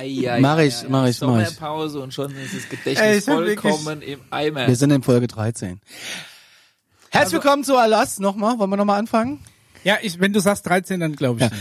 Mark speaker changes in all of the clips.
Speaker 1: Ei,
Speaker 2: Mach ich, mach ich, mach ich.
Speaker 1: Sommerpause und schon ist das
Speaker 3: Ey,
Speaker 1: Gedächtnis
Speaker 3: wirklich-
Speaker 1: vollkommen im Eimer.
Speaker 2: Wir sind in Folge 13. Herzlich willkommen zu Alas nochmal. Wollen wir nochmal anfangen?
Speaker 3: Ja, ich, wenn du sagst 13, dann glaube ich
Speaker 2: Ja.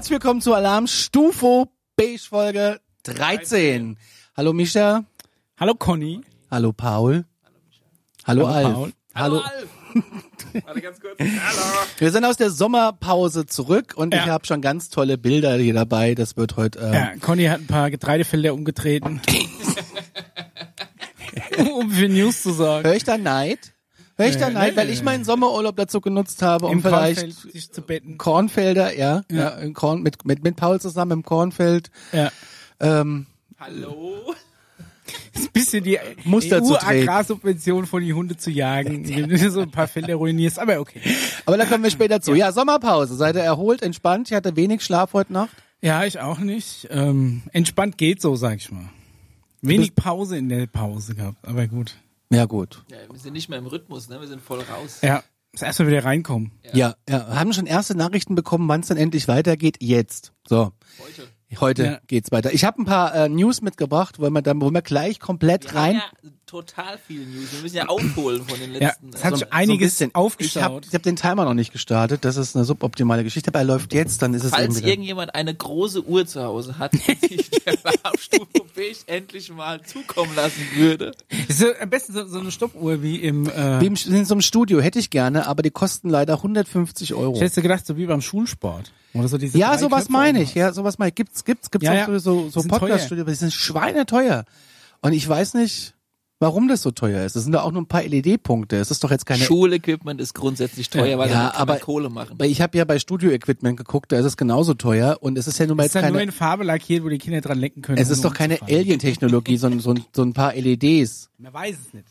Speaker 2: Herzlich willkommen zu Alarm Stufo Beige Folge 13. Hallo Mischa.
Speaker 3: Hallo Conny.
Speaker 2: Hallo Paul. Hallo,
Speaker 3: Hallo,
Speaker 2: Alf.
Speaker 3: Paul.
Speaker 2: Hallo.
Speaker 1: Alf. Warte ganz kurz. Hallo.
Speaker 2: Wir sind aus der Sommerpause zurück und
Speaker 3: Ja.
Speaker 2: ich habe schon ganz tolle Bilder hier dabei. Das wird heute. Äh,
Speaker 3: Ja, Conny hat ein paar Getreidefelder umgetreten. um für News zu sagen.
Speaker 2: Hör ich da Neid?
Speaker 3: Nee,
Speaker 2: Neid,
Speaker 3: nee,
Speaker 2: weil
Speaker 3: nee,
Speaker 2: ich meinen Sommerurlaub dazu genutzt habe, um vielleicht
Speaker 3: Kornfeld sich zu betten.
Speaker 2: Kornfelder, ja, ja.
Speaker 3: Ja.
Speaker 2: Korn, mit, mit, mit Paul zusammen im Kornfeld.
Speaker 3: Ja.
Speaker 2: Ähm,
Speaker 1: Hallo.
Speaker 3: Das ist ein bisschen die
Speaker 2: Muster zu treten.
Speaker 3: EU-Agrarsubvention von die Hunde zu jagen, indem du so ein paar Felder ruinierst. Aber okay.
Speaker 2: aber da kommen wir später zu. Ja, Sommerpause. Seid ihr erholt, entspannt? Ich hatte wenig Schlaf heute Nacht.
Speaker 3: Ja, ich auch nicht. Ähm, entspannt geht so, sag ich mal. Wenig Pause in der Pause gehabt, aber gut.
Speaker 2: Ja, gut.
Speaker 1: Ja, wir sind nicht mehr im Rhythmus, ne? Wir sind voll raus.
Speaker 3: Ja, muss erstmal wieder reinkommen.
Speaker 2: Ja, ja. Haben schon erste Nachrichten bekommen, wann es dann endlich weitergeht? Jetzt. So.
Speaker 1: Heute.
Speaker 2: Heute
Speaker 3: Ja.
Speaker 2: geht's weiter. Ich habe ein paar äh, News mitgebracht, wollen wir dann, wollen wir gleich komplett
Speaker 1: Wir
Speaker 2: rein.
Speaker 1: haben ja total viel News. Wir müssen ja aufholen von den
Speaker 3: Ja,
Speaker 1: letzten.
Speaker 3: es hat
Speaker 1: äh,
Speaker 3: sich einiges
Speaker 2: bisschen. Ich
Speaker 3: aufgeschaut.
Speaker 2: habe ich hab den Timer noch nicht gestartet. Das ist eine suboptimale Geschichte, aber er läuft jetzt, dann ist es
Speaker 1: Falls
Speaker 2: irgendwie.
Speaker 1: irgendjemand eine große Uhr zu Hause hat, die sich der Alarmstufe Beige endlich mal zukommen lassen würde.
Speaker 3: Das ist am besten so, so eine Stoppuhr wie im. Äh,
Speaker 2: Wie im, in so einem Studio hätte ich gerne, aber die kosten leider 150 Euro.
Speaker 3: ich hätte gedacht, so wie beim Schulsport. Oder so diese
Speaker 2: Ja, sowas meine ich. Ja, sowas meine ich. Gibt's, gibt's, gibt's
Speaker 3: Ja,
Speaker 2: auch
Speaker 3: ja.
Speaker 2: so, so,
Speaker 3: Die
Speaker 2: so
Speaker 3: sind
Speaker 2: Podcast-Studios, aber die sind schweineteuer. Und ich weiß nicht, warum das so teuer ist. Das sind da auch nur ein paar LED-Punkte. Es ist doch jetzt keine.
Speaker 1: Schulequipment ist grundsätzlich teuer, weil
Speaker 2: Ja,
Speaker 1: damit kann man
Speaker 2: aber-
Speaker 1: Kohle machen.
Speaker 2: Weil ich habe ja bei Studio-Equipment geguckt, da ist es genauso teuer und es ist ja nun mal
Speaker 3: Ist
Speaker 2: jetzt
Speaker 3: dann nur
Speaker 2: keine.
Speaker 3: in Farbe lackiert, wo die Kinder dran lenken können.
Speaker 2: Es ist doch keine. Alien-Technologie, sondern so, ein- so ein paar LEDs.
Speaker 3: Man weiß es nicht.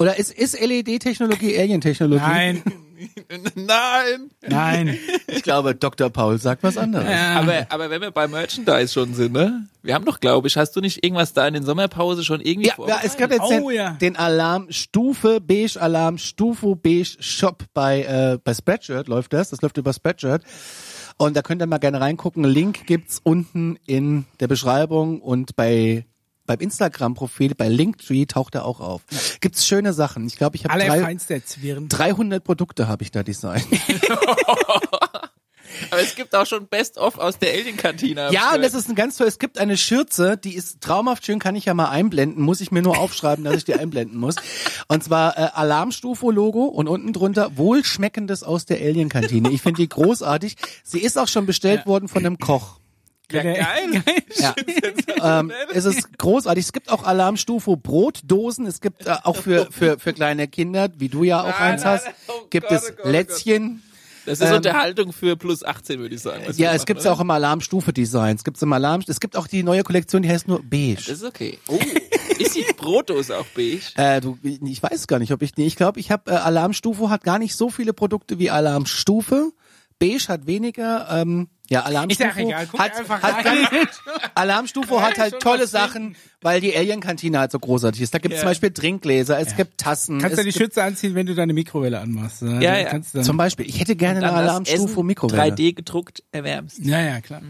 Speaker 2: Oder ist, ist LED-Technologie Alien-Technologie?
Speaker 3: Nein,
Speaker 1: Nein!
Speaker 3: nein.
Speaker 2: Ich glaube, Dr. Paul sagt was anderes.
Speaker 1: Aber, aber wenn wir bei Merchandise schon sind, ne? Wir haben doch, glaube ich, hast du nicht irgendwas da in den Sommerpause schon irgendwie
Speaker 2: Ja, ja, es gab jetzt
Speaker 3: Oh,
Speaker 2: den,
Speaker 3: ja.
Speaker 2: den Alarm Stufe Beige Alarm Stufe Beige Shop bei äh, bei Spreadshirt läuft das. Das läuft über Spreadshirt. Und da könnt ihr mal gerne reingucken. Link gibt's unten in der Beschreibung und bei beim Instagram-Profil bei Linktree taucht er auch auf. Gibt's schöne Sachen. Ich glaube, ich habe drei,
Speaker 3: Allerfeinster Zwirn.
Speaker 2: 300 Produkte habe ich da designt.
Speaker 1: Aber es gibt auch schon Best-of aus der Alien-Kantine.
Speaker 2: Ja, und das ist ein ganz toll. Es gibt eine Schürze, die ist traumhaft schön, kann ich ja mal einblenden. Muss ich mir nur aufschreiben, dass ich die einblenden muss. Und zwar äh, Alarmstufo-Logo und unten drunter wohlschmeckendes aus der Alien-Kantine. Ich finde die großartig. Sie ist auch schon bestellt worden von einem Koch.
Speaker 1: Ja, geil.
Speaker 2: Ja. ähm, es ist großartig. Es gibt auch Alarmstufo Brotdosen. Es gibt äh, auch für, für, für kleine Kinder, wie du ja auch
Speaker 1: Nein,
Speaker 2: eins
Speaker 1: nein,
Speaker 2: hast,
Speaker 1: nein. Oh
Speaker 2: gibt
Speaker 1: Gott,
Speaker 2: es
Speaker 1: oh Gott, oh
Speaker 2: Lätzchen.
Speaker 1: Das ist
Speaker 2: Ähm,
Speaker 1: Unterhaltung für plus 18, würde ich sagen.
Speaker 2: Ja, es gibt's
Speaker 1: oder?
Speaker 2: auch im Alarmstufe-Design. Es gibt's im Alarm, es gibt auch die neue Kollektion, die heißt nur Beige.
Speaker 1: Das ist okay. Oh, ist die Brotdose auch beige?
Speaker 2: Äh, du, ich weiß gar nicht, ob ich, nee, ich glaube, ich habe äh, Alarmstufe hat gar nicht so viele Produkte wie Alarmstufe. Beige hat weniger. Ähm, ja, Alarmstufe
Speaker 3: ja egal,
Speaker 2: hat, hat Alarmstufe hat halt tolle Sachen, weil die Alien-Kantine halt so großartig ist. Da gibt es
Speaker 1: Ja.
Speaker 2: zum Beispiel Trinkgläser, es gibt Tassen.
Speaker 3: Kannst du die
Speaker 2: gibt,
Speaker 3: Schütze anziehen, wenn du deine Mikrowelle anmachst. ne?
Speaker 1: Ja, ja.
Speaker 3: Kannst du dann,
Speaker 2: zum Beispiel, ich hätte gerne eine
Speaker 1: das
Speaker 2: Alarmstufe Mikrowelle.
Speaker 1: 3D gedruckt erwärmst.
Speaker 3: ja, ja, klar.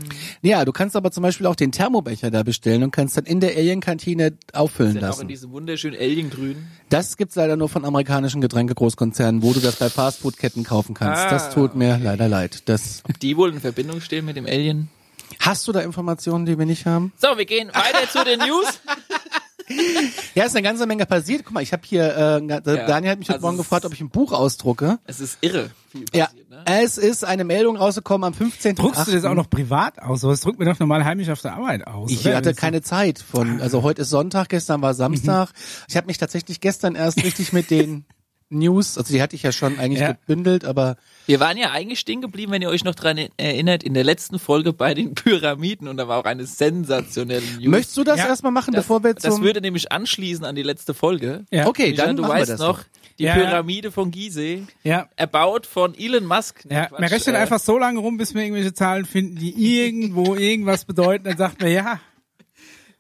Speaker 2: Ja, du kannst aber zum Beispiel auch den Thermobecher da bestellen und kannst dann in der Alien-Kantine auffüllen
Speaker 1: Sind auch in
Speaker 2: lassen.
Speaker 1: diesem wunderschönen Alien-Grün.
Speaker 2: Das gibt's leider nur von amerikanischen Getränkegroßkonzernen, wo du das bei Fastfood-Ketten kaufen kannst.
Speaker 1: Ah.
Speaker 2: Das tut mir leider leid. Das
Speaker 1: Die wohl in Verbindung stehen mit dem Alien.
Speaker 2: Hast du da Informationen, die wir nicht haben?
Speaker 1: So, wir gehen weiter zu den News.
Speaker 2: Ja, ist eine ganze Menge passiert. Guck mal, ich habe hier, äh, Daniel hat mich heute
Speaker 1: also
Speaker 2: Morgen gefragt, ob ich ein Buch ausdrucke.
Speaker 1: Es ist irre. Viel
Speaker 2: Ja,
Speaker 1: passiert, ne?
Speaker 2: es ist eine Meldung rausgekommen am 15.
Speaker 3: Druckst du das auch noch privat aus? Sowas drückt mir doch normal heimisch auf der Arbeit aus.
Speaker 2: Ich
Speaker 3: oder?
Speaker 2: hatte
Speaker 3: Das
Speaker 2: keine Zeit von, also heute ist Sonntag, gestern war Samstag. Ich habe mich tatsächlich gestern erst richtig mit den News, also die hatte ich ja schon eigentlich
Speaker 3: Ja.
Speaker 2: gebündelt, aber
Speaker 1: Wir waren ja eigentlich stehen geblieben, wenn ihr euch noch dran erinnert, in der letzten Folge bei den Pyramiden und da war auch eine sensationelle News.
Speaker 2: möchtest du das
Speaker 3: Ja,
Speaker 2: erstmal machen,
Speaker 1: das,
Speaker 2: bevor wir
Speaker 1: das
Speaker 2: zum...
Speaker 1: würde nämlich anschließen an die letzte Folge.
Speaker 3: Ja.
Speaker 2: Okay,
Speaker 1: Micha,
Speaker 2: dann
Speaker 1: du
Speaker 2: machen wir
Speaker 1: weißt
Speaker 2: das
Speaker 1: noch,
Speaker 2: noch.
Speaker 1: Die
Speaker 3: Ja.
Speaker 1: Pyramide von Gizeh.
Speaker 3: Ja.
Speaker 1: Erbaut von Elon Musk.
Speaker 3: Ja,
Speaker 1: Quatsch,
Speaker 3: man rechnet
Speaker 1: äh,
Speaker 3: einfach so lange rum, bis wir irgendwelche Zahlen finden, die irgendwo irgendwas bedeuten. Dann sagt man, ja,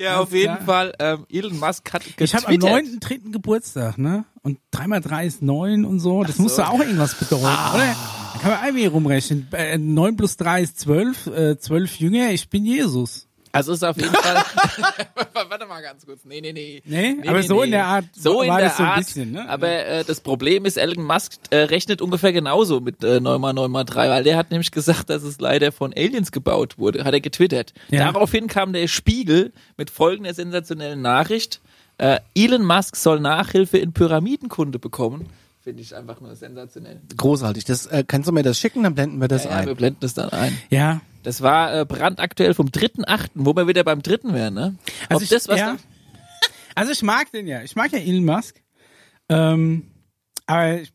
Speaker 1: Ja, auf jeden
Speaker 3: klar.
Speaker 1: Fall. Ähm, Elon Musk hat
Speaker 3: ich habe am
Speaker 1: getwittert.
Speaker 3: 9.3. Geburtstag, ne? Und 3 mal 3 ist 9 und so. Das muss doch auch irgendwas bedeuten,
Speaker 1: Ah.
Speaker 3: oder? Da kann man irgendwie rumrechnen. Äh, 9 plus 3 ist 12, äh, 12 Jünger, ich bin Jesus.
Speaker 1: Also ist auf jeden Fall. Warte mal ganz kurz. Nee, nee, nee.
Speaker 3: Nee, aber so in der Art
Speaker 1: So in
Speaker 3: war
Speaker 1: der
Speaker 3: das so ein
Speaker 1: Art.
Speaker 3: bisschen, ne?
Speaker 1: Aber äh, das Problem ist, Elon Musk äh, rechnet ungefähr genauso mit äh, 9 mal 9 mal 3, weil der hat nämlich gesagt, dass es leider von Aliens gebaut wurde, hat er getwittert.
Speaker 3: Ja.
Speaker 1: Daraufhin kam der Spiegel mit folgender sensationellen Nachricht. Äh, Elon Musk soll Nachhilfe in Pyramidenkunde bekommen. Finde ich einfach nur sensationell.
Speaker 2: Großartig. Das, äh, kannst du mir das schicken, dann blenden wir das
Speaker 1: Ja, wir
Speaker 2: ein.
Speaker 1: blenden das dann ein.
Speaker 3: Ja.
Speaker 1: Das war äh, brandaktuell vom 3.8., wo wir wieder beim dritten wären, ne?
Speaker 3: Also
Speaker 1: Ob
Speaker 3: ich,
Speaker 1: das was
Speaker 3: ja. Also ich mag den ja. Ich mag ja Elon Musk. Ähm, aber ich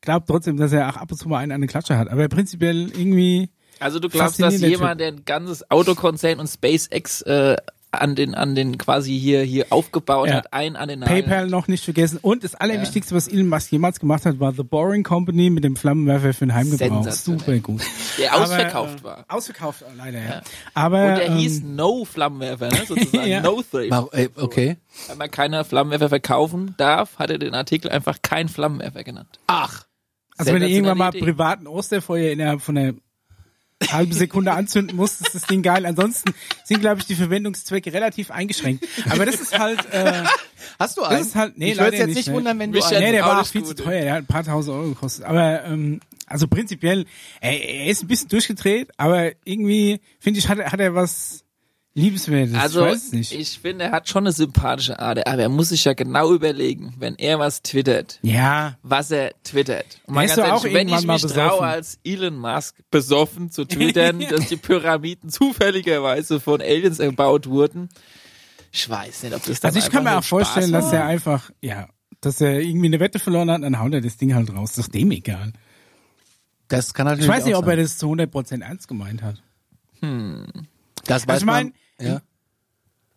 Speaker 3: glaube trotzdem, dass er auch ab und zu mal einen an den Klatscher hat. Aber prinzipiell irgendwie.
Speaker 1: Also du glaubst, dass jemand, der ein ganzes Autokonzern und SpaceX äh, an den an den quasi hier hier aufgebaut
Speaker 3: Ja.
Speaker 1: hat, ein an den Nagel.
Speaker 3: PayPal noch nicht vergessen. Und das Allerwichtigste, was Elon Musk jemals gemacht hat, war The Boring Company mit dem Flammenwerfer für den Heimgebrauch. Super gut.
Speaker 1: Der
Speaker 3: Aber,
Speaker 1: ausverkauft
Speaker 3: äh,
Speaker 1: war.
Speaker 3: Ausverkauft, äh, leider, ja. Aber,
Speaker 1: Und der
Speaker 3: ähm,
Speaker 1: hieß No Flammenwerfer, ne? sozusagen
Speaker 3: Ja.
Speaker 1: No Thrift.
Speaker 2: Äh, Okay.
Speaker 1: Weil man keine Flammenwerfer verkaufen darf, hat er den Artikel einfach kein Flammenwerfer genannt.
Speaker 2: Ach.
Speaker 3: Also wenn du irgendwann mal
Speaker 1: Idee.
Speaker 3: privaten Osterfeuer innerhalb von einer halben Sekunde anzünden musst, ist das Ding geil. Ansonsten sind, glaube ich, die Verwendungszwecke relativ eingeschränkt. Aber das ist halt, äh,
Speaker 2: Hast du
Speaker 3: das
Speaker 2: einen?
Speaker 3: ist halt, nee,
Speaker 2: ich würde jetzt
Speaker 3: nicht,
Speaker 2: wundern, wenn du
Speaker 1: Mich
Speaker 2: einen
Speaker 3: nee, der war viel zu teuer, der hat ein paar tausend Euro gekostet. Aber ähm, also prinzipiell, er, er ist ein bisschen durchgedreht, aber irgendwie, finde ich, hat er, hat er was Liebenswertes.
Speaker 1: Also
Speaker 3: ich weiß nicht.
Speaker 1: ich finde, er hat schon eine sympathische Art, aber er muss sich ja genau überlegen, wenn er was twittert,
Speaker 3: ja,
Speaker 1: was er twittert. Und mal ganz
Speaker 3: doch auch
Speaker 1: ehrlich, wenn ich mich traue, als Elon Musk besoffen zu twittern, dass die Pyramiden zufälligerweise von Aliens erbaut wurden, ich weiß nicht, ob das dann
Speaker 3: also ich kann mir auch vorstellen,
Speaker 1: Spaß
Speaker 3: dass er einfach, ja, dass er irgendwie eine Wette verloren hat, dann haut er das Ding halt raus. Das ist dem egal.
Speaker 2: Das kann natürlich
Speaker 3: Ich weiß nicht,
Speaker 2: auch
Speaker 3: ob er das zu 100% ernst gemeint hat.
Speaker 2: Das
Speaker 3: Also
Speaker 2: weiß
Speaker 3: ich mein,
Speaker 2: man. Ja.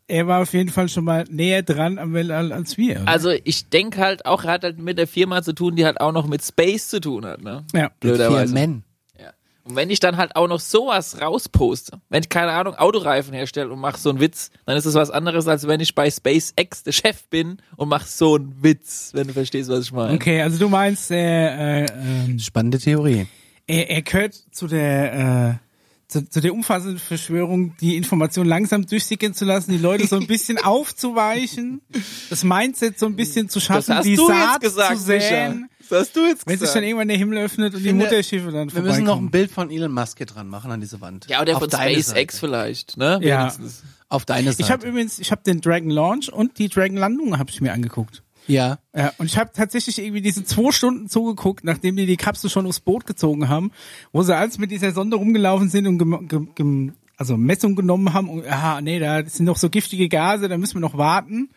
Speaker 3: Er war auf jeden Fall schon mal näher dran am Weltall als wir. oder?
Speaker 1: Also ich denke halt auch, er hat halt mit der Firma zu tun, die halt auch noch mit Space zu tun hat, ne?
Speaker 3: ja.
Speaker 2: Vier
Speaker 1: Blöderweise.
Speaker 2: Men.
Speaker 1: Ja. Und wenn ich dann halt auch noch sowas rausposte, wenn ich keine Ahnung Autoreifen herstelle und mache so einen Witz, dann ist es was anderes, als wenn ich bei SpaceX der Chef bin und mache so einen Witz, wenn du verstehst, was ich meine.
Speaker 3: Okay, also du meinst, er, äh, ähm,
Speaker 2: Spannende Theorie.
Speaker 3: er, er gehört zu der, äh, zu, zu der umfassenden Verschwörung, die Information langsam durchsickern zu lassen, die Leute so ein bisschen aufzuweichen, das Mindset so ein bisschen zu
Speaker 1: Das
Speaker 3: schaffen,
Speaker 1: hast
Speaker 3: die
Speaker 1: du
Speaker 3: Saat
Speaker 1: jetzt gesagt,
Speaker 3: zu säen.
Speaker 1: Micha. Das hast du jetzt
Speaker 3: Wenn sich
Speaker 1: gesagt.
Speaker 3: dann irgendwann der Himmel öffnet und die
Speaker 2: finde,
Speaker 3: Mutterschiffe dann
Speaker 2: Wir müssen noch ein. Bild von Elon Musk hier dran machen an diese Wand.
Speaker 1: ja, oder
Speaker 2: Auf
Speaker 1: von SpaceX
Speaker 2: Seite.
Speaker 1: vielleicht, ne?
Speaker 3: Ja.
Speaker 1: Wenigstens.
Speaker 2: Auf deine Seite.
Speaker 3: Ich habe übrigens, ich habe den Dragon Launch und die Dragon Landung habe ich mir angeguckt.
Speaker 2: Ja.
Speaker 3: Ja, und ich habe tatsächlich irgendwie diese zwei Stunden zugeguckt, nachdem die die Kapsel schon aufs Boot gezogen haben, wo sie als mit dieser Sonde rumgelaufen sind und gem, gem, gem, also Messung genommen haben und aha, nee, da sind noch so giftige Gase, da müssen wir noch warten.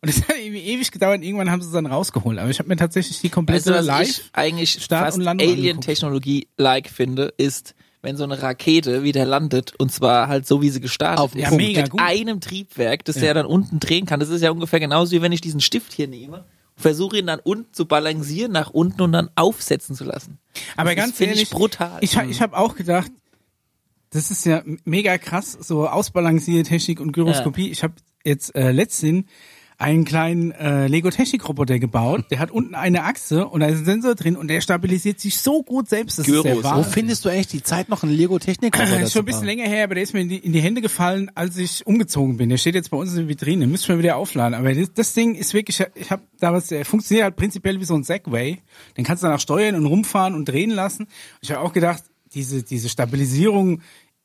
Speaker 3: Und es hat irgendwie ewig gedauert, irgendwann haben sie es dann rausgeholt. Aber ich habe mir tatsächlich die komplette
Speaker 1: du, was
Speaker 3: Live.
Speaker 1: ich eigentlich
Speaker 3: Start
Speaker 1: fast Alien-Technologie-like finde, ist, wenn so eine Rakete wieder landet und zwar halt so, wie sie gestartet
Speaker 2: Auf-
Speaker 1: ist.
Speaker 3: Ja, mega
Speaker 1: mit
Speaker 3: gut.
Speaker 1: einem Triebwerk, das der dann unten drehen kann. Das ist ja ungefähr genauso, wie wenn ich diesen Stift hier nehme und versuche ihn dann unten zu balancieren, nach unten und dann aufsetzen zu lassen.
Speaker 3: Aber
Speaker 1: das
Speaker 3: ganz
Speaker 1: finde
Speaker 3: ehrlich,
Speaker 1: ich brutal.
Speaker 3: Ich, ich habe auch gedacht, das ist ja mega krass, so ausbalancierte Technik und Gyroskopie. Ich habe jetzt äh, letztens einen kleinen äh, Lego Technik Roboter gebaut. Der hat unten eine Achse und da ist ein Sensor drin und der stabilisiert sich so gut selbst. Das
Speaker 1: Gyros.
Speaker 3: ist
Speaker 2: Wo findest du eigentlich die Zeit noch einen Lego Technik
Speaker 3: Das ist schon ein bisschen länger her, aber der ist mir in die, in die Hände gefallen, als ich umgezogen bin. Der steht jetzt bei uns in der Vitrine. Müsste man wieder aufladen. Aber das, das Ding ist wirklich, ich habe damals, der funktioniert halt prinzipiell wie so ein Segway. Den kannst du dann auch steuern und rumfahren und drehen lassen. Ich habe auch gedacht, diese, diese Stabilisierung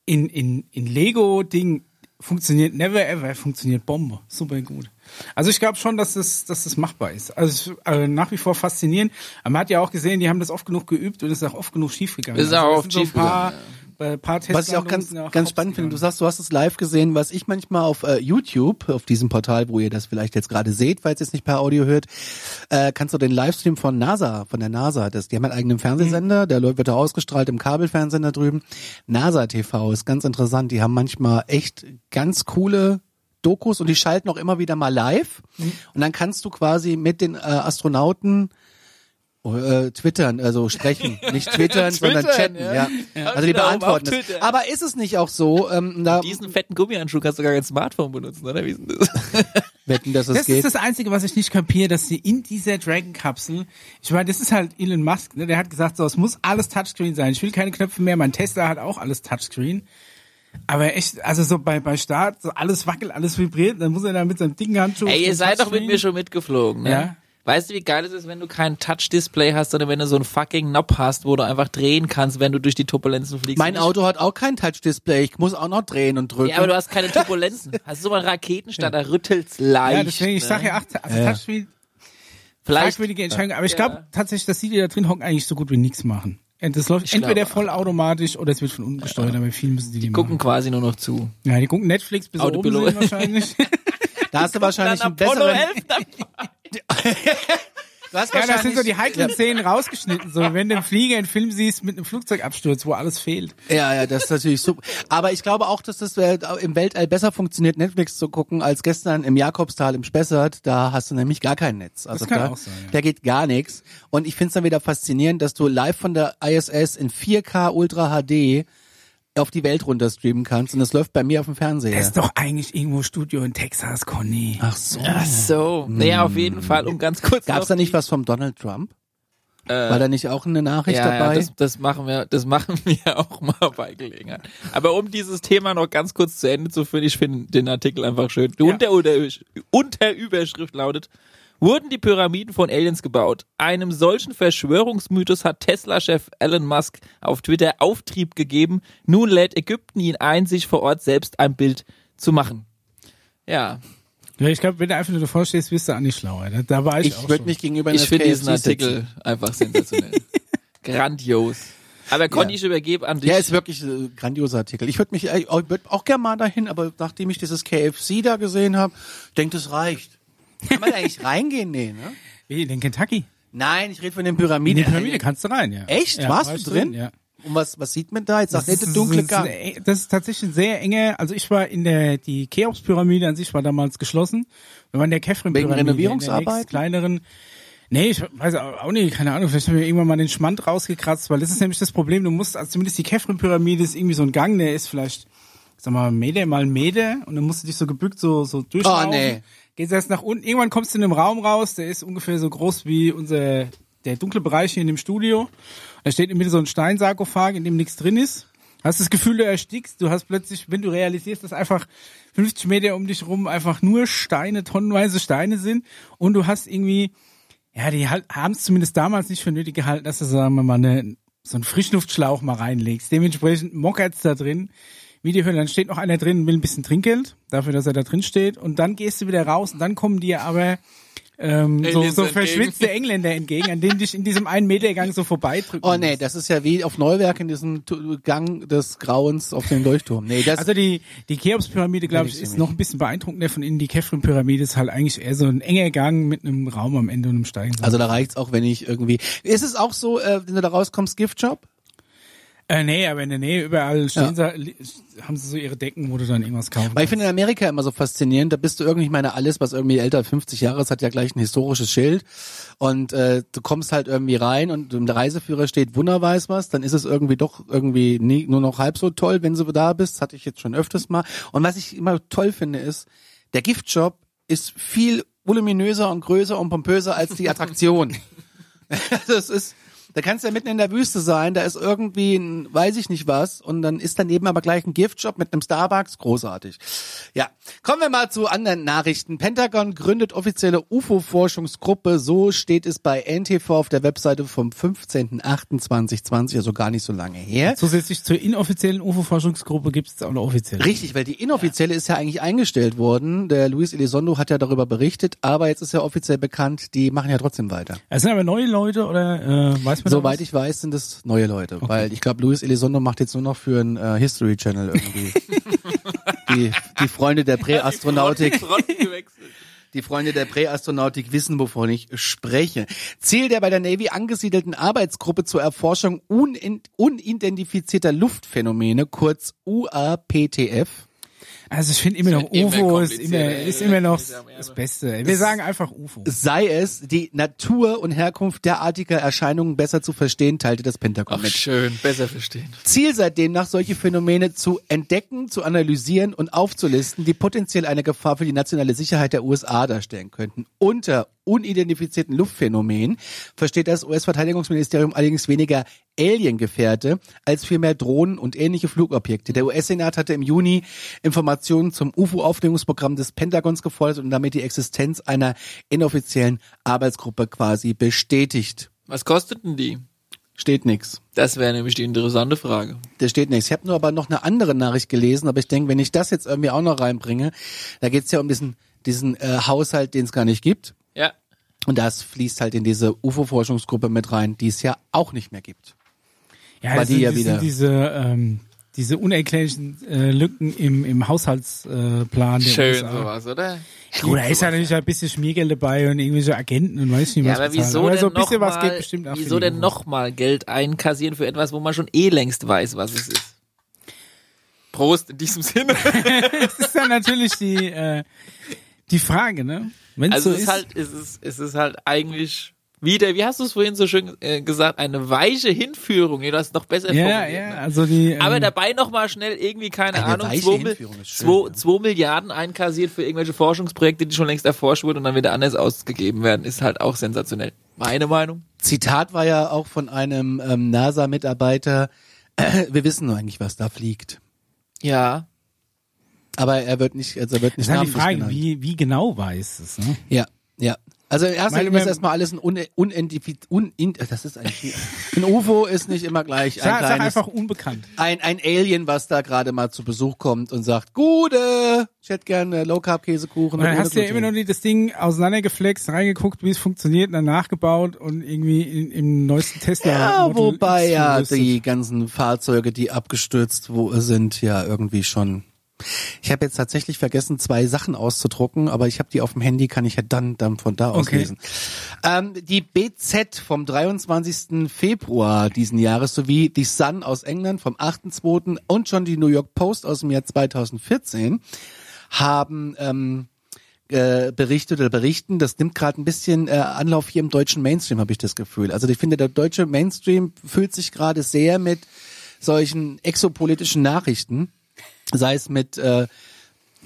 Speaker 3: in, in, in Lego-Ding funktioniert never ever, funktioniert Bombe. Super gut. Also ich glaube schon, dass das, dass das machbar ist. Also es, äh, nach wie vor faszinierend. Aber man hat ja auch gesehen, die haben das oft genug geübt und es ist auch oft genug schiefgegangen.
Speaker 1: Ist auch
Speaker 3: also,
Speaker 1: oft
Speaker 3: das sind so ein paar,
Speaker 1: schiefgegangen,
Speaker 3: äh, paar
Speaker 2: Was ich auch ganz, ganz spannend finde, du sagst, du hast es live gesehen, was ich manchmal auf äh, YouTube, auf diesem Portal, wo ihr das vielleicht jetzt gerade seht, falls ihr es nicht per Audio hört, äh, kannst du den Livestream von NASA, von der NASA, das, die haben einen eigenen Fernsehsender, der läuft- wird da ausgestrahlt im Kabelfernsehen da drüben. NASA TV ist ganz interessant, die haben manchmal echt ganz coole Dokus und die schalten auch immer wieder mal live. Und dann kannst du quasi mit den äh, Astronauten äh, twittern, also sprechen, nicht twittern, sondern
Speaker 1: Twittern,
Speaker 2: chatten,
Speaker 1: ja.
Speaker 2: ja.
Speaker 1: Ja,
Speaker 2: Also die
Speaker 1: genau,
Speaker 2: beantworten
Speaker 1: auf
Speaker 2: es.
Speaker 1: Twitter.
Speaker 2: Aber ist es nicht auch so, ähm, da
Speaker 1: Diesen fetten Gummihandschuh kannst du gar kein Smartphone benutzen, oder? Wie ist denn das?
Speaker 2: wetten, dass es
Speaker 3: Das
Speaker 2: geht?
Speaker 3: ist das Einzige, was ich nicht kapiere, dass sie in dieser Dragon-Kapsel, ich meine, das ist halt Elon Musk, ne? der hat gesagt, so, es muss alles Touchscreen sein. Ich will keine Knöpfe mehr. Mein Tesla hat auch alles Touchscreen. Aber echt, also so bei, bei Start, so alles wackelt, alles vibriert, dann muss er da mit seinem dicken Handschuh.
Speaker 1: Ey, ihr seid doch mit mir schon mitgeflogen, ne?
Speaker 3: Ja.
Speaker 1: Weißt du, wie geil es ist, wenn du kein Touch-Display hast, sondern wenn du so einen fucking Knob hast, wo du einfach drehen kannst, wenn du durch die Turbulenzen fliegst.
Speaker 2: Mein Auto hat auch kein Touch-Display. Ich muss auch noch drehen und drücken.
Speaker 1: Ja, aber du hast keine Turbulenzen. Hast du mal einen Raketenstart, da rüttelt's leicht.
Speaker 3: Ja, deswegen, ich
Speaker 1: ne?
Speaker 3: sag ja, ach, also
Speaker 2: Ja.
Speaker 3: Touchscreen,
Speaker 1: Vielleicht,
Speaker 3: fragwürdige Entscheidung. Aber ich
Speaker 1: Ja.
Speaker 3: glaube tatsächlich, dass die, die da drin hocken, eigentlich so gut wie nichts machen. Das läuft
Speaker 1: Ich
Speaker 3: entweder
Speaker 1: glaube
Speaker 3: vollautomatisch oder es wird von unten gesteuert, aber viel müssen die, die
Speaker 1: gucken
Speaker 3: machen.
Speaker 1: quasi nur noch zu.
Speaker 3: Ja, die gucken Netflix bis oben
Speaker 1: Autopilot.
Speaker 3: sind wahrscheinlich.
Speaker 2: da hast du wahrscheinlich einen besseren.
Speaker 1: 11 dann-
Speaker 2: Du hast
Speaker 3: Ja, das sind so die heiklen Szenen rausgeschnitten. So, wenn du im Flieger einen Film siehst mit einem Flugzeugabsturz, wo alles fehlt.
Speaker 2: Ja, ja, das ist natürlich super. Aber ich glaube auch, dass das äh, im Weltall besser funktioniert, Netflix zu gucken, als gestern im Jakobstal im Spessart. Da hast du nämlich gar kein Netz. Also
Speaker 3: kann
Speaker 2: da,
Speaker 3: auch sein, ja.
Speaker 2: da geht gar nichts. Und ich find's dann wieder faszinierend, dass du live von der ISS in 4K Ultra HD auf die Welt runter streamen kannst. Und das läuft bei mir auf dem Fernseher.
Speaker 3: Das ist doch eigentlich irgendwo Studio in Texas, Conny.
Speaker 2: Ach so.
Speaker 1: Ach so. Naja, auf jeden Fall, um ganz kurz
Speaker 2: Gab's da nicht was vom Donald Trump?
Speaker 1: Äh,
Speaker 2: War da nicht auch eine Nachricht
Speaker 1: ja,
Speaker 2: dabei?
Speaker 1: Ja, das, das machen wir, das machen wir auch mal bei Gelegenheit. Aber um dieses Thema noch ganz kurz zu Ende zu führen, ich finde den Artikel einfach schön. Die
Speaker 3: Ja.
Speaker 1: Unter Unter Unterüberschrift lautet, wurden die Pyramiden von Aliens gebaut? Einem solchen Verschwörungsmythos hat Tesla-Chef Elon Musk auf Twitter Auftrieb gegeben. Nun lädt Ägypten ihn ein, sich vor Ort selbst ein Bild zu machen. Ja,
Speaker 3: Ja, ich glaube, wenn du einfach nur davor stehst, wirst du auch nicht schlauer. Da, da war ich,
Speaker 2: ich
Speaker 3: auch
Speaker 2: würde
Speaker 3: schon.
Speaker 2: mich gegenüber
Speaker 1: ich finde diesen Artikel
Speaker 2: sitzen.
Speaker 1: einfach sensationell. Grandios. Aber Conny,
Speaker 2: Ja.
Speaker 1: ich übergebe an dich.
Speaker 2: Ja, ist wirklich ein grandioser Artikel. Ich würde mich äh, ich würd auch gerne mal dahin, aber nachdem ich dieses KFC da gesehen habe, denke, das reicht. Kann man da eigentlich reingehen? Nee, ne?
Speaker 3: Wie, in den Kentucky?
Speaker 2: Nein, ich rede von den
Speaker 3: In die
Speaker 2: Pyramiden.
Speaker 3: Pyramide kannst du rein, ja.
Speaker 2: Echt?
Speaker 3: Ja,
Speaker 2: Warst
Speaker 3: war
Speaker 2: du drin?
Speaker 3: Ja.
Speaker 2: Und was, was sieht man da? Jetzt sagt
Speaker 3: Das
Speaker 2: dunkle Gang.
Speaker 3: das ist tatsächlich ein sehr enge, also ich war in der, die Cheops-Pyramide an sich war damals geschlossen. Wir waren in der Kefren-Pyramide.
Speaker 2: Wegen
Speaker 3: nächst kleineren. Nee, ich weiß auch nicht, keine Ahnung, vielleicht haben wir irgendwann mal den Schmand rausgekratzt, weil das ist nämlich das Problem, du musst, also zumindest die Kefren-Pyramide ist irgendwie so ein Gang, der ist vielleicht, sag mal, Meter mal Meter und dann musst du dich so gebückt so, so durchlaufen.
Speaker 2: Oh, nee.
Speaker 3: Gehst erst nach unten, irgendwann kommst du in einem Raum raus, der ist ungefähr so groß wie unser, der dunkle Bereich hier in dem Studio. Da steht in Mitte so ein Steinsarkophag, in dem nichts drin ist. Hast das Gefühl, du erstickst. Du hast plötzlich, wenn du realisierst, dass einfach 50 Meter um dich rum einfach nur Steine, tonnenweise Steine sind. Und du hast irgendwie, ja, die haben es zumindest damals nicht für nötig gehalten, dass du, sagen wir mal, eine, so einen Frischluftschlauch mal reinlegst. Dementsprechend mockert's da drin. Wie die Hölle, dann steht noch einer drin und will ein bisschen Trinkgeld, dafür, dass er da drin steht. Und dann gehst du wieder raus und dann kommen dir aber ähm, so, so
Speaker 1: entgegen.
Speaker 3: verschwitzte Engländer entgegen, an denen dich in diesem einen Metergang so vorbeidrücken.
Speaker 2: Oh nee, das ist ja wie auf Neuwerk in diesem Gang des Grauens auf dem Leuchtturm. Nee, das
Speaker 3: Also die, die Cheops-Pyramide, glaube
Speaker 2: ich
Speaker 3: ist noch ein bisschen beeindruckender von innen. Die Kefren-Pyramide ist halt eigentlich eher so ein enger Gang mit einem Raum am Ende und einem Steigen.
Speaker 2: also da reicht's auch, wenn ich irgendwie. Ist es auch so, äh, wenn du da rauskommst, Giftshop?
Speaker 3: Äh, nee, aber in der Nähe überall stehen sie, li- haben sie so ihre Decken, wo du dann irgendwas kaufen
Speaker 2: Weil ich finde in Amerika immer so faszinierend, da bist du irgendwie, ich meine, alles, was irgendwie älter als 50 Jahre ist, hat ja gleich ein historisches Schild. Und äh, du kommst halt irgendwie rein und im Reiseführer steht Wunder weiß was, dann ist es irgendwie doch irgendwie nie, nur noch halb so toll, wenn du da bist. Das hatte ich jetzt schon öfters mal. Und was ich immer toll finde, ist, der Giftshop ist viel voluminöser und größer und pompöser als die Attraktion. Also es ist, da kannst du ja mitten in der Wüste sein, da ist irgendwie ein, weiß ich nicht was, und dann ist daneben aber gleich ein Giftshop mit einem Starbucks, großartig. Ja, kommen wir mal zu anderen Nachrichten. Pentagon gründet offizielle UFO-Forschungsgruppe, so steht es bei NTV auf der Webseite vom 15.08.2020, also gar nicht so lange her.
Speaker 3: Zusätzlich zur inoffiziellen UFO-Forschungsgruppe gibt es auch eine offizielle.
Speaker 2: Richtig, weil die inoffizielle ist ja eigentlich eingestellt worden. Der Luis Elizondo hat ja darüber berichtet, aber jetzt ist ja offiziell bekannt, die machen ja trotzdem weiter.
Speaker 3: Es sind aber neue Leute oder äh, weiß man
Speaker 2: Soweit ich weiß, sind es neue Leute, weil ich glaube, Luis Elizondo macht jetzt nur noch für einen äh, History Channel irgendwie. die, die Freunde der Präastronautik, die Freunde der Präastronautik wissen, wovon ich spreche. Ziel der bei der Navy angesiedelten Arbeitsgruppe zur Erforschung unidentifizierter Luftphänomene, kurz UAPTF.
Speaker 3: Also ich finde immer noch UFO ist immer, ist immer noch das Beste. Wir sagen einfach UFO.
Speaker 2: Sei es, die Natur und Herkunft derartiger Erscheinungen besser zu verstehen, teilte das Pentagon
Speaker 1: Ach,
Speaker 2: mit.
Speaker 1: schön, besser verstehen.
Speaker 2: Ziel seitdem nach solche Phänomene zu entdecken, zu analysieren und aufzulisten, die potenziell eine Gefahr für die nationale Sicherheit der USA darstellen könnten. Unter unidentifizierten Luftphänomenen versteht das US-Verteidigungsministerium allerdings weniger Alien-Gefährte als vielmehr Drohnen und ähnliche Flugobjekte. Der US-Senat hatte im Juni Informationen zum UFO-Aufklärungsprogramm des Pentagons gefordert und damit die Existenz einer inoffiziellen Arbeitsgruppe quasi bestätigt.
Speaker 1: Was kosteten die?
Speaker 2: Steht nix.
Speaker 1: Das wäre nämlich die interessante Frage.
Speaker 2: Da steht nichts. Ich habe nur aber noch eine andere Nachricht gelesen, aber ich denke, wenn ich das jetzt irgendwie auch noch reinbringe, da geht's ja um diesen, diesen äh, Haushalt, den es gar nicht gibt.
Speaker 1: Ja.
Speaker 2: Und das fließt halt in diese UFO-Forschungsgruppe mit rein, die es ja auch nicht mehr gibt.
Speaker 3: Ja,
Speaker 2: Weil
Speaker 3: das
Speaker 2: die ja
Speaker 3: diese,
Speaker 2: wieder-
Speaker 3: diese, ähm, diese unerklärlichen äh, Lücken im, im Haushaltsplan äh,
Speaker 1: Schön
Speaker 3: USA.
Speaker 1: sowas, oder?
Speaker 3: Ja, gut, da ist ja natürlich ein bisschen Schmiergeld dabei und irgendwelche Agenten und weiß nicht
Speaker 1: Ja,
Speaker 3: was
Speaker 1: aber
Speaker 3: bezahlen.
Speaker 1: wieso
Speaker 3: aber
Speaker 1: denn
Speaker 3: so ein bisschen was
Speaker 1: mal,
Speaker 3: geht bestimmt auch
Speaker 1: wieso denn nochmal Geld einkassieren für etwas, wo man schon eh längst weiß, was es ist? Prost in diesem Sinne.
Speaker 3: Das ist dann natürlich die, äh, die Frage, ne? Wenn
Speaker 1: Also
Speaker 3: so
Speaker 1: es ist halt, es ist, es ist halt eigentlich wieder, wie hast du es vorhin so schön äh, gesagt, eine weiche Hinführung. Du hast noch besser
Speaker 3: ja,
Speaker 1: formuliert,
Speaker 3: ja,
Speaker 1: ne?
Speaker 3: also die, ähm,
Speaker 1: Aber dabei nochmal schnell irgendwie, keine
Speaker 2: Eine
Speaker 1: Ahnung,
Speaker 2: weiche
Speaker 1: zwei, Mil-
Speaker 2: Hinführung ist schön,
Speaker 1: zwei,
Speaker 2: ja.
Speaker 1: zwei Milliarden einkassiert für irgendwelche Forschungsprojekte, die schon längst erforscht wurden und dann wieder anders ausgegeben werden, ist halt auch sensationell. Meine Meinung.
Speaker 2: Zitat war ja auch von einem ähm, NASA-Mitarbeiter, wir wissen nur eigentlich, was da fliegt.
Speaker 1: Ja.
Speaker 2: Aber er wird nicht, also er wird
Speaker 3: das
Speaker 2: nicht
Speaker 3: ist halt die Frage,
Speaker 2: genannt.
Speaker 3: wie, wie genau weiß es, ne?
Speaker 2: Ja, ja. Also erst
Speaker 3: Meine,
Speaker 2: einmal ist erstmal alles ein un, unidentifiz, un, in, das ist eigentlich ein UFO ist nicht immer gleich ein
Speaker 3: Sag, sag
Speaker 2: kleines,
Speaker 3: einfach unbekannt.
Speaker 2: ein, ein Alien, was da gerade mal zu Besuch kommt und sagt, Gute, ich hätte gerne Low Carb Käsekuchen.
Speaker 3: Und dann hast du ja
Speaker 2: Gluten."
Speaker 3: immer noch das Ding auseinandergeflext, reingeguckt, wie es funktioniert, und dann nachgebaut und irgendwie in, im neuesten Tesla.
Speaker 2: Ja, wobei ja die ganzen Fahrzeuge, die abgestürzt wo, sind, ja irgendwie schon. Ich habe jetzt tatsächlich vergessen, zwei Sachen auszudrucken, aber ich habe die auf dem Handy, kann ich ja dann, dann von da aus
Speaker 3: Okay.
Speaker 2: lesen. Ähm, die BZ vom 23. Februar diesen Jahres sowie die Sun aus England vom 8.2. und schon die New York Post aus dem Jahr 2014 haben ähm, äh, berichtet oder berichten, das nimmt gerade ein bisschen äh, Anlauf hier im deutschen Mainstream, habe ich das Gefühl. Also ich finde, der deutsche Mainstream fühlt sich gerade sehr mit solchen exopolitischen Nachrichten, sei es mit, äh,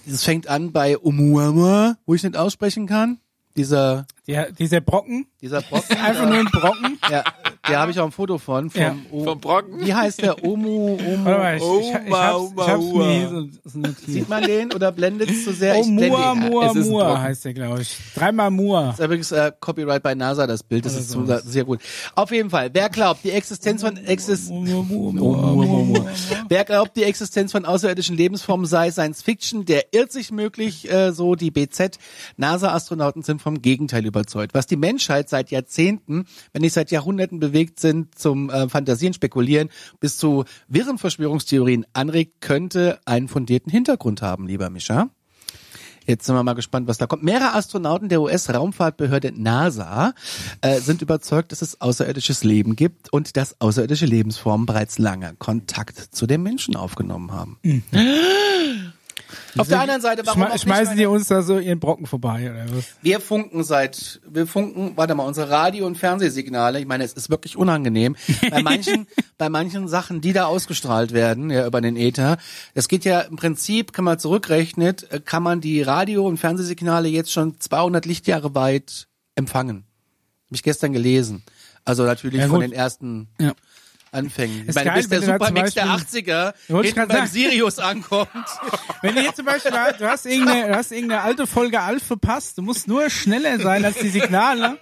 Speaker 2: es fängt an bei Oumuamua, wo ich nicht aussprechen kann, dieser
Speaker 3: Der, dieser Brocken,
Speaker 2: dieser Brocken,
Speaker 3: einfach nur ein Brocken.
Speaker 2: ja, der habe ich auch ein Foto von, vom,
Speaker 3: Ja.
Speaker 2: O-
Speaker 1: Vom Brocken?
Speaker 2: Wie heißt der Omu, Omu,
Speaker 3: Warte mal, ich, ich, ich,
Speaker 1: Oh,
Speaker 3: hab's, ich hab's hier so, so.
Speaker 2: Sieht man den oder blendet es zu sehr?
Speaker 3: Oh,
Speaker 2: Ich
Speaker 3: Mua. Mua, Mua heißt der, glaube ich. Dreimal Mua.
Speaker 2: Das ist übrigens äh, Copyright bei NASA, das Bild. Das
Speaker 3: Oder
Speaker 2: ist so, sehr gut. Auf jeden Fall, wer glaubt, die Existenz von Exis
Speaker 3: Mua, Mua, Mua, Mua,
Speaker 2: Mua,
Speaker 3: Mua,
Speaker 2: Mua, Mua.
Speaker 3: Mua.
Speaker 2: Wer glaubt, die Existenz von außerirdischen Lebensformen sei Science Fiction, der irrt sich möglich, äh, so die BZ. NASA-Astronauten sind vom Gegenteil überzeugt. Was die Menschheit seit Jahrzehnten, wenn nicht seit Jahrhunderten bewegt sind, zum äh, Fantasieren, Spekulieren bis zu wirren Verschwörungstheorien anregt, könnte einen fundierten Hintergrund haben, lieber Mischa. Jetzt sind wir mal gespannt, was da kommt. Mehrere Astronauten der US-Raumfahrtbehörde NASA äh, sind überzeugt, dass es außerirdisches Leben gibt und dass außerirdische Lebensformen bereits lange Kontakt zu den Menschen aufgenommen haben. Auf der anderen Seite, warum
Speaker 3: Schme schmeißen die uns da so ihren Brocken vorbei, oder was?
Speaker 2: wir funken seit, wir funken, warte mal, unsere Radio- und Fernsehsignale, ich meine, es ist wirklich unangenehm. Bei manchen, bei manchen Sachen, die da ausgestrahlt werden, ja, über den Äther, das geht ja im Prinzip, kann man zurückrechnet, äh, kann man die Radio- und Fernsehsignale jetzt schon 200 Lichtjahre weit empfangen. Habe ich gestern gelesen. Also natürlich
Speaker 3: Ja,
Speaker 2: von den ersten
Speaker 3: Ja.
Speaker 2: Anfängen. Ich meine,
Speaker 3: geil,
Speaker 2: bis der Supermix der
Speaker 3: Beispiel-
Speaker 2: 80er
Speaker 3: Wollte ich
Speaker 2: hinten beim
Speaker 3: sagen.
Speaker 2: Sirius ankommt.
Speaker 3: Wenn du jetzt zum Beispiel, du hast irgendeine, du hast irgendeine alte Folge Alf verpasst, du musst nur schneller sein als die Signale.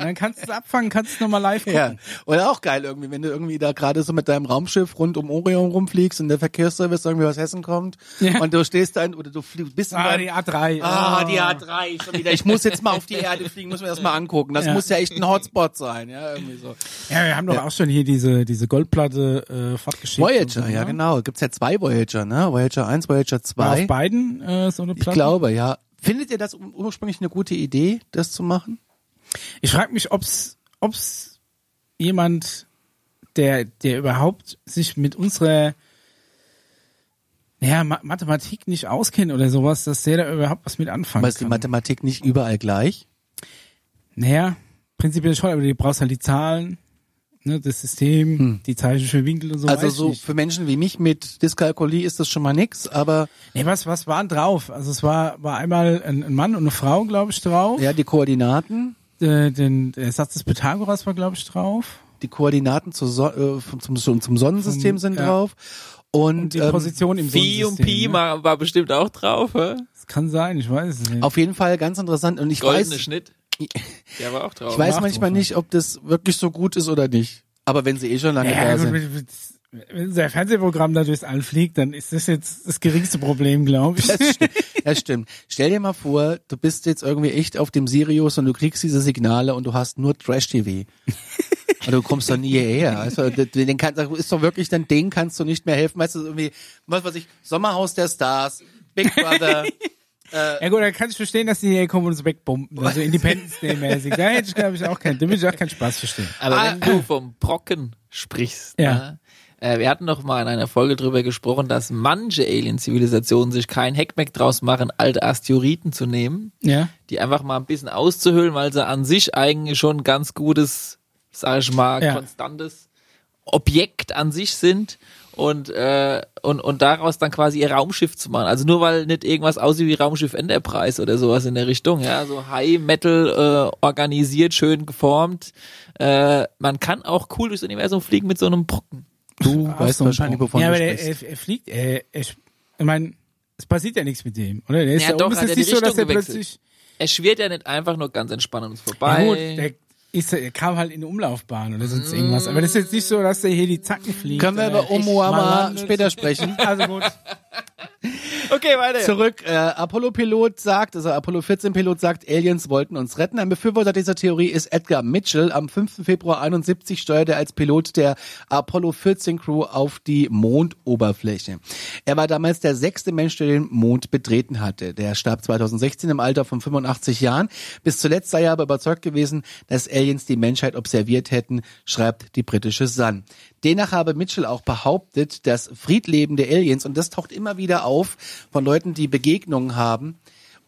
Speaker 3: Und dann kannst du es abfangen, kannst es nochmal live gucken.
Speaker 2: Ja, oder auch geil irgendwie, wenn du irgendwie da gerade so mit deinem Raumschiff rund um Orion rumfliegst und der Verkehrsservice irgendwie aus Hessen kommt
Speaker 3: Ja.
Speaker 2: und du stehst da oder du fliegst, bist in
Speaker 3: Ah,
Speaker 2: deinem-
Speaker 3: die A3.
Speaker 2: Ah, die A3 schon wieder. Ich muss jetzt mal auf die Erde fliegen, muss mir das mal angucken. Das
Speaker 3: Ja.
Speaker 2: muss ja echt ein Hotspot sein, ja, irgendwie so.
Speaker 3: Ja, wir haben doch auch schon hier diese, diese Goldplatte äh, fortgeschickt.
Speaker 2: Voyager,
Speaker 3: so,
Speaker 2: ja
Speaker 3: ne?
Speaker 2: genau. Gibt's ja zwei Voyager, ne? Voyager 1, Voyager
Speaker 3: War
Speaker 2: 2.
Speaker 3: auf beiden äh, so eine
Speaker 2: Ich
Speaker 3: Platte?
Speaker 2: glaube, ja. Findet ihr das ur- ursprünglich eine gute Idee, das zu machen?
Speaker 3: Ich frage mich, ob's, ob's jemand, der, der überhaupt sich mit unserer naja, Ma Mathematik nicht auskennt oder sowas, dass der da überhaupt was mit anfangen
Speaker 2: Aber ist die
Speaker 3: kann.
Speaker 2: Mathematik nicht überall gleich?
Speaker 3: Naja, prinzipiell schon, aber du brauchst halt die Zahlen, ne, das System, die Zeichen für Winkel und so.
Speaker 2: Hm. also so
Speaker 3: nicht.
Speaker 2: für Menschen wie mich mit Dyskalkulie ist das schon mal nix, aber
Speaker 3: Nee, was, was waren drauf? Also es war, war einmal ein, ein Mann und eine Frau, glaube ich, drauf.
Speaker 2: ja, die Koordinaten,
Speaker 3: Äh, den, der Satz des Pythagoras war, glaube ich, drauf.
Speaker 2: die Koordinaten zur so äh, zum, zum, zum Sonnensystem sind
Speaker 3: ja.
Speaker 2: drauf und,
Speaker 3: Und die
Speaker 2: ähm,
Speaker 3: Position im
Speaker 1: Phi und
Speaker 3: Sonnensystem,
Speaker 1: Pi
Speaker 3: ne?
Speaker 1: war, war bestimmt auch drauf, hä?
Speaker 3: Das kann sein, ich weiß es nicht.
Speaker 2: auf jeden Fall ganz interessant und ich
Speaker 1: Goldene
Speaker 2: weiß
Speaker 1: Schnitt. Der war auch drauf.
Speaker 2: ich weiß
Speaker 3: Macht
Speaker 2: manchmal
Speaker 3: drauf,
Speaker 2: nicht, ob das wirklich so gut ist oder nicht. Aber wenn sie eh schon lange
Speaker 3: ja,
Speaker 2: da
Speaker 3: gut,
Speaker 2: sind.
Speaker 3: Wenn, unser Fernsehprogramm da durchs All fliegt, dann ist das jetzt das geringste Problem, glaube ich.
Speaker 2: Das stimmt. das stimmt. Stell dir mal vor, du bist jetzt irgendwie echt auf dem Sirius und du kriegst diese Signale und du hast nur Trash-TV. Und du kommst doch nie hierher. Also, den kann, ist doch wirklich dann, den kannst du nicht mehr helfen. Weißt du, irgendwie, was weiß ich, Sommerhaus der Stars, Big Brother.
Speaker 3: Ja gut, dann kann ich verstehen, dass die hier kommen und uns wegbomben. Also Independence Day mäßig. Da hätte ich, glaube ich, auch keinen, da würde ich auch keinen Spaß verstehen.
Speaker 1: Aber
Speaker 2: Ah.
Speaker 1: wenn du vom Brocken sprichst,
Speaker 3: Ja.
Speaker 1: ne? Äh, wir hatten noch mal in einer Folge drüber gesprochen, dass manche Alien-Zivilisationen sich kein Heckmeck draus machen, alte Asteroiden zu nehmen,
Speaker 3: Ja.
Speaker 1: die einfach mal ein bisschen auszuhöhlen, weil sie an sich eigentlich schon ein ganz gutes, sag ich mal,
Speaker 3: Ja.
Speaker 1: konstantes Objekt an sich sind und, äh, und, und daraus dann quasi ihr Raumschiff zu machen. Also nur weil nicht irgendwas aussieht wie Raumschiff Enterprise oder sowas in der Richtung, ja, so High Metal äh, organisiert, schön geformt. Äh, man kann auch cool durchs Universum fliegen mit so einem Brocken.
Speaker 2: Du
Speaker 3: Ach
Speaker 2: weißt wahrscheinlich, wovon
Speaker 3: Ja,
Speaker 2: du
Speaker 3: aber der,
Speaker 2: sprichst.
Speaker 3: er, er fliegt, er, er, ich meine, es passiert ja nichts mit dem, oder? Der ist
Speaker 1: Ja,
Speaker 3: ja,
Speaker 1: doch,
Speaker 3: ist
Speaker 1: er
Speaker 3: nicht so, dass er
Speaker 1: gewechselt.
Speaker 3: plötzlich,
Speaker 1: Er schwirrt ja nicht einfach nur ganz entspannt uns vorbei.
Speaker 3: ja gut, der ist, er kam halt in eine Umlaufbahn oder sonst irgendwas. Aber das ist jetzt nicht so, dass der hier die Zacken fliegt.
Speaker 2: Können wir über Oumuamua
Speaker 3: landet.
Speaker 2: später sprechen?
Speaker 3: Also gut.
Speaker 1: Okay, weiter.
Speaker 2: Zurück, äh, Apollo-Pilot sagt, also Apollo-14-Pilot sagt, Aliens wollten uns retten. Ein Befürworter dieser Theorie ist Edgar Mitchell. Am 5. Februar 71 steuerte er als Pilot der Apollo-14-Crew auf die Mondoberfläche. Er war damals der sechste Mensch, der den Mond betreten hatte. Der starb 2016 im Alter von 85 Jahren. Bis zuletzt sei er aber überzeugt gewesen, dass Aliens die Menschheit observiert hätten, schreibt die britische Sun. Demnach habe Mitchell auch behauptet, dass friedlebende Aliens, und das taucht immer wieder auf von Leuten, die Begegnungen haben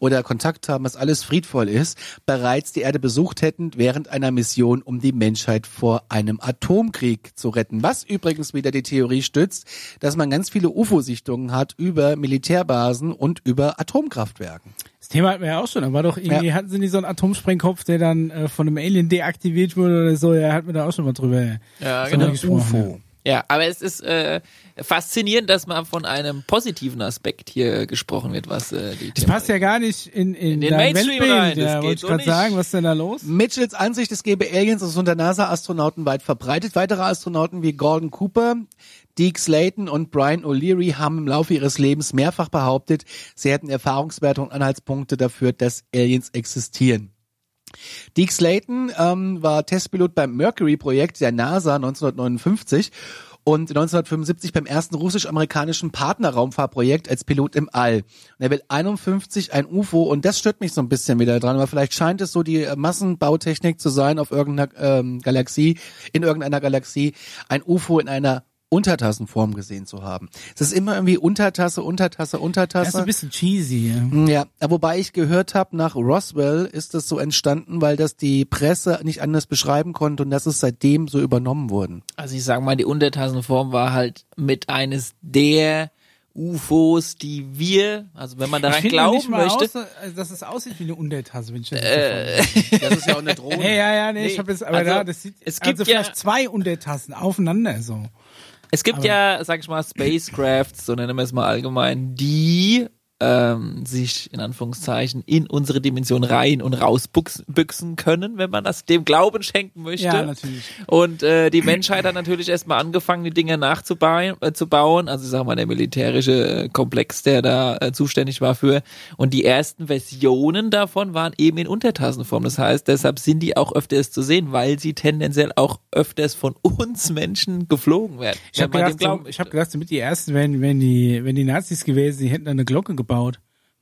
Speaker 2: oder Kontakt haben, was alles friedvoll ist, bereits die Erde besucht hätten während einer Mission, um die Menschheit vor einem Atomkrieg zu retten. Was übrigens wieder die Theorie stützt, dass man ganz viele UFO-Sichtungen hat über Militärbasen und über Atomkraftwerken.
Speaker 3: Das Thema hatten wir ja auch schon. Da war doch irgendwie, hatten sie nicht so einen Atomsprengkopf, der dann äh, von einem Alien deaktiviert wurde oder so. Ja, hatten wir da auch schon mal drüber.
Speaker 1: Ja, genau.
Speaker 3: gesprochen.
Speaker 2: UFO.
Speaker 1: Ja, aber es ist äh, faszinierend, dass mal von einem positiven Aspekt hier gesprochen wird, was äh, die
Speaker 3: Das passt ja gar nicht in, in,
Speaker 1: den
Speaker 3: dein
Speaker 1: Mainstream
Speaker 3: Weltbild.
Speaker 1: rein, das
Speaker 3: Ja,
Speaker 1: geht
Speaker 3: wollte ich
Speaker 1: so
Speaker 3: gerade
Speaker 1: nicht.
Speaker 3: sagen, was ist denn da los?
Speaker 2: Mitchells Ansicht, es gebe Aliens ist unter NASA-Astronauten weit verbreitet. Weitere Astronauten wie Gordon Cooper, Deke Slayton und Brian O'Leary haben im Laufe ihres Lebens mehrfach behauptet, sie hätten Erfahrungswerte und Anhaltspunkte dafür, dass Aliens existieren. Deke Slayton ähm, war Testpilot beim Mercury-Projekt der NASA 1959 und 1975 beim ersten russisch-amerikanischen Partnerraumfahrprojekt als Pilot im All. Und er will 51 ein UFO und das stört mich so ein bisschen wieder dran, aber vielleicht scheint es so die äh, Massenbautechnik zu sein auf irgendeiner ähm, Galaxie, in irgendeiner Galaxie, ein UFO in einer Untertassenform gesehen zu haben. Es ist immer irgendwie Untertasse, Untertasse,
Speaker 3: Das
Speaker 2: Untertasse.
Speaker 3: ist ein bisschen cheesy. Ja.
Speaker 2: Ja, wobei ich gehört habe, nach Roswell ist das so entstanden, weil das die Presse nicht anders beschreiben konnte und das ist seitdem so übernommen worden.
Speaker 1: Also ich sag mal, die Untertassenform war halt mit eines der UFOs, die wir, also wenn man daran
Speaker 3: Ich finde noch
Speaker 1: glauben
Speaker 3: nicht mal
Speaker 1: möchte,
Speaker 3: Aus, also, dass es aussieht wie eine Untertasse, wenn ich das
Speaker 1: äh,
Speaker 2: Das ist ja auch eine Drohne.
Speaker 3: Ja, ja, ja, nee,
Speaker 1: Nee,
Speaker 3: ich habe jetzt, aber
Speaker 1: also,
Speaker 3: da, das sieht,
Speaker 1: es gibt
Speaker 3: also
Speaker 1: ja-
Speaker 3: vielleicht zwei Untertassen aufeinander, so.
Speaker 1: Es gibt ja, sag ich mal, Spacecrafts, so nennen wir es mal allgemein, die ähm, sich in Anführungszeichen in unsere Dimension rein und rausbüchsen können, wenn man das dem Glauben schenken möchte.
Speaker 3: Ja, natürlich.
Speaker 1: Und äh, die Menschheit hat natürlich erstmal angefangen, die Dinge nachzubauen, äh, zu bauen. Also ich sag mal, der militärische äh, Komplex, der da äh, zuständig war für. Und die ersten Versionen davon waren eben in Untertassenform. Das heißt, deshalb sind die auch öfters zu sehen, weil sie tendenziell auch öfters von uns Menschen geflogen werden.
Speaker 3: Ich habe
Speaker 1: wenn
Speaker 3: gedacht, ich hab gedacht, damit die ersten wären, wenn die, wenn die Nazis gewesen, die hätten eine Glocke gebaut.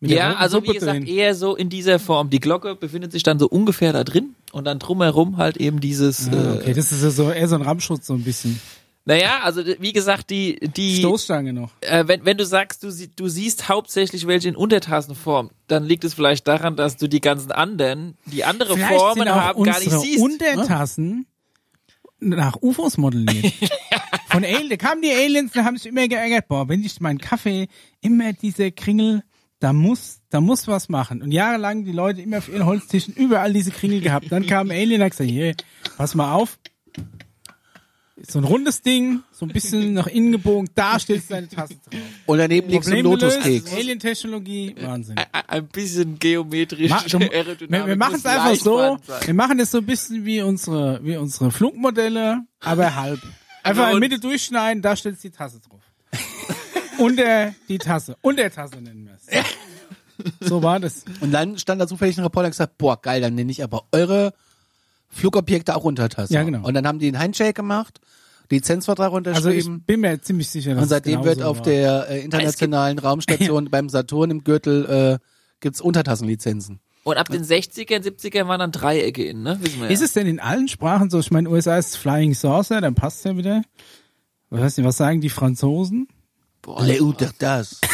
Speaker 3: Der
Speaker 1: Ja, also wie
Speaker 3: Suppe
Speaker 1: gesagt,
Speaker 3: drin.
Speaker 1: eher so in dieser Form. Die Glocke befindet sich dann so ungefähr da drin und dann drumherum halt eben dieses
Speaker 3: Ah, okay,
Speaker 1: äh,
Speaker 3: das ist ja so eher so ein Rammschutz so ein bisschen.
Speaker 1: Naja, also wie gesagt, die, die
Speaker 3: Stoßstange noch.
Speaker 1: äh, wenn, wenn du sagst, du, sie- du siehst hauptsächlich welche in Untertassenform, dann liegt es vielleicht daran, dass du die ganzen anderen, die andere
Speaker 3: Vielleicht
Speaker 1: Formen haben, gar nicht siehst.
Speaker 3: Untertassen nach UFOs modelliert. Von Aliens, da kamen die Aliens, da haben sich immer geärgert, boah, wenn ich meinen Kaffee, immer diese Kringel, da muss, da muss was machen. Und jahrelang die Leute immer auf ihren Holztischen überall diese Kringel gehabt. Dann kam ein Alien und hat gesagt, hier, pass mal auf. So ein rundes Ding, so ein bisschen nach innen gebogen, da stellst du deine Tasse drauf.
Speaker 2: Und daneben liegt so ein Lotuskeks.
Speaker 3: Alien-Technologie, Wahnsinn.
Speaker 1: Ein- Ein bisschen geometrisch.
Speaker 3: Ma- du, wir wir machen es einfach so. Wir machen es so ein bisschen wie unsere, wie unsere Flugmodelle, aber halb. Einfach in
Speaker 1: und-
Speaker 3: der Mitte durchschneiden, da stellst du die Tasse drauf. Unter die Tasse. Unter Tasse nennen wir es. So war das.
Speaker 2: Und dann stand da zufällig ein Reporter und gesagt, boah, geil, dann nenne ich aber eure Flugobjekte auch Untertasse.
Speaker 3: Ja, genau.
Speaker 2: Und dann haben die einen Handshake gemacht, Lizenzvertrag
Speaker 3: Also ich
Speaker 2: unterschrieben.
Speaker 3: bin mir ziemlich sicher, dass
Speaker 2: und seitdem
Speaker 3: es
Speaker 2: wird auf
Speaker 3: war.
Speaker 2: der äh, internationalen Raumstation beim Saturn im Gürtel äh, gibt's Untertassenlizenzen.
Speaker 1: Und ab den 60ern, 70ern waren dann Dreiecke in, ne? Wissen wir ja.
Speaker 3: Ist es denn in allen Sprachen so? Ich meine, USA ist Flying Saucer, dann passt ja wieder. Was heißt denn, was sagen die Franzosen?
Speaker 1: Boah,
Speaker 2: Le Untertas.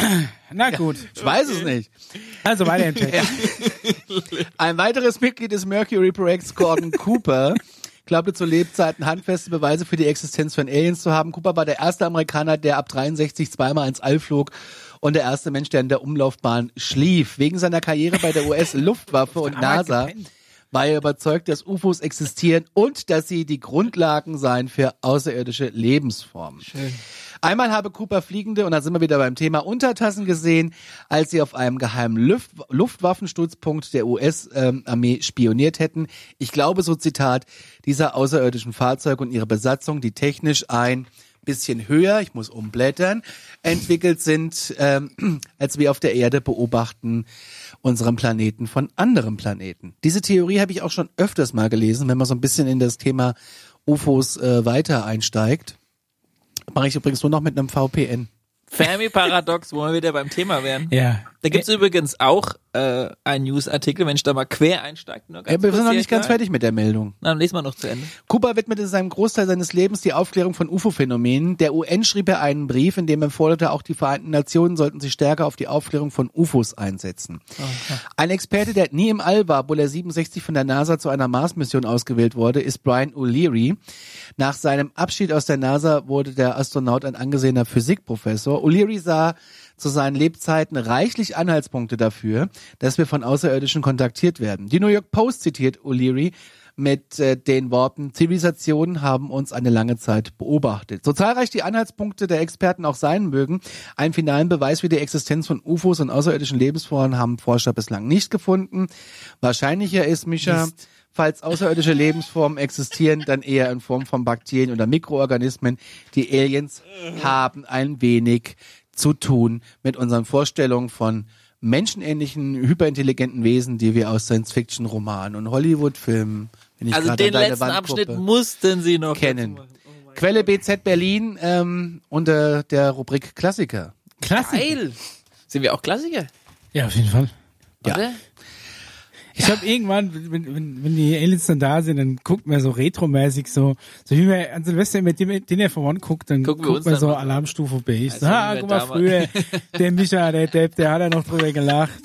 Speaker 3: Na gut.
Speaker 2: Ich weiß es nicht.
Speaker 3: Also weiter im Text.
Speaker 2: Ein weiteres Mitglied des Mercury Projekts, Gordon Cooper, glaubte zu Lebzeiten handfeste Beweise für die Existenz von Aliens zu haben. Cooper war der erste Amerikaner, der ab 63 zweimal ins All flog und der erste Mensch, der in der Umlaufbahn schlief. Wegen seiner Karriere bei der US-Luftwaffe und NASA war er überzeugt, dass UFOs existieren und dass sie die Grundlagen seien für außerirdische Lebensformen. Einmal habe Cooper fliegende, und da sind wir wieder beim Thema Untertassen gesehen, als sie auf einem geheimen Luft Luftwaffenstützpunkt der US-Armee spioniert hätten. Ich glaube, so Zitat, dieser außerirdischen Fahrzeuge und ihre Besatzung, die technisch ein bisschen höher, ich muss umblättern, entwickelt sind, ähm, als wir auf der Erde beobachten, unseren Planeten von anderen Planeten. Diese Theorie habe ich auch schon öfters mal gelesen, wenn man so ein bisschen in das Thema UFOs äh, weiter einsteigt. Mache ich übrigens nur noch mit einem VPN.
Speaker 1: Fermi-Paradox, wo wir wieder beim Thema wären.
Speaker 3: Ja.
Speaker 1: Da gibt's übrigens auch äh, einen Newsartikel, wenn ich da mal quer. Nur ganz
Speaker 2: Ja, wir sind noch nicht ganz fertig mit der Meldung.
Speaker 1: Na, dann lesen wir noch zu Ende.
Speaker 2: Cooper widmete seinem Großteil seines Lebens die Aufklärung von UFO-Phänomenen. Der UN schrieb er einen Brief, in dem er forderte, auch die Vereinten Nationen sollten sich stärker auf die Aufklärung von UFOs einsetzen. Ein Experte, der nie im All war, obwohl er 67 von der NASA zu einer Mars-Mission ausgewählt wurde, ist Brian O'Leary. Nach seinem Abschied aus der NASA wurde der Astronaut ein angesehener Physikprofessor. O'Leary sah zu seinen Lebzeiten reichlich Anhaltspunkte dafür, dass wir von Außerirdischen kontaktiert werden. Die New York Post zitiert O'Leary mit äh, den Worten, Zivilisationen haben uns eine lange Zeit beobachtet. So zahlreich die Anhaltspunkte der Experten auch sein mögen, einen finalen Beweis für die Existenz von UFOs und außerirdischen Lebensformen haben Forscher bislang nicht gefunden. Wahrscheinlicher ist, Micha, falls außerirdische Lebensformen existieren, dann eher in Form von Bakterien oder Mikroorganismen. Die Aliens haben ein wenig zu tun mit unseren Vorstellungen von menschenähnlichen, hyperintelligenten Wesen, die wir aus Science-Fiction-Romanen und Hollywood-Filmen, wenn ich
Speaker 1: Also den letzten Abschnitt mussten sie noch
Speaker 2: kennen.
Speaker 1: machen.
Speaker 2: Quelle BZ Berlin ähm, unter der Rubrik Klassiker.
Speaker 3: Klasse.
Speaker 1: Geil. Sind wir auch Klassiker?
Speaker 3: Ja, auf jeden Fall.
Speaker 2: Ja.
Speaker 1: Oder?
Speaker 3: Ich habe irgendwann, wenn, wenn, wenn die Aliens dann da sind, dann guckt man so retromäßig so, so wie man an Silvester immer Dinner Dinner for One guckt, dann
Speaker 1: Gucken wir
Speaker 3: guckt
Speaker 1: uns
Speaker 3: man so. Alarmstufe B.
Speaker 1: Also,
Speaker 3: ah, guck mal, früher, der Micha, der Depp, der hat ja noch drüber gelacht.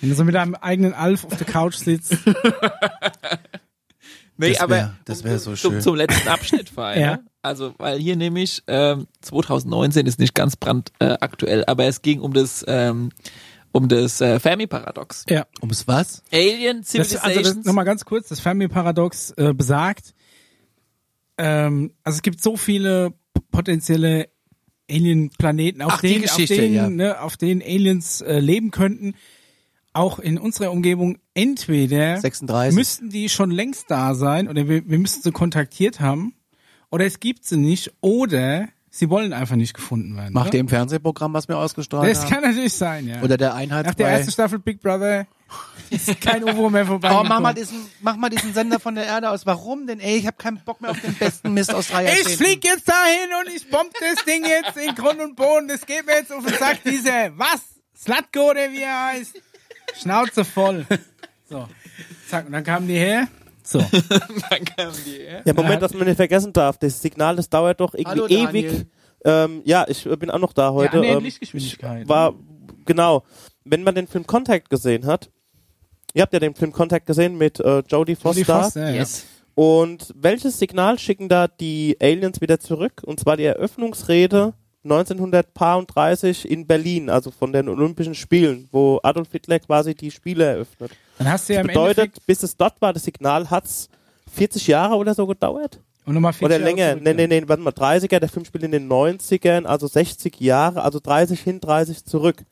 Speaker 3: Wenn du so mit einem eigenen Alf auf der Couch sitzt.
Speaker 1: Nee,
Speaker 2: Das
Speaker 1: aber
Speaker 2: wär- das wär so
Speaker 1: zum,
Speaker 2: schön.
Speaker 1: zum letzten Abschnitt Verein.
Speaker 3: Ja.
Speaker 1: ne? Also, weil hier nämlich ähm, 2019 ist nicht ganz brandaktuell, äh, aber es ging um das ähm, um das äh, Fermi-Paradox.
Speaker 3: Ja.
Speaker 2: Ums was?
Speaker 1: Alien
Speaker 3: Das, also
Speaker 1: Civilizations.
Speaker 3: das, nochmal ganz kurz, das Fermi-Paradox äh, besagt, ähm, also es gibt so viele potenzielle Alien-Planeten, auf
Speaker 2: Ach,
Speaker 3: denen, auf denen,
Speaker 2: ja.
Speaker 3: ne, auf denen Aliens äh, leben könnten. Auch in unserer Umgebung entweder
Speaker 2: 36.
Speaker 3: müssten die schon längst da sein oder wir, wir müssten sie kontaktiert haben oder es gibt sie nicht oder sie wollen einfach nicht gefunden werden.
Speaker 2: Macht
Speaker 3: oder?
Speaker 2: ihr im Fernsehprogramm, was wir ausgestrahlt
Speaker 3: Das
Speaker 2: haben?
Speaker 3: kann natürlich sein, ja.
Speaker 2: Oder der Einheit
Speaker 3: Nach der ersten Staffel Big Brother ist kein UFO mehr vorbei.
Speaker 2: Oh, mach mal, diesen, mach mal diesen Sender von der Erde aus. Warum denn? Ey, ich habe keinen Bock mehr auf den besten Mist aus drei
Speaker 3: Ich flieg jetzt dahin und ich bomb das Ding jetzt in Grund und Boden. Das geht mir jetzt auf den Sack, diese, was? Slatko oder wie er heißt? Schnauze voll. So. zack, und dann kamen die her. So.
Speaker 1: Dann kamen die, ja.
Speaker 4: Ja, Moment, dass man nicht vergessen darf. Das Signal, das dauert doch irgendwie
Speaker 2: Hallo,
Speaker 4: ewig. Ähm, ja, ich bin auch noch da heute.
Speaker 3: annähernd
Speaker 4: ähm,
Speaker 3: Lichtgeschwindigkeit.
Speaker 4: ich war, genau. Wenn man den Film Contact gesehen hat, ihr habt ja den Film Contact gesehen mit äh, Jodie Foster.
Speaker 3: Jodie Foster, ja.
Speaker 1: Yes.
Speaker 4: Und welches Signal schicken da die Aliens wieder zurück? Und zwar die Eröffnungsrede 1930 in Berlin, also von den Olympischen Spielen, wo Adolf Hitler quasi die Spiele eröffnet.
Speaker 3: Dann hast du ja im
Speaker 4: Bedeutet,
Speaker 3: Endeffekt
Speaker 4: bis es dort war, das Signal hat's 40 Jahre oder so gedauert?
Speaker 3: und nochmal 40
Speaker 4: Oder
Speaker 3: Jahre
Speaker 4: länger.
Speaker 3: zurück,
Speaker 4: Nee,
Speaker 3: ja.
Speaker 4: nee, nee, warte mal, 30er, der Film spielt in den 90ern, also 60 Jahre, also 30 hin, 30 zurück.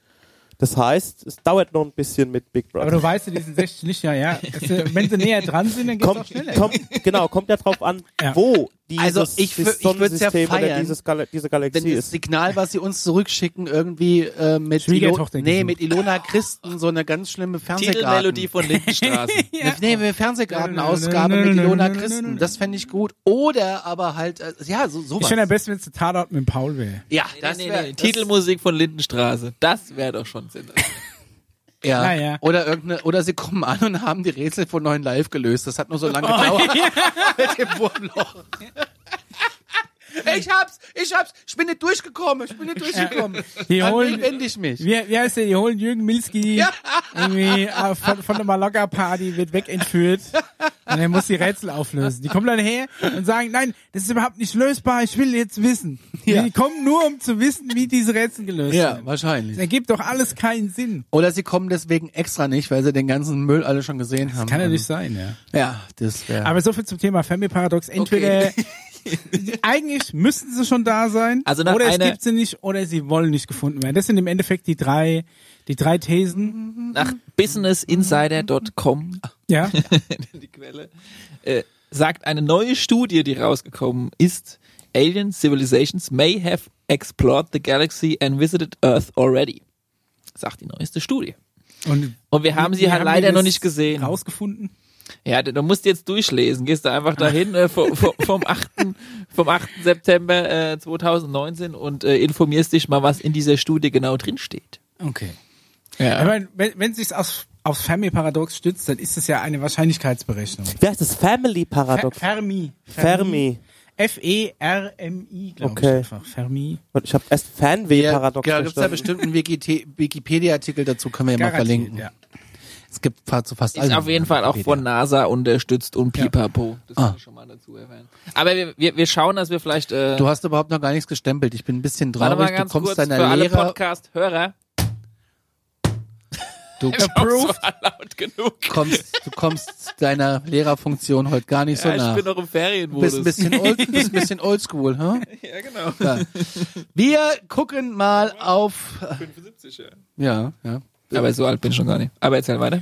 Speaker 4: Das heißt, es dauert noch ein bisschen mit Big Brother.
Speaker 3: Aber du weißt ja, die sind 60 Lichtjahre, ja. Das, äh, wenn sie näher dran sind, dann geht's auch
Speaker 4: kommt,
Speaker 3: schneller.
Speaker 4: kommt, genau, kommt ja drauf an,
Speaker 3: Ja.
Speaker 4: wo
Speaker 2: Also ich ich würd's ja
Speaker 4: Sonnensystem oder
Speaker 2: feiern,
Speaker 4: dieses Gal diese
Speaker 2: Wenn
Speaker 4: Galaxie
Speaker 2: das
Speaker 4: ist.
Speaker 2: Signal, was sie uns zurückschicken, irgendwie äh, mit, Ilo nee, mit Ilona Christen so eine ganz schlimme Fernsehgarten.
Speaker 1: Titelmelodie von Lindenstraße.
Speaker 2: Nee, eine Fernsehgartenausgabe mit Ilona Christen. Das fände ich gut. Oder aber halt, äh, ja, so,
Speaker 3: Ich
Speaker 2: sowas.
Speaker 3: finde am besten, wenn es Tatort mit Paul wäre.
Speaker 2: ja,
Speaker 1: Nee,
Speaker 2: das
Speaker 1: nee, nee,
Speaker 2: das-
Speaker 1: Titelmusik von Lindenstraße. Das wäre doch schon Sinn.
Speaker 2: Ja.
Speaker 3: Naja.
Speaker 2: Oder irgendeine, oder sie kommen an und haben die Rätsel von neuen Live gelöst. Das hat nur so lange gedauert. Mit dem Wurmloch. Ich hab's, ich hab's, ich bin nicht durchgekommen, ich bin nicht durchgekommen.
Speaker 3: Die
Speaker 2: An
Speaker 3: holen-
Speaker 2: wen wende ich mich?
Speaker 3: Wie, wie heißt der? Die holen Jürgen Milski
Speaker 2: Ja.
Speaker 3: irgendwie äh, von, von der Mallorca-Party, wird wegentführt und er muss die Rätsel auflösen. Die kommen dann her und sagen, nein, das ist überhaupt nicht lösbar, ich will jetzt wissen.
Speaker 2: Ja.
Speaker 3: Die kommen nur, um zu wissen, wie diese Rätsel gelöst
Speaker 2: Ja,
Speaker 3: sind.
Speaker 2: wahrscheinlich.
Speaker 3: Das ergibt doch alles keinen Sinn.
Speaker 2: Oder sie kommen deswegen extra nicht, weil sie den ganzen Müll alle schon gesehen haben.
Speaker 3: Kann ja nicht sein, ja.
Speaker 2: Ja, das wäre.
Speaker 3: Aber so viel zum Thema Fermi-Paradox. Entweder eigentlich müssten sie schon da sein,
Speaker 1: Also nach
Speaker 3: oder es gibt sie nicht, oder sie wollen nicht gefunden werden. Das sind im Endeffekt die drei, die drei Thesen.
Speaker 1: Nach businessinsider.com,
Speaker 3: Ja.
Speaker 1: die Quelle, äh, sagt eine neue Studie, die rausgekommen ist, Alien civilizations may have explored the galaxy and visited Earth already. Sagt die neueste Studie.
Speaker 3: Und,
Speaker 1: Und wir haben sie halt leider noch nicht gesehen.
Speaker 3: Rausgefunden.
Speaker 1: Ja, du musst jetzt durchlesen. Gehst du einfach dahin äh, vom, vom, vom 8. vom 8. September äh, 2019 und äh, informierst dich mal, was in dieser Studie genau drin steht.
Speaker 3: Okay.
Speaker 1: Ja.
Speaker 3: Aber wenn, wenn sich auf, aufs Fermi-Paradox stützt, dann ist es ja eine Wahrscheinlichkeitsberechnung.
Speaker 4: Wie heißt das? Family
Speaker 3: Fer
Speaker 4: Paradox.
Speaker 3: Fermi.
Speaker 4: Fermi.
Speaker 3: F-E-R-M-I, glaube
Speaker 4: Okay.
Speaker 3: ich einfach. Fermi.
Speaker 4: Und ich habe erst Fanweh
Speaker 2: ja,
Speaker 4: Paradox
Speaker 2: ja, gibt's da
Speaker 4: verstanden.
Speaker 2: bestimmt einen Wiki- Wikipedia-Artikel dazu, können wir ja mal verlinken.
Speaker 3: ja.
Speaker 2: Es gibt fa- zu fast
Speaker 1: Ist auf jeden Fall auch von NASA unterstützt und pipapo. Das
Speaker 2: Ah.
Speaker 1: kann ich schon mal dazu erwähnen. Aber wir, wir, wir schauen, dass wir vielleicht... Äh,
Speaker 2: Du hast überhaupt noch gar nichts gestempelt. Ich bin ein bisschen
Speaker 1: warte
Speaker 2: traurig.
Speaker 1: mal ganz
Speaker 2: du kommst
Speaker 1: kurz für
Speaker 2: deiner
Speaker 1: alle
Speaker 2: Lehrer,
Speaker 1: Podcast-Hörer.
Speaker 2: du
Speaker 1: genug.
Speaker 2: kommst, du kommst deiner Lehrerfunktion heute gar nicht so
Speaker 1: Ja, ich
Speaker 2: nah.
Speaker 1: bin noch im
Speaker 2: Du
Speaker 1: Ferienmodus.
Speaker 2: bist ein bisschen old, bist ein bisschen oldschool, hm?
Speaker 1: ja, genau.
Speaker 2: Ja. Wir gucken mal auf,
Speaker 1: 75, ja.
Speaker 2: ja, ja.
Speaker 1: Aber so alt bin ich schon gar nicht. Aber erzähl weiter.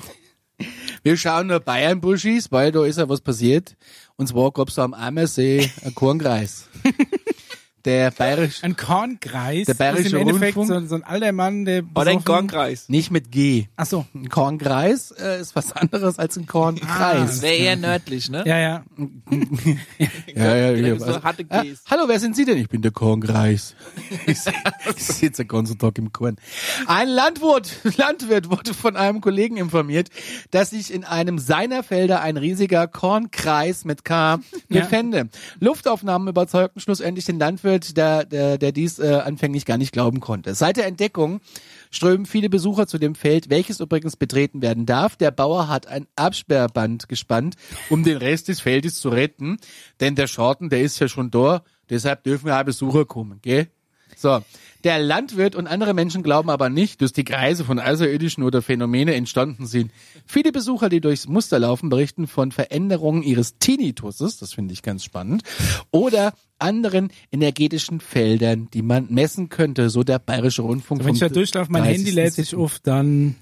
Speaker 2: Wir schauen nur Bayern Buschis, weil da ist ja was passiert. Und zwar gab's da am Ammersee einen Kornkreis. Der bayerische,
Speaker 3: Ein Kornkreis.
Speaker 2: Der Bayerische
Speaker 3: das ist im Endeffekt
Speaker 2: Rundfunk.
Speaker 3: so, so ein alter Mann, der
Speaker 1: Oder ein Kornkreis.
Speaker 2: nicht mit G.
Speaker 3: Ach so.
Speaker 2: Ein Kornkreis äh, ist was anderes als ein Kornkreis.
Speaker 1: Wäre eher nördlich, ne?
Speaker 3: Ja, ja.
Speaker 2: Ja, ja, ja.
Speaker 1: So harte
Speaker 2: Ah,
Speaker 1: Gs.
Speaker 2: hallo, wer sind Sie denn? Ich bin der Kornkreis. Ich, ich sitze den ganzen Tag im Korn. Ein Landwirt, Landwirt wurde von einem Kollegen informiert, dass sich in einem seiner Felder ein riesiger Kornkreis mit K
Speaker 3: Ja.
Speaker 2: befände. Luftaufnahmen überzeugten schlussendlich den Landwirt, der, der, der dies äh, anfänglich gar nicht glauben konnte. Seit der Entdeckung strömen viele Besucher zu dem Feld, welches übrigens betreten werden darf. Der Bauer hat ein Absperrband gespannt, um den Rest des Feldes zu retten, denn der Schaden, der ist ja schon da, deshalb dürfen ja Besucher kommen, gell? So, der Landwirt und andere Menschen glauben aber nicht, dass die Kreise von Außerirdischen oder Phänomene entstanden sind. Viele Besucher, die durchs Muster laufen, berichten von Veränderungen ihres Tinnituses, das finde ich ganz spannend, oder anderen energetischen Feldern, die man messen könnte, so der Bayerische Rundfunk.
Speaker 3: Wenn ich da durchlaufe, mein Handy lädt sich
Speaker 2: 30.07..
Speaker 3: auf, dann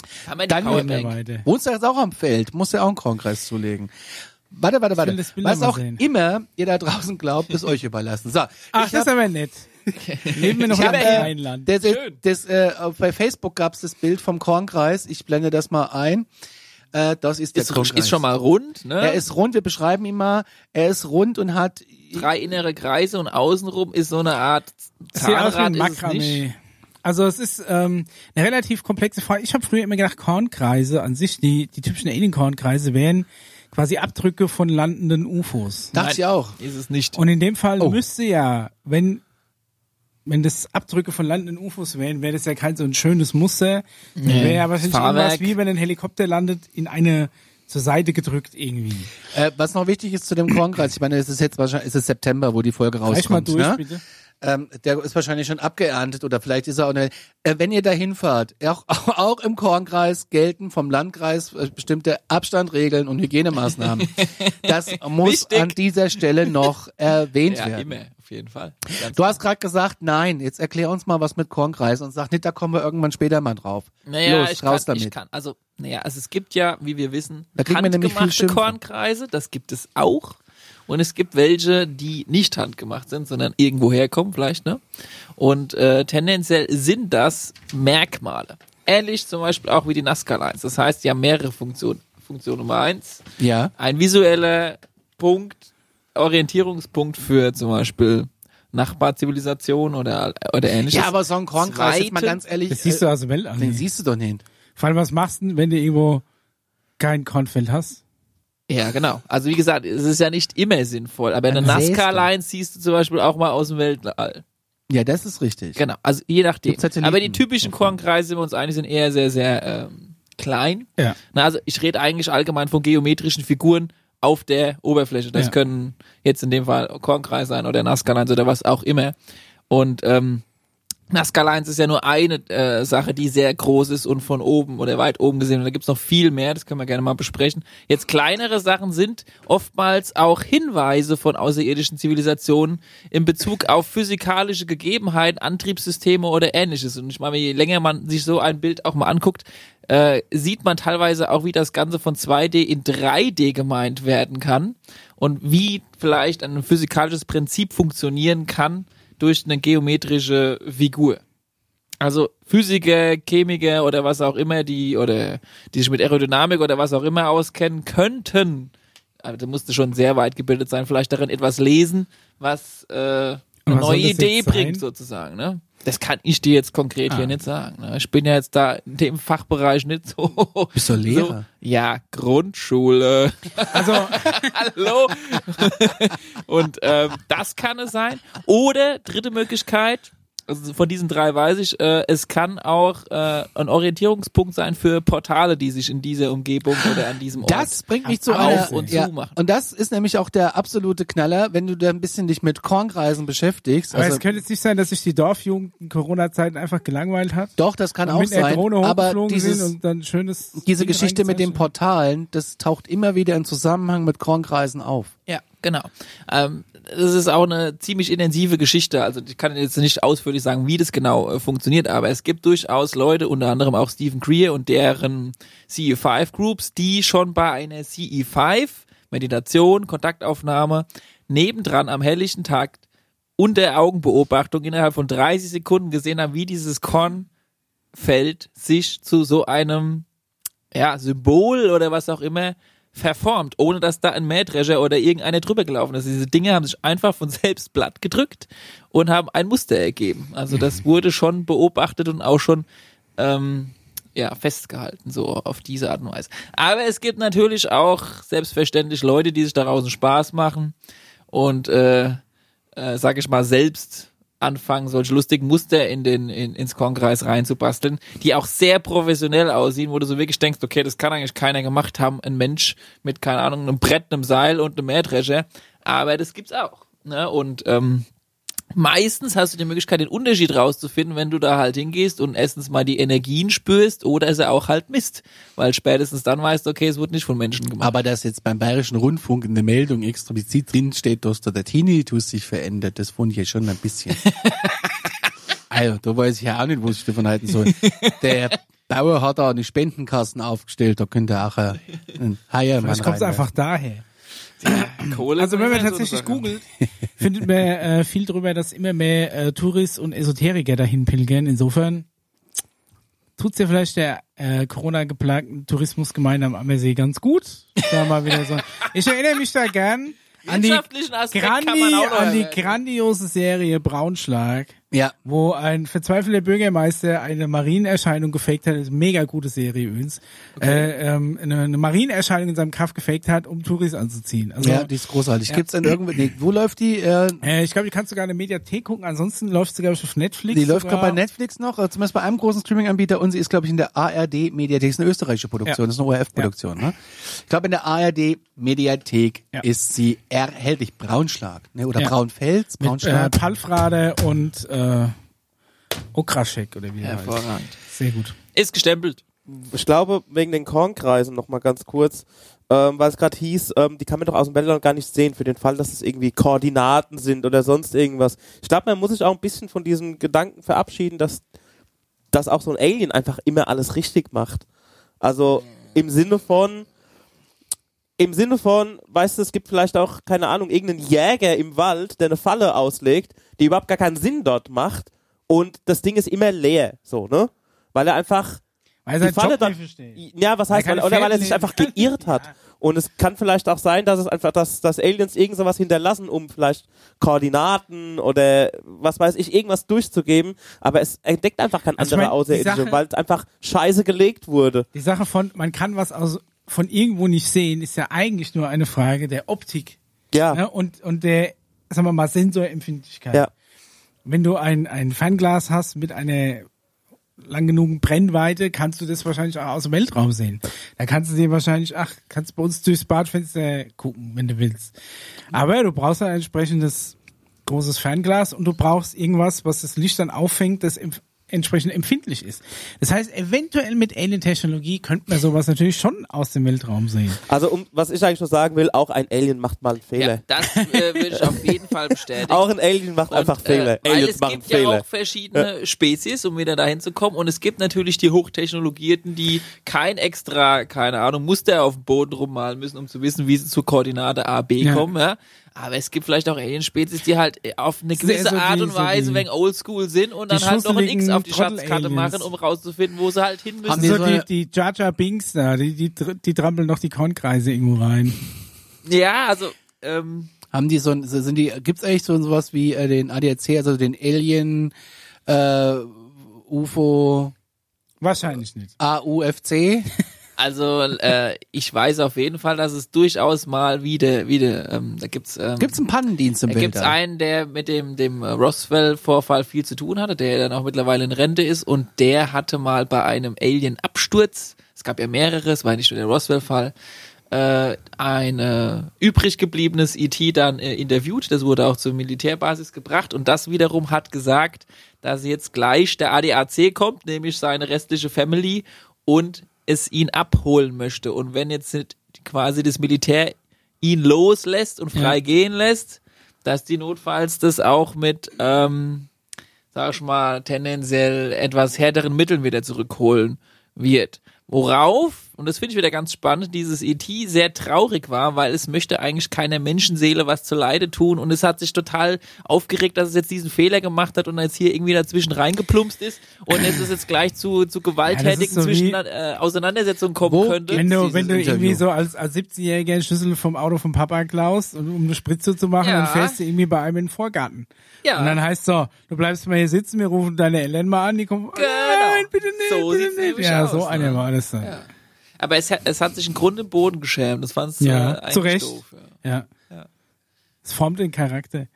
Speaker 2: Dann. Wohnst du jetzt auch am Feld? Musst du ja auch einen Kornkreis zulegen. Warte, warte, warte. Was auch
Speaker 3: sehen.
Speaker 2: immer ihr da draußen glaubt, ist euch überlassen. So,
Speaker 3: Ach,
Speaker 2: ich
Speaker 3: das ist aber nett. Leben wir noch
Speaker 2: ich
Speaker 3: in
Speaker 2: hab,
Speaker 3: einem
Speaker 2: äh,
Speaker 3: Rheinland.
Speaker 2: das, das,
Speaker 1: Schön.
Speaker 2: das, äh, bei Facebook gab's das Bild vom Kornkreis. Ich blende das mal ein. Äh, das ist der
Speaker 1: Ist,
Speaker 2: Kornkreis.
Speaker 1: ist schon mal rund, ne?
Speaker 2: Er ist rund, wir beschreiben ihn mal. Er ist rund und hat
Speaker 1: Drei innere Kreise und außenrum ist so eine Art Zahnrad
Speaker 3: ein
Speaker 1: ist es nicht.
Speaker 3: Makramee. Also es ist ähm, eine relativ komplexe Frage. Ich habe früher immer gedacht, Kornkreise an sich, die, die typischen Alien-Kornkreise wären quasi Abdrücke von landenden UFOs.
Speaker 2: Dachte ich auch.
Speaker 1: Ist es nicht.
Speaker 3: Und in dem Fall
Speaker 2: Oh.
Speaker 3: müsste ja, wenn wenn das Abdrücke von landenden UFOs wären, wäre das ja kein so ein schönes Muster. Wäre ja wahrscheinlich irgendwas wie wenn ein Helikopter landet, in eine zur Seite gedrückt irgendwie.
Speaker 2: Äh, was noch wichtig ist zu dem Kornkreis, ich meine, es ist jetzt wahrscheinlich, es ist September, wo die Folge
Speaker 3: Reich mal
Speaker 2: rauskommt.
Speaker 3: durch,
Speaker 2: ne?
Speaker 3: bitte.
Speaker 2: Ähm, der ist wahrscheinlich schon abgeerntet oder vielleicht ist er auch eine. Äh, wenn ihr da hinfahrt, auch, auch im Kornkreis gelten vom Landkreis äh, bestimmte Abstandregeln und Hygienemaßnahmen. Das muss
Speaker 1: Wichtig.
Speaker 2: an dieser Stelle noch erwähnt
Speaker 1: ja,
Speaker 2: werden.
Speaker 1: immer, auf jeden Fall. Ganz
Speaker 2: Du hast gerade gesagt, nein, jetzt erklär uns mal was mit Kornkreis und sag nicht, da kommen wir irgendwann später mal drauf.
Speaker 1: Naja,
Speaker 2: Los,
Speaker 1: ich, kann,
Speaker 2: raus damit.
Speaker 1: ich kann. Also, naja, also es gibt ja, wie wir wissen,
Speaker 2: Da nämlich viel.
Speaker 1: Kornkreise, das gibt es auch. Und es gibt welche, die nicht handgemacht sind, sondern irgendwo herkommen vielleicht, ne? Und äh, tendenziell sind das Merkmale. Ähnlich zum Beispiel auch wie die Nazca-Lines. Das heißt, die haben mehrere Funktionen. Funktion Nummer eins,
Speaker 2: Ja.
Speaker 1: ein visueller Punkt, Orientierungspunkt für zum Beispiel Nachbarzivilisation oder, oder ähnliches.
Speaker 2: Ja, aber so ein Kornkreis, jetzt mal ganz ehrlich,
Speaker 3: Das siehst du
Speaker 2: äh,
Speaker 3: aus der Welt an.
Speaker 2: den siehst du doch nicht.
Speaker 3: Vor allem, was machst du, denn, wenn du irgendwo kein Kornfeld hast?
Speaker 1: Ja, genau. Also wie gesagt, es ist ja nicht immer sinnvoll, aber eine. Nazca-Line siehst du zum Beispiel auch mal aus dem Weltall.
Speaker 2: Ja, das ist richtig.
Speaker 1: Genau, also je nachdem. Aber die typischen Kornkreise, sind wir uns einig, sind eher sehr, sehr ähm, klein.
Speaker 3: Ja.
Speaker 1: Na, also ich rede eigentlich allgemein von geometrischen Figuren auf der Oberfläche. Das
Speaker 3: Ja.
Speaker 1: können jetzt in dem Fall Kornkreis sein oder Nazca-Lines oder was auch immer. Und ähm, Nazca Lines ist ja nur eine äh, Sache, die sehr groß ist und von oben oder weit oben gesehen. Und da gibt's noch viel mehr, das können wir gerne mal besprechen. Jetzt kleinere Sachen sind oftmals auch Hinweise von außerirdischen Zivilisationen in Bezug auf physikalische Gegebenheiten, Antriebssysteme oder ähnliches. Und ich meine, je länger man sich so ein Bild auch mal anguckt, äh, sieht man teilweise auch, wie das Ganze von 2D in 3D gemeint werden kann und wie vielleicht ein physikalisches Prinzip funktionieren kann durch eine geometrische Figur. Also Physiker, Chemiker oder was auch immer, die oder die sich mit Aerodynamik oder was auch immer auskennen, könnten, aber da musste schon sehr weit gebildet sein, vielleicht darin etwas lesen, was äh, eine
Speaker 3: was
Speaker 1: neue Idee bringt sozusagen. Ne? Das kann ich dir jetzt konkret
Speaker 3: Ah.
Speaker 1: hier nicht sagen. Ne? Ich bin ja jetzt da in dem Fachbereich nicht so.
Speaker 2: Bist du Lehrer?
Speaker 1: So, ja, Grundschule.
Speaker 3: Also,
Speaker 1: Hallo. Und ähm, das kann es sein. Oder dritte Möglichkeit, also von diesen drei weiß ich, äh, es kann auch äh, ein Orientierungspunkt sein für Portale, die sich in dieser Umgebung oder an diesem Ort
Speaker 2: Das bringt mich zu
Speaker 3: Auf
Speaker 1: und
Speaker 2: ja,
Speaker 1: zu machen.
Speaker 2: und das ist nämlich auch der absolute Knaller, wenn du da ein bisschen dich mit Kornkreisen beschäftigst.
Speaker 3: aber
Speaker 2: Also,
Speaker 3: es könnte jetzt nicht sein, dass sich die Dorfjugend in Corona-Zeiten einfach gelangweilt hat.
Speaker 2: doch, das kann
Speaker 3: und
Speaker 2: auch sein.
Speaker 3: Drohne
Speaker 2: Aber
Speaker 3: hochgeflogen sind
Speaker 2: dieses,
Speaker 3: und dann schönes
Speaker 2: diese
Speaker 3: Ding
Speaker 2: Geschichte mit den. Portalen, das taucht immer wieder in Zusammenhang mit Kornkreisen auf.
Speaker 1: Ja, genau. Ähm, das ist auch eine ziemlich intensive Geschichte. Also ich kann jetzt nicht ausführlich sagen, wie das genau äh, funktioniert, aber es gibt durchaus Leute, unter anderem auch Stephen Greer und deren CE5 Groups, die schon bei einer CE5 Meditation, Kontaktaufnahme nebendran am helllichen Tag unter Augenbeobachtung innerhalb von 30 Sekunden gesehen haben, wie dieses Kornfeld sich zu so einem ja, Symbol oder was auch immer verformt, ohne dass da ein Mähdrescher oder irgendeiner drüber gelaufen ist. Diese Dinge haben sich einfach von selbst platt gedrückt und haben ein Muster ergeben. Also das wurde schon beobachtet und auch schon ähm, ja, festgehalten, so auf diese Art und Weise. Aber es gibt natürlich auch selbstverständlich Leute, die sich daraus einen Spaß machen und äh, äh, sag ich mal, selbst anfangen, solche lustigen Muster in den, in, ins Kornkreis reinzubasteln, die auch sehr professionell aussehen, wo du so wirklich denkst, okay, das kann eigentlich keiner gemacht haben, ein Mensch mit, keine Ahnung, einem Brett, einem Seil und einem Mähdrescher, aber das gibt's auch. Ne? Und ähm, meistens hast du die Möglichkeit, den Unterschied rauszufinden, wenn du da halt hingehst und erstens mal die Energien spürst oder ist er auch halt Mist, weil spätestens dann weißt du, okay, es wurde nicht von Menschen gemacht.
Speaker 2: Aber dass jetzt beim Bayerischen Rundfunk in der Meldung explizit drin steht, dass da der Tinnitus sich verändert, das fand ich ja schon ein bisschen. also, da weiß ich ja auch nicht, was ich davon halten soll. Der Bauer hat da eine Spendenkassen aufgestellt, da könnte auch ein, ein Heiermann
Speaker 3: Vielleicht kommt es einfach daher.
Speaker 1: Kohle
Speaker 3: Also wenn man tatsächlich googelt, findet man äh, viel drüber, dass immer mehr äh, Touris und Esoteriker dahin pilgern. Insofern tut's ja vielleicht der äh, Corona-geplagten Tourismusgemeinde am Ammersee ganz gut. Da mal wieder so. Ich erinnere mich da gern an die, Grandi, an die grandiose Serie Braunschlag.
Speaker 2: Ja.
Speaker 3: wo ein verzweifelter Bürgermeister eine Marienerscheinung gefaked hat. Das ist eine mega gute Serie übrigens. Äh, ähm, eine, eine Marienerscheinung in seinem Kaff gefaked hat, um Touris anzuziehen. Also,
Speaker 2: Ja, die ist großartig. Gibt's denn irgendwo, nee, wo läuft die? Äh,
Speaker 3: äh, ich glaube, die kannst du sogar in der Mediathek gucken. Ansonsten läuft sie, glaube ich, auf Netflix.
Speaker 2: die läuft gerade bei Netflix noch, äh, zumindest bei einem großen Streaming-Anbieter und sie ist, glaube ich, in der ARD-Mediathek. ist eine österreichische Produktion,
Speaker 3: Ja.
Speaker 2: das ist eine ORF-Produktion. Ne? Ich glaube, in der ARD-Mediathek
Speaker 3: Ja.
Speaker 2: ist sie erhältlich. Braunschlag, ne? oder
Speaker 3: Ja.
Speaker 2: Braunfels,
Speaker 3: Mit äh,
Speaker 2: Braunschlag.
Speaker 3: Palfrade und äh, Okraschek oder wie der heißt. Sehr gut.
Speaker 1: Ist gestempelt.
Speaker 4: Ich glaube, wegen den Kornkreisen noch mal ganz kurz, ähm, weil es gerade hieß, ähm, die kann man doch aus dem Weltraum gar nicht sehen, für den Fall, dass es irgendwie Koordinaten sind oder sonst irgendwas. Ich glaube, man muss sich auch ein bisschen von diesem Gedanken verabschieden, dass, dass auch so ein Alien einfach immer alles richtig macht. Also im Sinne von, im Sinne von, weißt du, es gibt vielleicht auch, keine Ahnung, irgendeinen Jäger im Wald, der eine Falle auslegt, die überhaupt gar keinen Sinn dort macht und das Ding ist immer leer, so, ne? Weil er einfach
Speaker 3: Weil
Speaker 4: die Falle
Speaker 3: Job
Speaker 4: dann, ja, was heißt,
Speaker 3: Weil
Speaker 4: oder weil er sich einfach geirrt hat.
Speaker 3: Ja.
Speaker 4: Und es kann vielleicht auch sein, dass es einfach, dass, dass Aliens irgend sowas hinterlassen, um vielleicht Koordinaten oder was weiß ich, irgendwas durchzugeben, aber es entdeckt einfach kein
Speaker 3: Also ich
Speaker 4: anderer
Speaker 3: mein,
Speaker 4: Außerirdischer,
Speaker 3: Sache-
Speaker 4: weil es einfach scheiße gelegt wurde.
Speaker 3: Die Sache von, man kann was aus, von irgendwo nicht sehen, ist ja eigentlich nur eine Frage der Optik
Speaker 4: Ja,
Speaker 3: ne? und, und der, sagen wir mal, Sensorempfindlichkeit.
Speaker 4: ja.
Speaker 3: Wenn du ein, ein Fernglas hast mit einer lang genugen Brennweite, kannst du das wahrscheinlich auch aus dem Weltraum sehen. Da kannst du dir wahrscheinlich, ach, kannst bei uns durchs Badfenster gucken, wenn du willst. Aber du brauchst ein entsprechendes großes Fernglas und du brauchst irgendwas, was das Licht dann auffängt, das entsprechend empfindlich ist. Das heißt, eventuell mit Alien-Technologie könnte man sowas natürlich schon aus dem Weltraum sehen.
Speaker 4: Also um, was ich eigentlich nur sagen will, auch ein Alien macht mal einen
Speaker 1: Ja,
Speaker 4: Fehler.
Speaker 1: das äh, würde ich auf jeden Fall bestätigen.
Speaker 4: Auch ein Alien macht
Speaker 1: Und,
Speaker 4: einfach Fehler.
Speaker 1: Äh, weil
Speaker 4: Aliens
Speaker 1: es
Speaker 4: machen
Speaker 1: gibt ja
Speaker 4: Fehler.
Speaker 1: auch verschiedene Spezies, um wieder dahin zu kommen. Und es gibt natürlich die Hochtechnologierten, die kein extra, keine Ahnung, Muster auf dem Boden rummalen müssen, um zu wissen, wie sie zur Koordinate A, B
Speaker 3: Ja.
Speaker 1: kommen. Ja? Aber es gibt vielleicht auch Alien-Spezies, die halt äh, auf eine gewisse
Speaker 3: so
Speaker 1: Art und Weise wegen Oldschool sind und
Speaker 3: die
Speaker 1: dann halt noch ein X auf die Schatzkarte machen, um rauszufinden, wo sie halt hin müssen.
Speaker 2: Haben die
Speaker 3: so
Speaker 2: so
Speaker 3: die, die Jar Jar Binks da, die, die, die trampeln noch die Kornkreise irgendwo rein.
Speaker 1: Ja, also ähm,
Speaker 2: Haben die so, ein- so- sind die, gibt's eigentlich so sowas wie äh, den ADAC, also den Alien, äh, UFO,
Speaker 3: Wahrscheinlich nicht.
Speaker 2: AUFC?
Speaker 1: Also äh, ich weiß auf jeden Fall, dass es durchaus mal wieder, wieder, ähm, da gibt's, ähm,
Speaker 2: Gibt's einen Pannendienst im
Speaker 1: da gibt's einen, der mit dem dem Roswell-Vorfall viel zu tun hatte, der dann auch mittlerweile in Rente ist und der hatte mal bei einem Alien-Absturz, es gab ja mehrere, es war nicht nur der Roswell-Fall, äh, ein äh, übrig gebliebenes ET dann äh, interviewt, das wurde auch zur Militärbasis gebracht und das wiederum hat gesagt, dass jetzt gleich der ADAC kommt, nämlich seine restliche Family und es ihn abholen möchte und wenn jetzt quasi das Militär ihn loslässt und frei
Speaker 3: Ja.
Speaker 1: gehen lässt, dass die notfalls das auch mit, ähm, sag ich mal, tendenziell etwas härteren Mitteln wieder zurückholen wird. Worauf, und das finde ich wieder ganz spannend, dieses ET sehr traurig war, weil es möchte eigentlich keiner Menschenseele was zu Leide tun und es hat sich total aufgeregt, dass es jetzt diesen Fehler gemacht hat und jetzt hier irgendwie dazwischen reingeplumpst ist und es ist jetzt gleich zu, zu gewalttätigen
Speaker 3: so wie-
Speaker 1: zwischen äh, Auseinandersetzungen kommen
Speaker 2: Wo
Speaker 1: könnte.
Speaker 3: Wenn du, wenn du
Speaker 2: Interview?
Speaker 3: irgendwie so als, als 17-Jähriger einen Schlüssel vom Auto vom Papa klaust, um eine Spritze zu machen,
Speaker 1: Ja.
Speaker 3: dann fährst du irgendwie bei einem in den Vorgarten.
Speaker 1: Ja.
Speaker 3: Und dann heißt so, du bleibst mal hier sitzen, wir rufen deine Eltern mal an, die kommen,
Speaker 1: Genau.
Speaker 3: nein, bitte nicht,
Speaker 1: So
Speaker 3: bitte nicht. Ja,
Speaker 1: aus,
Speaker 3: so
Speaker 1: ne?
Speaker 3: einer war das dann.
Speaker 1: Ja. Aber es hat, es hat sich im Grunde im Boden geschämt. Das fand es
Speaker 3: Ja,
Speaker 1: äh,
Speaker 3: zu Recht.
Speaker 1: doof. Ja.
Speaker 3: Ja. Es formt den Charakter.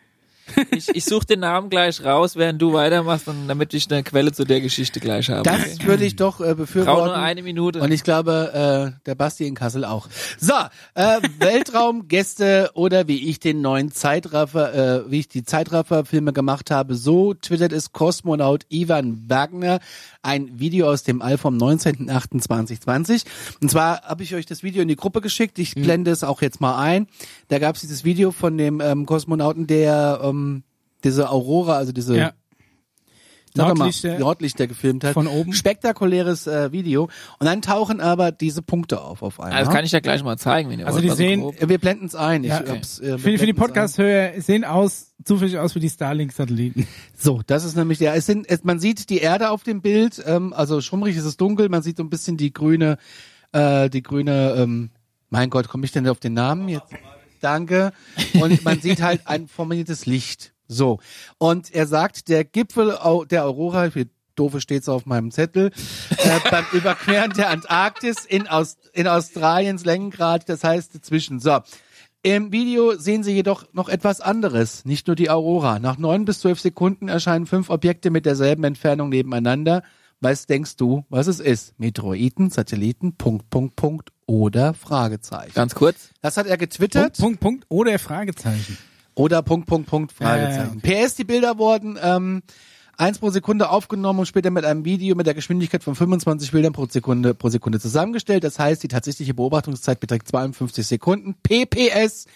Speaker 1: Ich, ich suche den Namen gleich raus, während du weitermachst, und damit ich eine Quelle zu der Geschichte gleich habe.
Speaker 2: Das
Speaker 1: okay?
Speaker 2: würde ich doch äh, befürworten.
Speaker 1: nur eine Minute.
Speaker 2: Und ich glaube, äh, der Basti in Kassel auch. So, äh, Weltraumgäste oder wie ich den neuen Zeitraffer, äh, wie ich die Zeitraffer-Filme gemacht habe, so twittert es Kosmonaut Ivan Wagner ein Video aus dem All vom 19.08.2020. Und zwar habe ich euch das Video in die Gruppe geschickt. Ich blende es auch jetzt mal ein. Da gab es dieses Video von dem ähm, Kosmonauten, der ähm, diese Aurora, also diese
Speaker 3: Ja.
Speaker 2: Doch mal,
Speaker 3: Nordlichter.
Speaker 2: Nordlichter gefilmt hat.
Speaker 3: Von oben.
Speaker 2: Spektakuläres äh, Video. Und dann tauchen aber diese Punkte auf auf einmal.
Speaker 1: also das kann ich ja gleich mal zeigen, wenn ihr
Speaker 3: Also
Speaker 1: wollt,
Speaker 3: die
Speaker 1: mal so
Speaker 3: sehen-
Speaker 1: grob.
Speaker 2: Wir blenden es ein. Ich
Speaker 3: Ja,
Speaker 1: okay.
Speaker 2: hab's, äh,
Speaker 3: Für, für die. Podcast-Hörer sehen aus, zufällig aus wie die Starlink-Satelliten.
Speaker 2: So, das ist nämlich der. Es sind, es, man sieht die Erde auf dem Bild. Ähm, also schummrig ist es dunkel. Man sieht so ein bisschen die grüne, äh, die grüne. Ähm, mein Gott, komme ich denn auf den Namen jetzt? Danke. Und man sieht halt ein formiertes Licht. So. Und er sagt, der Gipfel der Aurora, wie doofe steht's auf meinem Zettel, äh, beim Überqueren der Antarktis in, Aus in Australiens Längengrad, das heißt dazwischen. So. Im Video sehen Sie jedoch noch etwas anderes, nicht nur die Aurora. Nach neun bis zwölf Sekunden erscheinen fünf Objekte mit derselben Entfernung nebeneinander. Was denkst du, was es ist? Meteoriten, Satelliten, Punkt, Punkt, Punkt oder Fragezeichen.
Speaker 1: Ganz kurz.
Speaker 2: Das hat er getwittert.
Speaker 3: Punkt, Punkt, Punkt oder Fragezeichen.
Speaker 2: Oder Punkt, Punkt, Punkt, Fragezeichen. PS, die Bilder wurden ähm, eins pro Sekunde aufgenommen und später mit einem Video mit der Geschwindigkeit von 25 Bildern pro Sekunde pro Sekunde zusammengestellt. Das heißt, die tatsächliche Beobachtungszeit beträgt 52 Sekunden. PPS.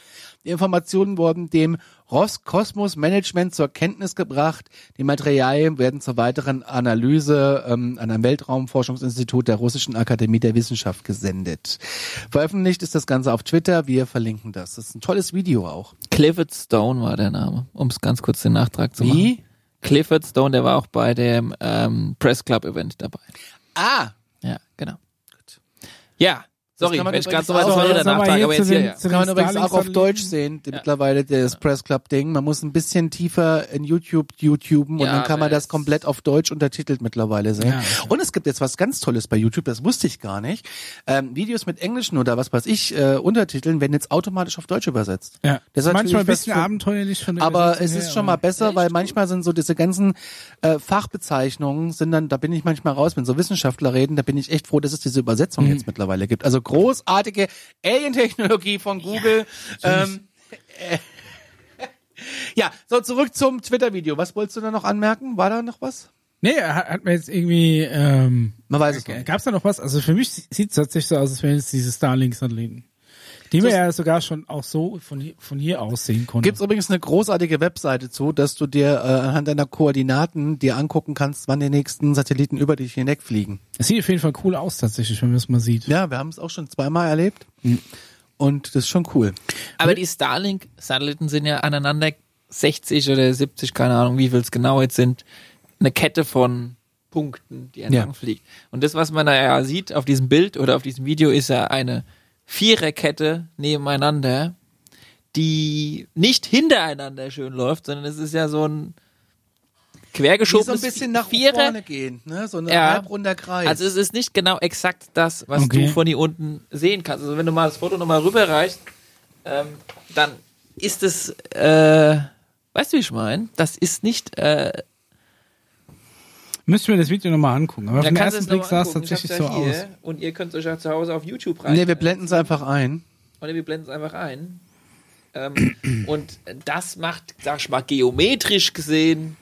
Speaker 2: Die Informationen wurden dem Roskosmos Management zur Kenntnis gebracht. Die Materialien werden zur weiteren Analyse ähm, an einem Weltraumforschungsinstitut der Russischen Akademie der Wissenschaft gesendet. Veröffentlicht ist das Ganze auf Twitter. Wir verlinken das. Das ist ein tolles Video auch.
Speaker 1: Clifford Stone war der Name, um es ganz kurz den Nachtrag zu machen.
Speaker 2: Wie?
Speaker 1: Clifford Stone, der war auch bei dem ähm, Press Club Event dabei.
Speaker 2: Ah,
Speaker 1: Ja, genau. Ja, sorry,
Speaker 2: kann man
Speaker 1: wenn ich gerade
Speaker 2: übrigens
Speaker 1: so weit war der Nachtrag,
Speaker 3: hier
Speaker 1: aber jetzt hier,
Speaker 3: den-
Speaker 1: ja.
Speaker 2: kann man übrigens auch auf. Deutsch sehen, die mittlerweile das Press Club Ding. Man muss ein bisschen tiefer in YouTube YouTuben und
Speaker 1: Ja,
Speaker 2: dann kann man das komplett auf Deutsch untertitelt mittlerweile sehen.
Speaker 3: Ja.
Speaker 2: Und es gibt jetzt was ganz Tolles bei YouTube, das wusste ich gar nicht. Ähm, Videos mit englischen oder was weiß ich, äh, Untertiteln werden jetzt automatisch auf Deutsch übersetzt.
Speaker 3: Ja.
Speaker 2: Das ist
Speaker 3: manchmal ein bisschen
Speaker 2: für-
Speaker 3: abenteuerlich von der
Speaker 2: Aber es ist
Speaker 3: her,
Speaker 2: schon mal besser, weil manchmal sind so diese ganzen äh, Fachbezeichnungen sind dann, da bin ich manchmal raus, wenn so Wissenschaftler reden, da bin ich echt froh, dass es diese Übersetzung jetzt mittlerweile gibt. Also großartige Alien-Technologie von Google. ähm, äh, ja, so zurück zum Twitter-Video. Was wolltest du da noch anmerken? War da noch was?
Speaker 3: Nee, hat, hat mir jetzt irgendwie, ähm,
Speaker 2: Man weiß es nicht.
Speaker 3: Gab's da noch was? Also für mich sieht es tatsächlich so aus, als wären es diese Starlink-Satelliten. Die wir ja sogar schon auch so von hier, von hier aus sehen konnten.
Speaker 2: Gibt's übrigens eine großartige Webseite zu, dass du dir äh, anhand deiner Koordinaten dir angucken kannst, wann die nächsten Satelliten über dich hinwegfliegen.
Speaker 3: Es sieht auf jeden Fall cool aus tatsächlich, wenn man es mal sieht.
Speaker 2: Ja, wir haben es auch schon zweimal erlebt. Und das ist schon cool.
Speaker 1: Aber die Starlink-Satelliten sind ja aneinander 60 oder 70, keine Ahnung, wie viel es genau jetzt sind, eine Kette von Punkten, die entlang
Speaker 2: Ja.
Speaker 1: fliegt. Und das, was man da ja sieht auf diesem Bild oder auf diesem Video, ist ja eine Viererkette nebeneinander, die nicht hintereinander schön läuft, sondern es ist ja so ein
Speaker 2: Die
Speaker 1: quergeschobenes
Speaker 2: so ein bisschen nach
Speaker 1: Vierer.
Speaker 2: vorne gehen, ne? So ein
Speaker 1: Ja.
Speaker 2: halbrunder Kreis.
Speaker 1: Also es ist nicht genau exakt das, was
Speaker 3: Okay.
Speaker 1: du von hier unten sehen kannst. Also wenn du mal das Foto nochmal rüberreichst, ähm, dann ist es, äh, weißt du, wie ich meine? Das ist nicht, äh,
Speaker 3: Müssen wir das Video nochmal angucken. Aber auf
Speaker 1: dann
Speaker 3: den
Speaker 1: kannst du
Speaker 3: ersten
Speaker 1: es
Speaker 3: Blick sah es tatsächlich so aus.
Speaker 1: Und ihr könnt euch ja zu Hause auf YouTube rein.
Speaker 2: nee, wir blenden es einfach ein.
Speaker 1: Oder wir blenden es einfach ein. Ähm, und das macht, sag ich mal, geometrisch gesehen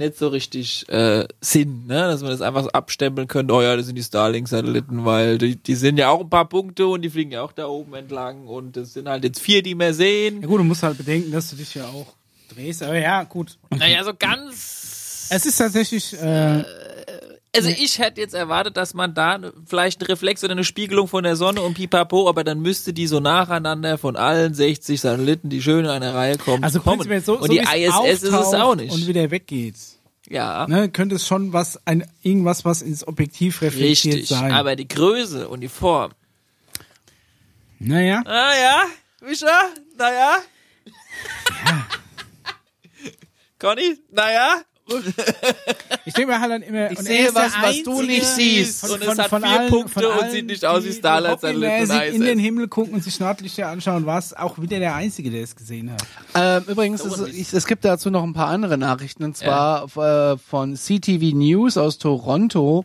Speaker 1: nicht so richtig äh, Sinn, ne? dass man das einfach so abstempeln könnte, oh ja, das sind die Starlink-Satelliten, weil die, die sind ja auch ein paar Punkte und die fliegen ja auch da oben entlang und das sind halt jetzt vier, die wir sehen.
Speaker 3: Ja gut, du musst halt bedenken, dass du dich ja auch drehst. Aber ja, gut.
Speaker 1: Naja, so ganz.
Speaker 3: Es ist tatsächlich, äh,
Speaker 1: Also ich hätte jetzt erwartet, dass man da vielleicht einen Reflex oder eine Spiegelung von der Sonne und pipapo, aber dann müsste die so nacheinander von allen 60 Satelliten, die schön in einer Reihe kommen,
Speaker 3: also
Speaker 1: kommen.
Speaker 3: so,
Speaker 1: und
Speaker 3: so
Speaker 1: die ISS ist es auch nicht.
Speaker 3: Und wieder weggeht.
Speaker 1: ja.
Speaker 3: Ne, könnte es schon was, ein, irgendwas, was ins Objektiv reflektiert
Speaker 1: Richtig,
Speaker 3: sein.
Speaker 1: aber die Größe und die Form.
Speaker 3: naja.
Speaker 1: Ah ja, Mischa, naja. Conny, naja.
Speaker 3: Ich denke mir halt dann immer,
Speaker 2: Ich
Speaker 3: und
Speaker 2: sehe was, was du nicht siehst.
Speaker 1: Und es hat vier Punkte und sieht nicht aus wie Starlight Satelliten
Speaker 3: sich in den Himmel gucken und sich Nordlichter anschauen, war es auch wieder der Einzige, der es gesehen hat.
Speaker 2: Ähm, übrigens, es, ich, es gibt dazu noch ein paar andere Nachrichten, und zwar äh, von CTV News aus Toronto,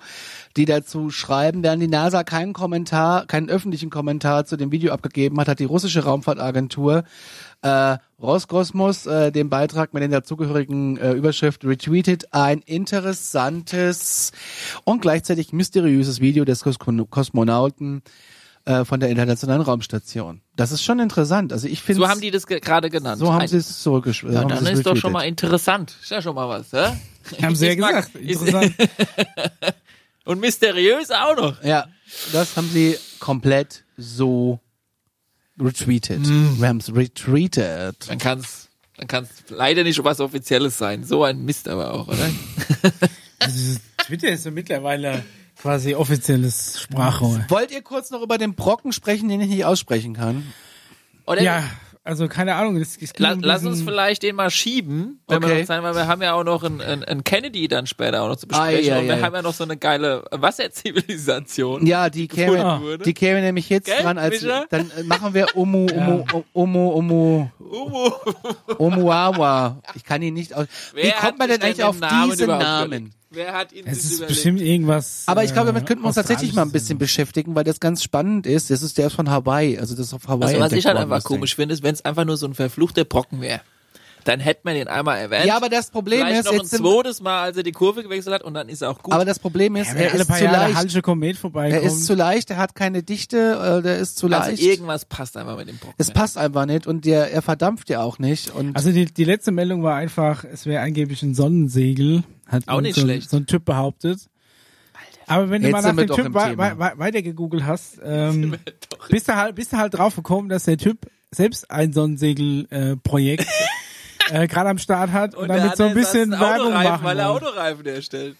Speaker 2: die dazu schreiben, während die NASA keinen Kommentar, keinen öffentlichen Kommentar zu dem Video abgegeben hat, hat die russische Raumfahrtagentur äh, Roskosmos äh, den Beitrag mit den dazugehörigen äh, Überschrift retweetet ein interessantes und gleichzeitig mysteriöses Video des Kos Kosmonauten äh, von der Internationalen Raumstation. Das ist schon interessant. Also ich finde
Speaker 1: So haben die das ge- gerade genannt.
Speaker 2: so haben sie es zurückgeschrieben.
Speaker 1: ja, dann ist doch schon mal interessant. Ist ja schon mal was, hä?
Speaker 3: Haben sie ja gesagt. Interessant.
Speaker 1: Und mysteriös auch noch.
Speaker 2: Ja, das haben sie komplett so retweetet. Wir haben es retweetet.
Speaker 1: Dann kann's, dann kann's leider nicht was Offizielles sein. So ein Mist aber auch, oder?
Speaker 3: Also Twitter ist ja mittlerweile quasi offizielles Sprachrohr.
Speaker 2: Wollt ihr kurz noch über den Brocken sprechen, den ich nicht aussprechen kann?
Speaker 1: Oder
Speaker 3: Ja, Also keine Ahnung. Es ging
Speaker 1: La
Speaker 3: um
Speaker 1: lass
Speaker 3: diesen-
Speaker 1: uns vielleicht den mal schieben, wenn wir
Speaker 2: Okay.
Speaker 1: noch Zeit haben, weil wir haben ja auch noch einen, einen, einen Kennedy dann später auch noch zu besprechen.
Speaker 2: Ah, ja,
Speaker 1: und wir
Speaker 2: ja.
Speaker 1: haben ja noch so eine geile Wasserzivilisation.
Speaker 2: Ja, die käme,
Speaker 1: wurde.
Speaker 2: die käme nämlich jetzt
Speaker 1: Gell,
Speaker 2: dran, als
Speaker 1: Micha?
Speaker 2: dann machen wir Omu, Omu, Omu, Omu,
Speaker 1: Umu.
Speaker 2: Omuawa. Ich kann ihn nicht aus. Wie
Speaker 1: Wer
Speaker 2: kommt
Speaker 1: hat
Speaker 2: man denn eigentlich auf
Speaker 1: den Namen
Speaker 2: diese
Speaker 1: überhaupt
Speaker 2: Namen?
Speaker 1: Wer hat ihn
Speaker 3: Es
Speaker 1: sich
Speaker 3: ist
Speaker 1: überlegt?
Speaker 3: bestimmt irgendwas.
Speaker 2: Aber ich glaube,
Speaker 3: äh,
Speaker 2: damit könnten wir uns tatsächlich mal ein bisschen beschäftigen, weil das ganz spannend ist. Das ist der ist von Hawaii, also das ist auf Hawaii.
Speaker 1: Also was ich halt einfach komisch finde, ist, wenn es einfach nur so ein verfluchter Brocken wäre. Dann hätte man den einmal erwähnt.
Speaker 2: Ja, aber das Problem
Speaker 1: Vielleicht
Speaker 2: ist
Speaker 1: noch ein
Speaker 2: jetzt, sind,
Speaker 1: zweites Mal, als er die Kurve gewechselt hat und dann ist er auch gut.
Speaker 2: aber das Problem ist,
Speaker 3: Ja,
Speaker 2: er
Speaker 3: alle
Speaker 2: ist
Speaker 3: paar
Speaker 2: zu
Speaker 3: Jahre
Speaker 2: leicht.
Speaker 3: Komet
Speaker 2: Er ist zu leicht, er hat keine Dichte, äh, der ist zu leicht.
Speaker 1: also irgendwas passt einfach mit dem Brocken.
Speaker 2: es passt einfach nicht und der, er verdampft ja auch nicht. Und
Speaker 3: Also die, die letzte Meldung war einfach, es wäre angeblich ein Sonnensegel. Hat
Speaker 1: Auch nicht
Speaker 3: so, ein-
Speaker 1: schlecht.
Speaker 3: so ein Typ behauptet. Aber wenn du mal nach dem Typ
Speaker 2: Thema.
Speaker 3: wei weiter gegoogelt hast, ähm, bist, du halt, bist du halt drauf gekommen, dass der Typ selbst ein Sonnensegel-Projekt äh, äh, gerade am Start hat und,
Speaker 1: Und
Speaker 3: damit
Speaker 1: hat
Speaker 3: so ein bisschen Werbung machen
Speaker 1: Weil er. Autoreifen herstellt.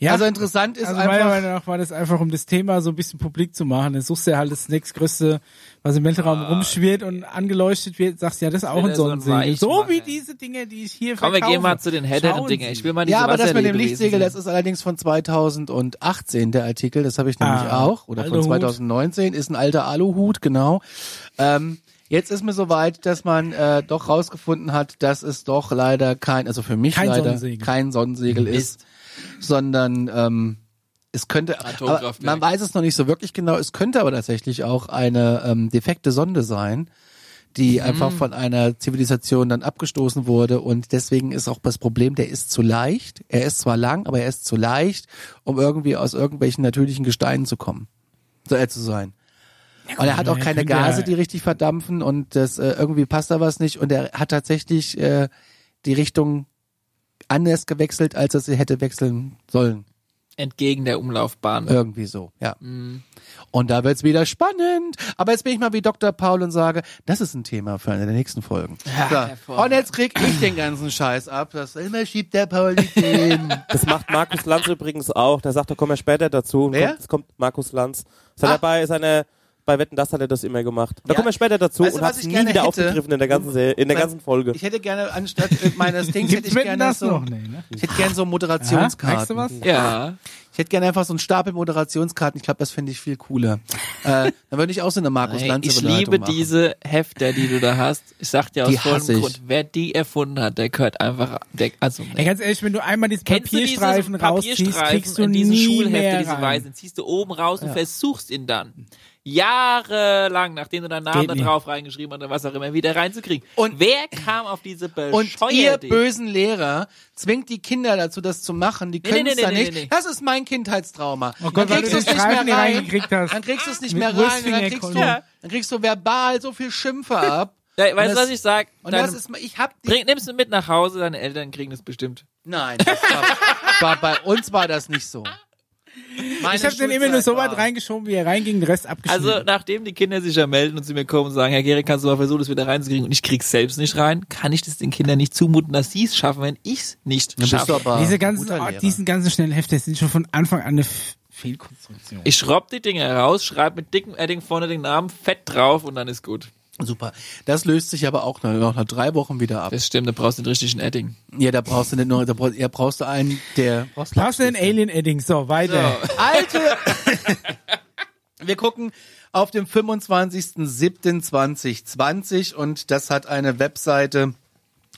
Speaker 3: Ja,
Speaker 2: also interessant ist
Speaker 3: also meiner
Speaker 2: einfach,
Speaker 3: Meinung nach war das einfach, um das Thema so ein bisschen publik zu machen. Dann suchst du ja halt das nächstgrößte, was im Weltraum rumschwirrt und angeleuchtet wird, sagst ja, das ist auch ein Sonnensegel. So
Speaker 1: Weichmacher.
Speaker 3: wie diese Dinge, die ich hier
Speaker 1: Komm, wir
Speaker 3: verkaufe.
Speaker 1: gehen mal zu den härteren
Speaker 3: Schauen
Speaker 1: Dingen. Ich will mal diese
Speaker 2: ja, aber das mit dem Lichtsegel, das ist allerdings von 2018 der Artikel, das habe ich nämlich
Speaker 3: Ah,
Speaker 2: auch, oder von
Speaker 3: Aluhut.
Speaker 2: 2019, ist ein alter Aluhut, genau. Ähm, jetzt ist mir soweit, dass man äh, doch rausgefunden hat, dass es doch leider kein, also für mich
Speaker 3: Kein
Speaker 2: leider
Speaker 3: Sonnensegel.
Speaker 2: kein Sonnensegel ist, sondern ähm, es könnte, man weiß es noch nicht so wirklich genau, es könnte aber tatsächlich auch eine ähm, defekte Sonde sein, die
Speaker 1: Mhm.
Speaker 2: einfach von einer Zivilisation dann abgestoßen wurde und deswegen ist auch das Problem, der ist zu leicht. Er ist zwar lang, aber er ist zu leicht, um irgendwie aus irgendwelchen natürlichen Gesteinen zu kommen, so äh, zu sein. Und er hat auch
Speaker 3: ja,
Speaker 2: keine
Speaker 3: ja-
Speaker 2: Gase, die richtig verdampfen und das äh, irgendwie passt da was nicht und er hat tatsächlich äh, die Richtung anders gewechselt, als er sie hätte wechseln sollen.
Speaker 1: Entgegen der Umlaufbahn.
Speaker 2: Irgendwie so, ja.
Speaker 1: Mhm.
Speaker 2: Und da wird's wieder spannend. Aber jetzt bin ich mal wie Dr. Paul und sage, das ist ein Thema für eine der nächsten Folgen.
Speaker 1: Ja,
Speaker 2: so. Und jetzt krieg ich den ganzen Scheiß ab. Das immer schiebt der Paul die Themen.
Speaker 4: Das macht Markus Lanz übrigens auch. Der sagt, da kommen wir später dazu. Und
Speaker 2: Wer?
Speaker 4: Kommt, es kommt Markus Lanz. Das hat
Speaker 2: Ah.
Speaker 4: er bei seiner, bei Wetten, das hat er das immer gemacht. Da
Speaker 2: Ja.
Speaker 4: kommen wir später dazu
Speaker 2: Weißt du,
Speaker 4: und hat es
Speaker 2: ich
Speaker 4: nie
Speaker 2: gerne
Speaker 4: wieder
Speaker 2: hätte?
Speaker 4: aufgegriffen in der ganzen, Serie, in der ganzen Folge.
Speaker 2: Ich hätte gerne anstatt äh, meines Dings hätte ich gerne
Speaker 3: das
Speaker 2: so,
Speaker 3: noch? Nee, ne?
Speaker 2: ich hätte gerne so Moderationskarten.
Speaker 3: merkst du was?
Speaker 1: Ja.
Speaker 2: Ich hätte gerne einfach so einen Stapel Moderationskarten. Ich glaube, das finde ich viel cooler. äh, dann würde ich auch so eine Markus
Speaker 1: Ey,
Speaker 2: Lanze
Speaker 1: ich liebe
Speaker 2: machen.
Speaker 1: diese Hefter, die du da hast. Ich sag dir aus
Speaker 2: Die
Speaker 1: vollem. Grund, wer die erfunden hat, der gehört einfach, der, also,
Speaker 3: Ja, ganz ehrlich, wenn du einmal diesen
Speaker 1: Kennst du diese
Speaker 3: Papierstreifen rausziehst,
Speaker 1: Papierstreifen
Speaker 3: kriegst du
Speaker 1: in diesen
Speaker 3: nie
Speaker 1: Schulhefte,
Speaker 3: mehr
Speaker 1: diese weißen, ziehst du oben raus und versuchst ihn dann jahrelang, nachdem du deinen Namen
Speaker 3: Geht
Speaker 1: da
Speaker 3: nicht.
Speaker 1: drauf reingeschrieben hast oder was auch immer, wieder reinzukriegen.
Speaker 2: Und-
Speaker 1: wer kam auf diese
Speaker 2: Und
Speaker 1: bescheuerte
Speaker 2: ihr
Speaker 1: Idee?
Speaker 2: bösen Lehrer zwingt die Kinder dazu, das zu machen. Die können
Speaker 1: nee,
Speaker 2: es
Speaker 1: nee,
Speaker 2: dann
Speaker 1: nee,
Speaker 2: nicht.
Speaker 1: nee, nee.
Speaker 2: Das ist mein Kindheitstrauma.
Speaker 3: Oh Gott,
Speaker 2: dann kriegst
Speaker 3: du
Speaker 2: es nicht mehr rein. Dann kriegst du es nicht
Speaker 3: Mit
Speaker 2: mehr rein. Und dann kriegst, du, dann kriegst du verbal so viel Schimpfe ab.
Speaker 1: Ja, weißt
Speaker 2: Und
Speaker 1: du, was ich sag?
Speaker 2: Und
Speaker 1: Deine,
Speaker 2: das ist, ich hab die,
Speaker 1: bring, nimmst du mit nach Hause, deine Eltern kriegen das bestimmt.
Speaker 2: nein, das war, war, bei uns war das nicht so. Meine
Speaker 3: Ich habe den immer nur so weit reingeschoben, wie er reinging, den Rest abgeschnitten.
Speaker 1: Also, nachdem die Kinder sich ja melden und zu mir kommen und sagen, Herr Gehrig, kannst du mal versuchen, das wieder reinzukriegen und ich krieg's selbst nicht rein, kann ich das den Kindern nicht zumuten, dass sie es schaffen, wenn ich's nicht
Speaker 2: Dann
Speaker 1: schaffe.
Speaker 2: aber
Speaker 3: Diese ganzen, diesen ganzen schnellen Hefte sind schon von Anfang an eine Fehlkonstruktion.
Speaker 1: Ich schraub die Dinger raus, schreib mit dickem Edding vorne den Namen fett drauf und dann ist gut.
Speaker 2: Super. Das löst sich aber auch noch nach drei Wochen wieder ab.
Speaker 1: Das stimmt, da brauchst du den richtigen Edding.
Speaker 2: Ja, da brauchst du nicht nur, da brauchst, ja, brauchst du einen, der brauchst
Speaker 3: Brauchst du den Alien Edding? So, weiter.
Speaker 2: Alte. Wir gucken auf dem 25.07.2020 und das hat eine Webseite.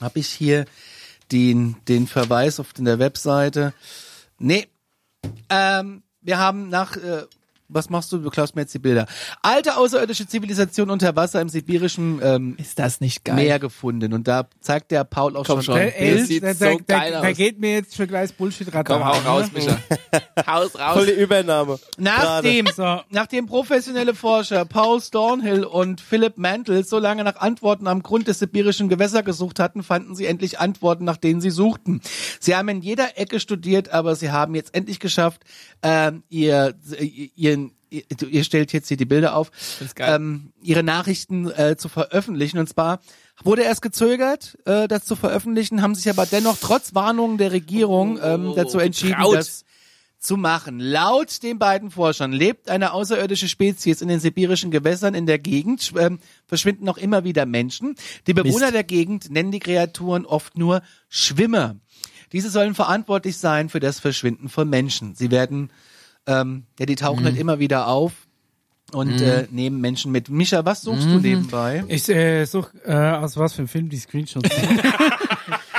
Speaker 2: Habe ich hier den, den Verweis auf der Webseite? Nee. Ähm, wir haben nach, äh, was machst du? Du klaust mir jetzt die Bilder. Alte außerirdische Zivilisation unter Wasser im sibirischen ähm,
Speaker 1: Ist das nicht geil?
Speaker 2: Meer gefunden. Und da zeigt der Paul auch
Speaker 1: Komm
Speaker 2: schon.
Speaker 1: schon.
Speaker 3: Der, ey,
Speaker 1: sieht
Speaker 3: da,
Speaker 1: so
Speaker 3: da, da,
Speaker 1: geil
Speaker 3: da
Speaker 1: aus.
Speaker 3: geht mir jetzt für gleich Bullshit-Radar.
Speaker 1: Komm, hau raus, Micha. Haus raus.
Speaker 4: Voll die Übernahme.
Speaker 2: Nachdem,
Speaker 3: So.
Speaker 2: nachdem professionelle Forscher Paul Stornhill und Philip Mantle so lange nach Antworten am Grund des sibirischen Gewässers gesucht hatten, fanden sie endlich Antworten, nach denen sie suchten. Sie haben in jeder Ecke studiert, aber sie haben jetzt endlich geschafft, ähm, ihr, ihren, ihr, ihr stellt jetzt hier die Bilder auf, ähm, ihre Nachrichten äh, zu veröffentlichen. Und zwar wurde erst gezögert, äh, das zu veröffentlichen, haben sich aber dennoch trotz Warnungen der Regierung ähm,
Speaker 1: Oh,
Speaker 2: dazu entschieden,
Speaker 1: getraut.
Speaker 2: das zu machen. Laut den beiden Forschern lebt eine außerirdische Spezies in den sibirischen Gewässern in der Gegend, ähm, verschwinden noch immer wieder Menschen. Die Bewohner
Speaker 1: Mist.
Speaker 2: der Gegend nennen die Kreaturen oft nur Schwimmer. Diese sollen verantwortlich sein für das Verschwinden von Menschen. Sie werden, ähm, ja, die tauchen halt immer wieder auf und äh, nehmen Menschen mit. Micha, was suchst du nebenbei?
Speaker 3: Ich äh, such äh, aus was für einem Film die Screenshots sind.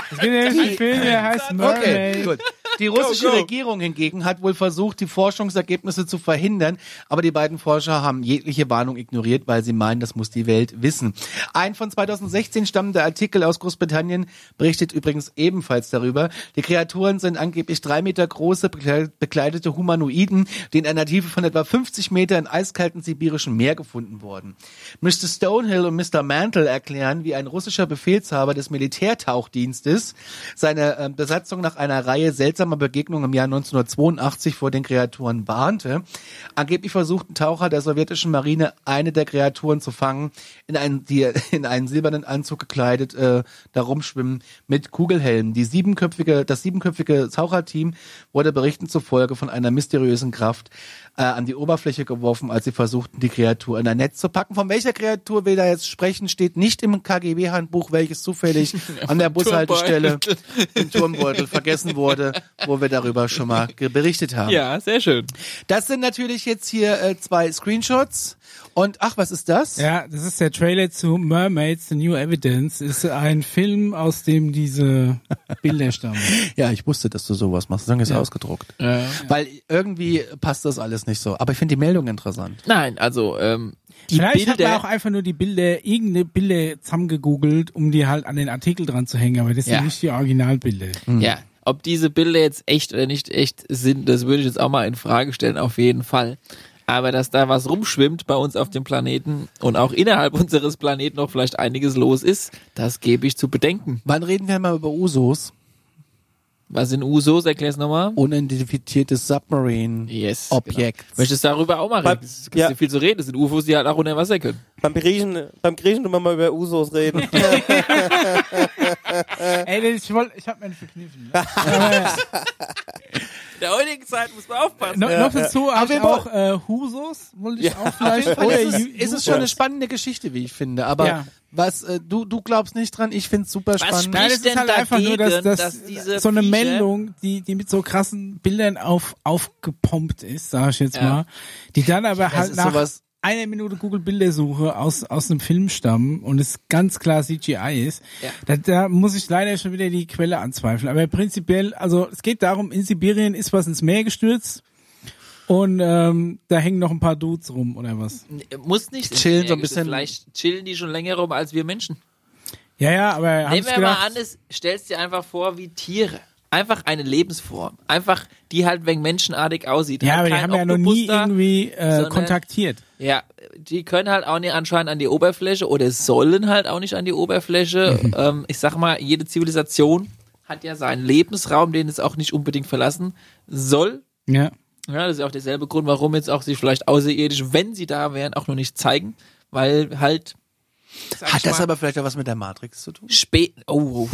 Speaker 3: Es gibt nämlich einen Film, der heißt
Speaker 2: Okay,
Speaker 3: Mermaid.
Speaker 2: gut. Die russische
Speaker 1: Go, go.
Speaker 2: Regierung hingegen hat wohl versucht, die Forschungsergebnisse zu verhindern, aber die beiden Forscher haben jegliche Warnung ignoriert, weil sie meinen, das muss die Welt wissen. Ein von 2016 stammender Artikel aus Großbritannien berichtet übrigens ebenfalls darüber. Die Kreaturen sind angeblich drei Meter große, bekle- bekleidete Humanoiden, die in einer Tiefe von etwa 50 Meter im eiskalten sibirischen Meer gefunden wurden. Mr. Stonehill und Mr. Mantle erklären, wie ein russischer Befehlshaber des Militärtauchdienstes seine äh, Besatzung nach einer Reihe seltsamer Begegnungen im Jahr 1982 vor den Kreaturen warnte. Angeblich versuchten Taucher der sowjetischen Marine eine der Kreaturen zu fangen, in einen, die in einen silbernen Anzug gekleidet äh, da rumschwimmen mit Kugelhelmen. Die siebenköpfige, das siebenköpfige Taucherteam wurde Berichten zufolge von einer mysteriösen Kraft äh, an die Oberfläche geworfen, als sie versuchten, die Kreatur in ein Netz zu packen. Von welcher Kreatur wir da jetzt sprechen, steht nicht im KGB-Handbuch, welches zufällig an der Bushaltestelle im Turmbeutel vergessen wurde, wo wir darüber schon mal berichtet haben.
Speaker 1: Ja, sehr schön.
Speaker 2: Das sind natürlich jetzt hier äh, zwei Screenshots. Und ach, was ist das?
Speaker 3: Ja, das ist der Trailer zu Mermaids, The New Evidence. Ist ein Film, aus dem diese Bilder stammen.
Speaker 2: Ja, ich wusste, dass du sowas machst. Dann ist ausgedruckt. Weil irgendwie passt das alles nicht so. Aber ich finde die Meldung interessant.
Speaker 1: Nein, also ähm, die
Speaker 3: Vielleicht hat man
Speaker 1: Bilder.
Speaker 3: auch einfach nur die Bilder, irgendeine Bilder zusammengegoogelt, um die halt an den Artikel dran zu hängen, aber das
Speaker 1: Ja.
Speaker 3: sind nicht die Originalbilder.
Speaker 1: Ja, ob diese Bilder jetzt echt oder nicht echt sind, das würde ich jetzt auch mal in Frage stellen, auf jeden Fall. Aber dass da was rumschwimmt bei uns auf dem Planeten und auch innerhalb unseres Planeten noch vielleicht einiges los ist, das gebe ich zu bedenken.
Speaker 2: Wann reden wir mal über Usos?
Speaker 1: Was sind USOs? Erklär's nochmal.
Speaker 2: Unidentifiziertes Submarine.
Speaker 1: Yes. Genau. Möchtest du darüber auch mal reden? Es gibt
Speaker 4: ja.
Speaker 1: viel zu reden. Das sind UFOs, die halt auch unter Wasser können.
Speaker 4: Beim Griechen, beim Griechen tun wir mal über Usos reden.
Speaker 3: Ey, ich wollte, ich hab mir verkniffen. Ne?
Speaker 1: In der heutigen Zeit muss man aufpassen.
Speaker 3: no, noch dazu habe
Speaker 2: wir
Speaker 3: ich auch äh, Husos, wollte ich auch vielleicht. Oder
Speaker 2: ist, es, ist es schon eine spannende Geschichte, wie ich finde. Aber
Speaker 3: Ja.
Speaker 2: was äh, du du glaubst nicht dran? Ich finde es super spannend.
Speaker 1: spricht
Speaker 3: Nein, das ist
Speaker 1: denn
Speaker 3: halt einfach nur, dass, dass,
Speaker 1: dass diese
Speaker 3: so eine
Speaker 1: Viecher-
Speaker 3: Meldung, die, die mit so krassen Bildern auf, aufgepumpt ist, sag ich jetzt
Speaker 1: Ja.
Speaker 3: mal, die dann aber halt
Speaker 2: ist
Speaker 3: nach
Speaker 2: sowas-
Speaker 3: einer Minute Google Bildersuche aus, aus einem Film stammen und es ganz klar CGI ist,
Speaker 1: Ja.
Speaker 3: da, da muss ich leider schon wieder die Quelle anzweifeln. Aber prinzipiell, also es geht darum, in Sibirien ist was ins Meer gestürzt und ähm, da hängen noch ein paar Dudes rum oder was.
Speaker 1: Muss nicht.
Speaker 2: Chillen so ein bisschen-
Speaker 1: Vielleicht chillen die schon länger rum als wir Menschen.
Speaker 3: Ja, ja, aber
Speaker 1: Nehmen wir mal
Speaker 3: gedacht,
Speaker 1: an, es stellst dir einfach vor wie Tiere. Einfach eine Lebensform. Einfach, die halt wegen menschenartig aussieht.
Speaker 3: ja,
Speaker 1: halt
Speaker 3: aber die haben ja noch nie
Speaker 1: da,
Speaker 3: irgendwie äh,
Speaker 1: sondern-
Speaker 3: kontaktiert.
Speaker 1: Ja, die können halt auch nicht anscheinend an die Oberfläche oder sollen halt auch nicht an die Oberfläche.
Speaker 3: Mhm.
Speaker 1: Ähm, ich sag mal, jede Zivilisation hat ja seinen Lebensraum, den es auch nicht unbedingt verlassen soll.
Speaker 3: Ja.
Speaker 1: Ja, das ist auch derselbe Grund, warum jetzt auch sich vielleicht Außerirdische, wenn sie da wären, auch noch nicht zeigen. Weil halt. Sag
Speaker 2: Hat das
Speaker 1: mal,
Speaker 2: aber vielleicht auch was mit der Matrix zu tun?
Speaker 1: Spe oh,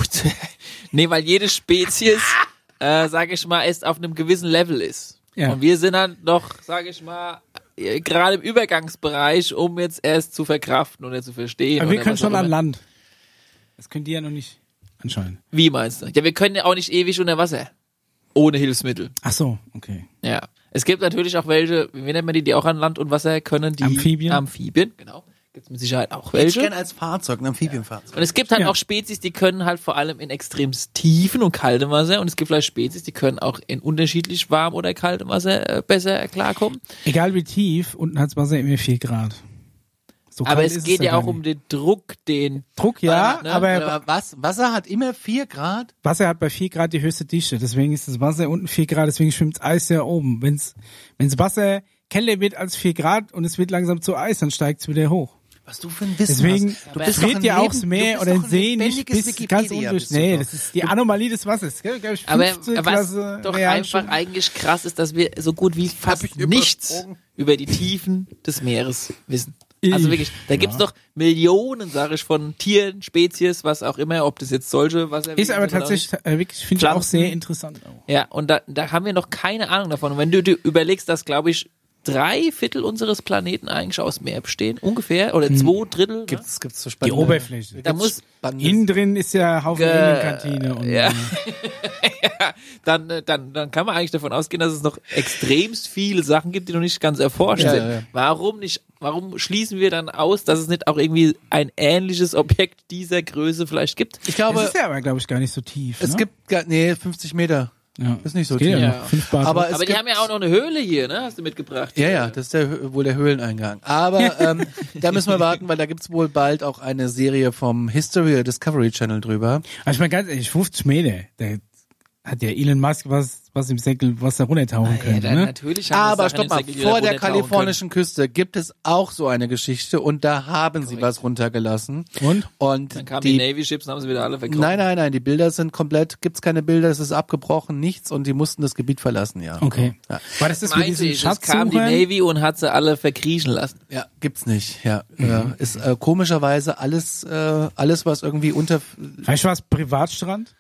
Speaker 1: nee, weil jede Spezies, äh, sage ich mal, erst auf einem gewissen Level ist.
Speaker 3: Ja.
Speaker 1: Und wir sind halt noch, sage ich mal, äh, gerade im Übergangsbereich, um jetzt erst zu verkraften oder zu verstehen.
Speaker 3: Aber wir
Speaker 1: oder
Speaker 3: können schon an. Land. Das können die ja noch nicht anscheinend.
Speaker 1: Wie meinst du? Ja, wir können ja auch nicht ewig unter Wasser. Ohne Hilfsmittel.
Speaker 3: Ach so, okay.
Speaker 1: Ja. Es gibt natürlich auch welche, wie nennt man die, die auch an Land und Wasser können, die
Speaker 3: Amphibien?
Speaker 1: Amphibien, genau. Gibt es mit Sicherheit auch
Speaker 2: Ich
Speaker 1: welche.
Speaker 2: gerne als Fahrzeug, ein Amphibienfahrzeug.
Speaker 1: Und es gibt halt
Speaker 3: Ja.
Speaker 1: auch Spezies, die können halt vor allem in extrem tiefen und kaltem Wasser und es gibt vielleicht Spezies, die können auch in unterschiedlich warm oder kaltem Wasser äh, besser klarkommen.
Speaker 3: Egal wie tief, unten hat's Wasser immer 4 Grad. So
Speaker 1: Aber es geht ja auch um
Speaker 3: nicht.
Speaker 1: den Druck, den
Speaker 3: Druck, ja,
Speaker 1: ne?
Speaker 3: aber
Speaker 2: Aber was? Wasser hat immer vier Grad?
Speaker 3: Wasser hat bei 4 Grad die höchste Dichte. Deswegen ist das Wasser unten 4 Grad, deswegen schwimmt Eis ja oben. Wenn's, wenn's Wasser kälter wird als 4 Grad und es wird langsam zu Eis, dann steigt's wieder hoch.
Speaker 2: Was du für ein Wissen
Speaker 3: Deswegen
Speaker 2: hast. Du bist doch
Speaker 3: friert
Speaker 2: ein
Speaker 3: ja auch das Meer oder
Speaker 2: doch
Speaker 3: den See nicht bis ganz
Speaker 2: Wikipedia, bist du
Speaker 3: Nee,
Speaker 2: doch.
Speaker 3: das ist die Anomalie des Wassers. Gell? Glaub ich,
Speaker 1: aber was doch einfach eigentlich krass ist, dass wir so gut wie fast
Speaker 2: ich
Speaker 1: nichts über die Tiefen des Meeres wissen. Also wirklich, da gibt's doch Millionen, sage ich, von Tieren, Spezies, was auch immer, ob das jetzt solche, was
Speaker 3: Ist aber tatsächlich äh, wirklich, finde ich auch sehr interessant. Auch.
Speaker 1: Ja, und da, da haben wir noch keine Ahnung davon. Und wenn du dir überlegst, dass, glaube ich, drei Viertel unseres Planeten eigentlich aus Meer bestehen, ungefähr, oder zwei Drittel, ne?
Speaker 2: Gibt's, gibt's so
Speaker 3: Die
Speaker 2: spannende,
Speaker 3: Oberfläche.
Speaker 1: da muss,
Speaker 3: Innen drin ist ja Haufen Alienkantine und
Speaker 1: ja.
Speaker 3: äh,
Speaker 1: dann, äh, dann, dann kann man eigentlich davon ausgehen, dass es noch extremst viele Sachen gibt, die noch nicht ganz erforscht
Speaker 2: Ja,
Speaker 1: sind.
Speaker 2: ja, ja.
Speaker 1: Warum nicht, warum schließen wir dann aus, dass es nicht auch irgendwie ein ähnliches Objekt dieser Größe vielleicht gibt?
Speaker 2: Ich
Speaker 3: das
Speaker 2: glaube,
Speaker 3: ist ja aber, glaube ich, gar nicht so tief.
Speaker 2: es
Speaker 3: ne?
Speaker 2: gibt, nee, 50 Meter.
Speaker 3: Ja.
Speaker 2: Ist nicht so tief.
Speaker 3: ja
Speaker 2: Aber
Speaker 1: Aber die
Speaker 2: gibt,
Speaker 1: haben ja auch noch eine Höhle hier, ne? Hast du mitgebracht?
Speaker 2: Ja, ja, das ist der, wohl der Höhleneingang. Aber ähm, da müssen wir warten, weil da gibt's wohl bald auch eine Serie vom History oder Discovery Channel drüber.
Speaker 3: Also ich meine ganz ehrlich, 50 Meter, da hat ja Elon Musk was, was im Säckel, was da runtertauchen
Speaker 1: Ja,
Speaker 3: könnte,
Speaker 1: dann
Speaker 3: ne?
Speaker 1: natürlich
Speaker 2: Aber
Speaker 1: Sachen
Speaker 2: stopp mal,
Speaker 1: die
Speaker 2: vor der kalifornischen Küste gibt es auch so eine Geschichte und da haben sie was runtergelassen.
Speaker 3: Und?
Speaker 2: Und
Speaker 1: können. Dann kamen die,
Speaker 2: die,
Speaker 1: Navy Ships und haben sie wieder alle verkauft.
Speaker 2: nein, nein, nein, die Bilder sind komplett, gibt's keine Bilder, es ist abgebrochen, nichts und die mussten das Gebiet verlassen, ja.
Speaker 3: Okay.
Speaker 2: Ja.
Speaker 3: War das das mit
Speaker 1: ich, es kam die? Navy und hat sie alle verkriechen lassen.
Speaker 2: Ja, gibt's nicht, ja. ja. Ist äh, komischerweise alles, äh, alles, was irgendwie unter,
Speaker 3: Weißt du was, Privatstrand?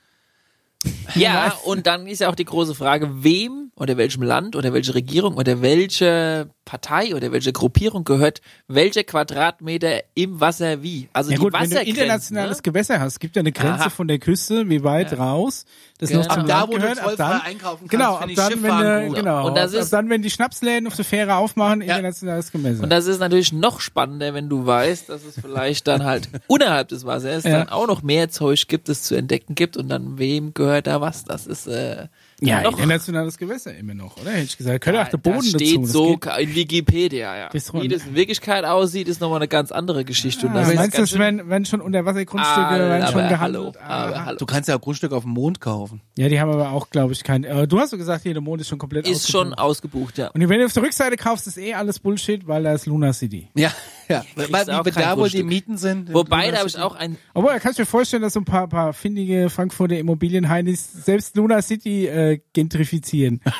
Speaker 1: Ja, und dann ist ja auch die große Frage, wem oder welchem Land oder welche Regierung oder welche Partei oder welche Gruppierung gehört welcher Quadratmeter im Wasser wie. Also
Speaker 3: Ja
Speaker 1: die
Speaker 3: gut, wenn du internationales
Speaker 1: ne?
Speaker 3: Gewässer hast, gibt ja eine Grenze
Speaker 1: Aha.
Speaker 3: von der Küste, wie weit raus das
Speaker 1: Genau.
Speaker 3: noch zum
Speaker 1: Ab
Speaker 2: da, wo du
Speaker 3: gehört.
Speaker 2: Zollfrei
Speaker 3: dann,
Speaker 2: einkaufen kannst,
Speaker 3: genau,
Speaker 2: finde
Speaker 3: ab
Speaker 2: ich
Speaker 3: dann, wenn du,
Speaker 2: gut.
Speaker 3: genau,
Speaker 1: Und das
Speaker 3: ab,
Speaker 1: ist-
Speaker 3: ab dann, wenn die Schnapsläden auf der Fähre aufmachen, internationales Gewässer.
Speaker 1: Und das ist natürlich noch spannender, wenn du weißt, dass es vielleicht dann halt unterhalb des Wassers
Speaker 3: Ja.
Speaker 1: dann auch noch mehr Zeug gibt, das zu entdecken gibt und dann wem gehört da was. Das ist äh,
Speaker 3: ja,
Speaker 1: noch
Speaker 3: internationales Gewässer immer noch, oder? Hätte ich gesagt. Könnte auch der Boden
Speaker 1: das steht
Speaker 3: dazu. Das
Speaker 1: so
Speaker 3: geht-
Speaker 1: in Wikipedia, ja.
Speaker 3: Bis
Speaker 1: Wie das in Wirklichkeit aussieht, ist nochmal eine ganz andere Geschichte. und
Speaker 3: Ah,
Speaker 1: das ist
Speaker 3: meinst du, das werden, werden schon Unterwassergrundstücke
Speaker 1: Ah,
Speaker 3: werden schon gehandelt?
Speaker 1: hallo, aber
Speaker 3: Ah.
Speaker 1: hallo.
Speaker 2: du kannst ja auch Grundstücke auf dem Mond kaufen.
Speaker 3: Ja, die haben aber auch, glaube ich, kein. Äh, du hast so gesagt, hier der Mond ist schon komplett
Speaker 1: ist schon
Speaker 3: ausgebucht.
Speaker 1: ausgebucht, ja.
Speaker 3: Und wenn du auf der Rückseite kaufst, ist eh alles Bullshit, weil da ist Luna City.
Speaker 2: Ja, ja. Weil, wie da wohl die. Mieten sind.
Speaker 1: Wobei, da habe ich auch ein
Speaker 3: Obwohl, da kannst du dir vorstellen, dass so ein paar, paar findige Frankfurter Immobilienheinis selbst Luna City äh, gentrifizieren.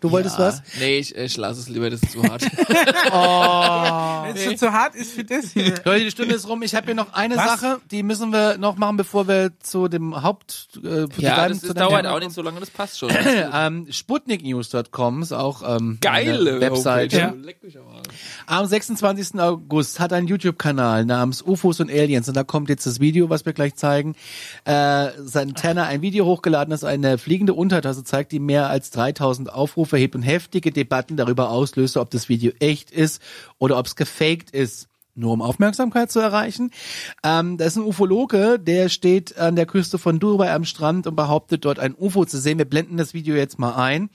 Speaker 2: Du wolltest was?
Speaker 1: Nee, ich, ich lasse es lieber, das ist zu hart.
Speaker 3: Wenn es schon zu hart ist für das hier.
Speaker 2: Leute, die Stunde ist rum. Ich habe hier noch eine
Speaker 3: Was?
Speaker 2: Sache, die müssen wir noch machen, bevor wir zu dem Haupt. Äh,
Speaker 1: ja, das
Speaker 2: zu
Speaker 1: ist, dauert auch nicht so lange, das passt schon.
Speaker 2: ähm, Sputniknews.com ist auch ähm,
Speaker 1: Geile
Speaker 2: eine Webseite.
Speaker 3: Ja.
Speaker 1: Leck mich am Arsch.
Speaker 2: Am 26. August hat ein YouTube-Kanal namens UFOs und Aliens und da kommt jetzt das Video, was wir gleich zeigen. Äh, Santana ein Video hochgeladen, das eine fliegende Untertasse zeigt, die mehr als 3000 Aufrufe hebt und heftige Debatten darüber auslöste, ob das Video echt ist oder ob es gefaked ist. Nur um Aufmerksamkeit zu erreichen. Ähm, das ist ein Ufologe, der steht an der Küste von Dubai am Strand und behauptet dort ein UFO zu sehen. Wir blenden das Video jetzt mal ein.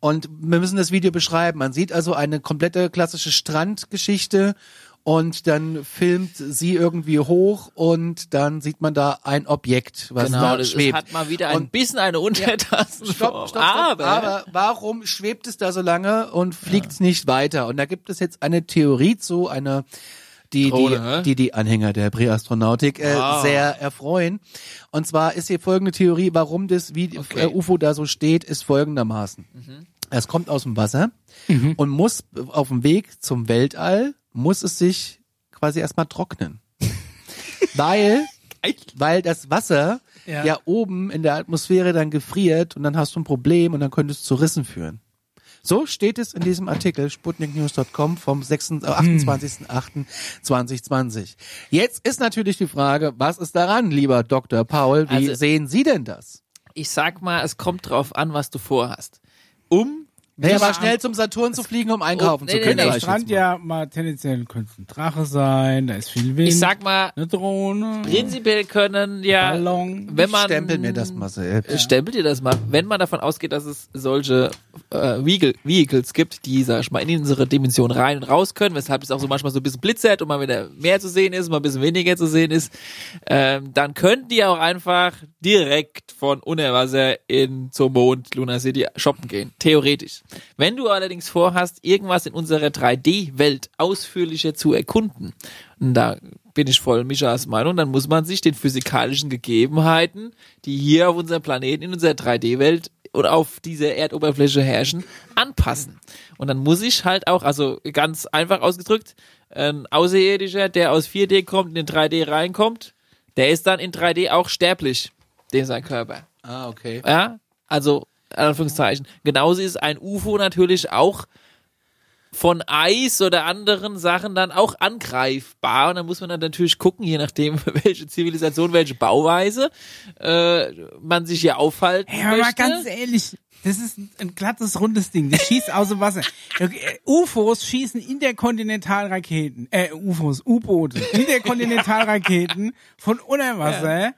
Speaker 2: Und wir müssen das Video beschreiben. Man sieht also eine komplette klassische Strandgeschichte und dann filmt sie irgendwie hoch und dann sieht man da ein Objekt, was
Speaker 1: Genau,
Speaker 2: da
Speaker 1: das
Speaker 2: schwebt.
Speaker 1: ist, hat mal wieder ein
Speaker 2: Und-
Speaker 1: bisschen eine Untertassenform.
Speaker 2: Stopp, stopp, stopp.
Speaker 1: Aber,
Speaker 2: Aber, warum schwebt es da so lange und fliegt nicht weiter? Und da gibt es jetzt eine Theorie zu, eine die
Speaker 1: Drohne,
Speaker 2: die, die die Anhänger der Präastronautik äh,
Speaker 1: Wow.
Speaker 2: sehr erfreuen. Und zwar ist hier folgende Theorie, warum das wie
Speaker 1: Okay.
Speaker 2: äh, UFO da so steht, ist folgendermaßen. Es kommt aus dem Wasser und muss auf dem Weg zum Weltall, muss es sich quasi erstmal trocknen. weil, weil das Wasser
Speaker 3: Ja.
Speaker 2: ja. oben in der Atmosphäre dann gefriert und dann hast du ein Problem und dann könnte es zu Rissen führen. So steht es in diesem Artikel sputniknews.com vom 6, äh, 28.08.2020. Jetzt ist natürlich die Frage, was ist daran, lieber Dr. Paul? Wie
Speaker 1: Also-
Speaker 2: sehen Sie denn das?
Speaker 1: ich sag mal, es kommt drauf an, was du vorhast. Um
Speaker 2: Naja, mal schnell zum Saturn zu fliegen, um einkaufen
Speaker 1: Oh,
Speaker 2: zu
Speaker 1: nee,
Speaker 2: können.
Speaker 1: nee,
Speaker 3: Der
Speaker 2: sag ich
Speaker 3: Strand ja mal tendenziell könnte ein Drache sein, da ist viel Wind.
Speaker 1: ich sag mal,
Speaker 3: eine Drohne,
Speaker 1: prinzipiell können ja,
Speaker 3: Ballon.
Speaker 1: wenn man
Speaker 2: Stempel mir das mal selbst.
Speaker 1: Äh, Stempelt ihr das mal, wenn man davon ausgeht, dass es solche äh, Vehicle, Vehicles gibt, die, sag ich mal, in unsere Dimension rein und raus können, weshalb es auch so manchmal so ein bisschen blitzert und mal wieder mehr zu sehen ist, mal ein bisschen weniger zu sehen ist, ähm, dann könnten die auch einfach direkt von Unterwasser in zum Mond, Luna City shoppen gehen. Theoretisch. Wenn du allerdings vorhast, irgendwas in unserer 3D-Welt ausführlicher zu erkunden, und da bin ich voll Michas Meinung, dann muss man sich den physikalischen Gegebenheiten, die hier auf unserem Planeten, in unserer 3D-Welt oder auf dieser Erdoberfläche herrschen, anpassen. Und dann muss ich halt auch, also ganz einfach ausgedrückt, ein Außerirdischer, der aus 4D kommt, in 3D reinkommt, der ist dann in 3D auch sterblich, dem sein Körper.
Speaker 2: Ah, okay.
Speaker 1: Ja, also Anführungszeichen. Genauso ist ein UFO natürlich auch von Eis oder anderen Sachen dann auch angreifbar. Und dann muss man dann natürlich gucken, je nachdem, welche Zivilisation, welche Bauweise äh, man sich hier aufhalten
Speaker 3: Ja, aber
Speaker 1: möchte.
Speaker 3: ganz ehrlich, das ist ein, glattes, rundes Ding. Das schießt aus dem Wasser. UFOs schießen Interkontinentalraketen, äh, UFOs, U-Boote, Interkontinentalraketen von unter Wasser.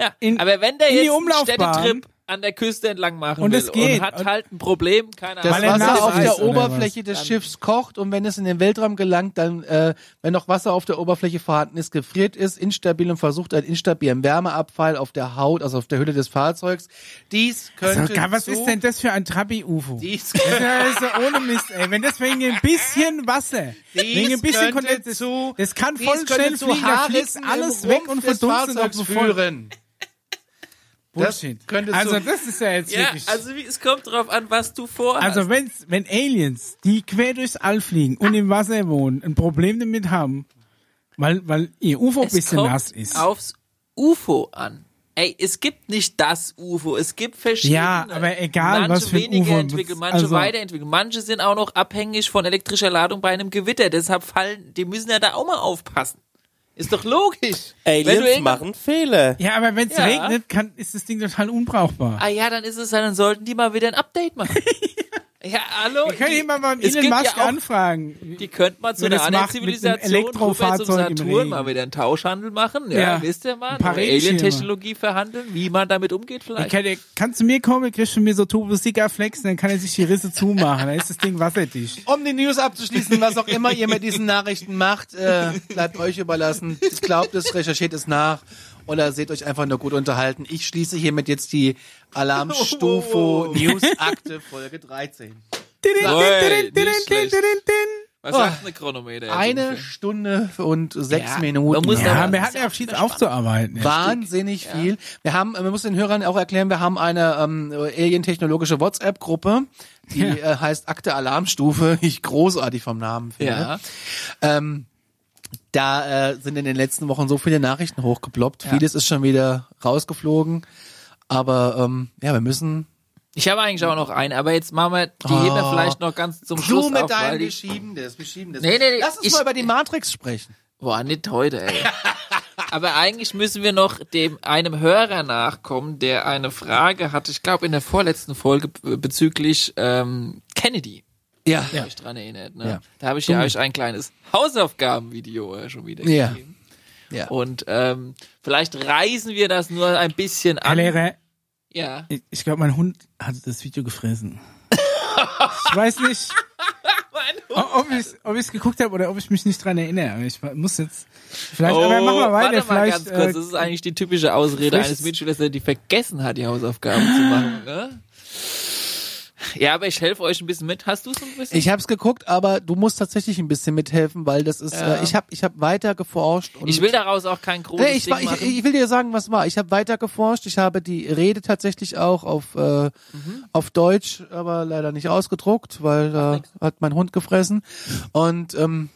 Speaker 1: ja.
Speaker 3: in-
Speaker 1: aber wenn der jetzt
Speaker 3: Umlaufbahn.
Speaker 1: Städtetrip an der Küste entlang machen
Speaker 3: Und
Speaker 1: will
Speaker 3: es geht.
Speaker 1: und hat
Speaker 3: Und-
Speaker 1: halt ein Problem, keine
Speaker 2: Das
Speaker 3: Weil er
Speaker 1: Ahnung.
Speaker 3: nass
Speaker 2: Wasser auf der
Speaker 3: oder
Speaker 2: Oberfläche des Schiffs kocht und wenn es in den Weltraum gelangt, dann, äh, wenn noch Wasser auf der Oberfläche vorhanden ist, gefriert ist, instabil und versucht einen instabilen Wärmeabfall auf der Haut, also auf der Hülle des Fahrzeugs. Dies könnte
Speaker 3: So, was
Speaker 2: zu,
Speaker 3: ist denn das für ein Trabi-UFO?
Speaker 2: Dies,
Speaker 3: Das ist ja ohne Mist, ey. Wenn das wegen ein bisschen Wasser, wegen ein bisschen
Speaker 2: könnte
Speaker 3: Kondens, das,
Speaker 2: zu-
Speaker 3: das kann
Speaker 2: dies
Speaker 3: voll
Speaker 2: könnte
Speaker 3: schnell
Speaker 2: zu
Speaker 3: fliegen, da fliegt alles weg und
Speaker 2: Fahrzeugs
Speaker 3: sofort.
Speaker 2: führen. Das
Speaker 3: Bullshit.
Speaker 2: könnte
Speaker 3: also
Speaker 2: so-
Speaker 3: das ist ja jetzt
Speaker 1: Ja,
Speaker 3: wirklich...
Speaker 1: also wie, es kommt drauf an, was du vorhast.
Speaker 3: Also wenn's, wenn Aliens, die quer durchs All fliegen und im Wasser wohnen, ein Problem damit haben, weil, weil ihr UFO ein
Speaker 1: es
Speaker 3: bisschen
Speaker 1: kommt
Speaker 3: nass ist.
Speaker 1: aufs UFO an. Ey, es gibt nicht das UFO, es gibt verschiedene.
Speaker 3: Ja, aber egal,
Speaker 1: manche
Speaker 3: was für ein
Speaker 1: weniger
Speaker 3: UFO.
Speaker 1: entwickelt, manche
Speaker 3: Also-
Speaker 1: weiterentwickelt. Manche sind auch noch abhängig von elektrischer Ladung bei einem Gewitter. Deshalb fallen, die müssen ja da auch mal aufpassen. Ist doch logisch. Wenn du
Speaker 4: Aliens machen Fehler.
Speaker 3: Ja, aber wenn es
Speaker 1: Ja.
Speaker 3: regnet, kann, ist das Ding total unbrauchbar.
Speaker 1: Ah ja, dann ist es, dann sollten die mal wieder ein Update machen. ja, hallo.
Speaker 3: Wir können
Speaker 1: die-
Speaker 3: mal beim
Speaker 1: es
Speaker 3: Elon
Speaker 1: gibt
Speaker 3: Musk
Speaker 1: ja auch
Speaker 3: anfragen.
Speaker 1: Die könnten mal zu einer anderen Zivilisation
Speaker 3: Elektrofahrzeug
Speaker 1: zum Saturn mal wieder einen Tauschhandel machen. Ja,
Speaker 3: Ja.
Speaker 1: wisst ihr mal. Alien-Technologie verhandeln, wie man damit umgeht vielleicht.
Speaker 3: Kann zu mir kommen, kriegst von mir so Tube Flex, dann kann er sich die Risse zumachen. Dann ist das Ding wasserdicht.
Speaker 2: Um die News abzuschließen, was auch immer ihr mit diesen Nachrichten macht, äh, bleibt euch überlassen. Glaubt es, recherchiert es nach oder seht euch einfach nur gut unterhalten. Ich schließe hiermit jetzt die Alarmstufe News-Akte Folge 13.
Speaker 1: Oi, nicht schlecht. Was
Speaker 2: Oh.
Speaker 1: sagt eine Chronometer? jetzt
Speaker 2: Eine? Stunde und sechs
Speaker 1: Ja,
Speaker 2: Minuten.
Speaker 1: man muss
Speaker 3: Ja, wir hatten ja viel aufzuarbeiten. Ja.
Speaker 2: Wahnsinnig viel. Wir haben, wir müssen den Hörern auch erklären, wir haben eine ähm, alien-technologische WhatsApp-Gruppe, die
Speaker 3: Ja.
Speaker 2: äh, heißt Akte Alarmstufe. Ich großartig vom Namen finde.
Speaker 1: Ja.
Speaker 2: Ähm, da äh, sind in den letzten Wochen so viele Nachrichten hochgeploppt. Vieles ist schon wieder rausgeflogen. Aber ähm, ja, wir müssen
Speaker 1: Ich habe eigentlich auch noch eine, aber jetzt machen wir, die
Speaker 2: Oh.
Speaker 1: heben wir vielleicht noch ganz zum Schluss
Speaker 2: du mit
Speaker 1: auf,
Speaker 2: deinem, wir schieben das, wir schieben das.
Speaker 1: Nee, nee, nee,
Speaker 2: Lass uns
Speaker 1: ich-
Speaker 2: mal über die Matrix sprechen.
Speaker 1: Boah, nicht heute, ey. Aber eigentlich müssen wir noch dem einem Hörer nachkommen, der eine Frage hatte, ich glaube in der vorletzten Folge bezüglich ähm, Kennedy.
Speaker 2: Ja.
Speaker 1: Ja. Euch dran erinnert, ne?
Speaker 2: Ja.
Speaker 1: Da habe ich ja euch ein kleines Hausaufgabenvideo äh, schon wieder
Speaker 2: Ja.
Speaker 1: gegeben.
Speaker 2: ja.
Speaker 1: Und ähm, vielleicht reißen wir das nur ein bisschen
Speaker 3: Herr
Speaker 1: an.
Speaker 3: Lehrer,
Speaker 1: Ja.
Speaker 3: ich, ich glaube, mein Hund hat das Video gefressen. ich weiß nicht, ob ich ob ich's geguckt habe oder ob ich mich nicht dran erinnere. Ich muss jetzt vielleicht, aber machen wir weiter.
Speaker 1: Oh, warte mal ganz kurz.
Speaker 3: äh,
Speaker 1: Das ist eigentlich die typische Ausrede eines Mitschülers, der die vergessen hat, die Hausaufgaben zu machen. Ne? Ja, aber ich helfe euch ein bisschen mit. Hast du es ein bisschen?
Speaker 2: Ich habe es geguckt, aber du musst tatsächlich ein bisschen mithelfen, weil das ist.
Speaker 1: Ja.
Speaker 2: Äh, ich habe ich hab weiter geforscht. Und
Speaker 1: Ich will daraus auch kein großes
Speaker 2: Nee, ich,
Speaker 1: Ding
Speaker 2: war, ich,
Speaker 1: machen.
Speaker 2: ich will dir sagen, was war. Ich habe weiter geforscht. Ich habe die Rede tatsächlich auch auf äh, auf Deutsch, aber leider nicht ausgedruckt, weil da hat mein Hund gefressen. Und ähm,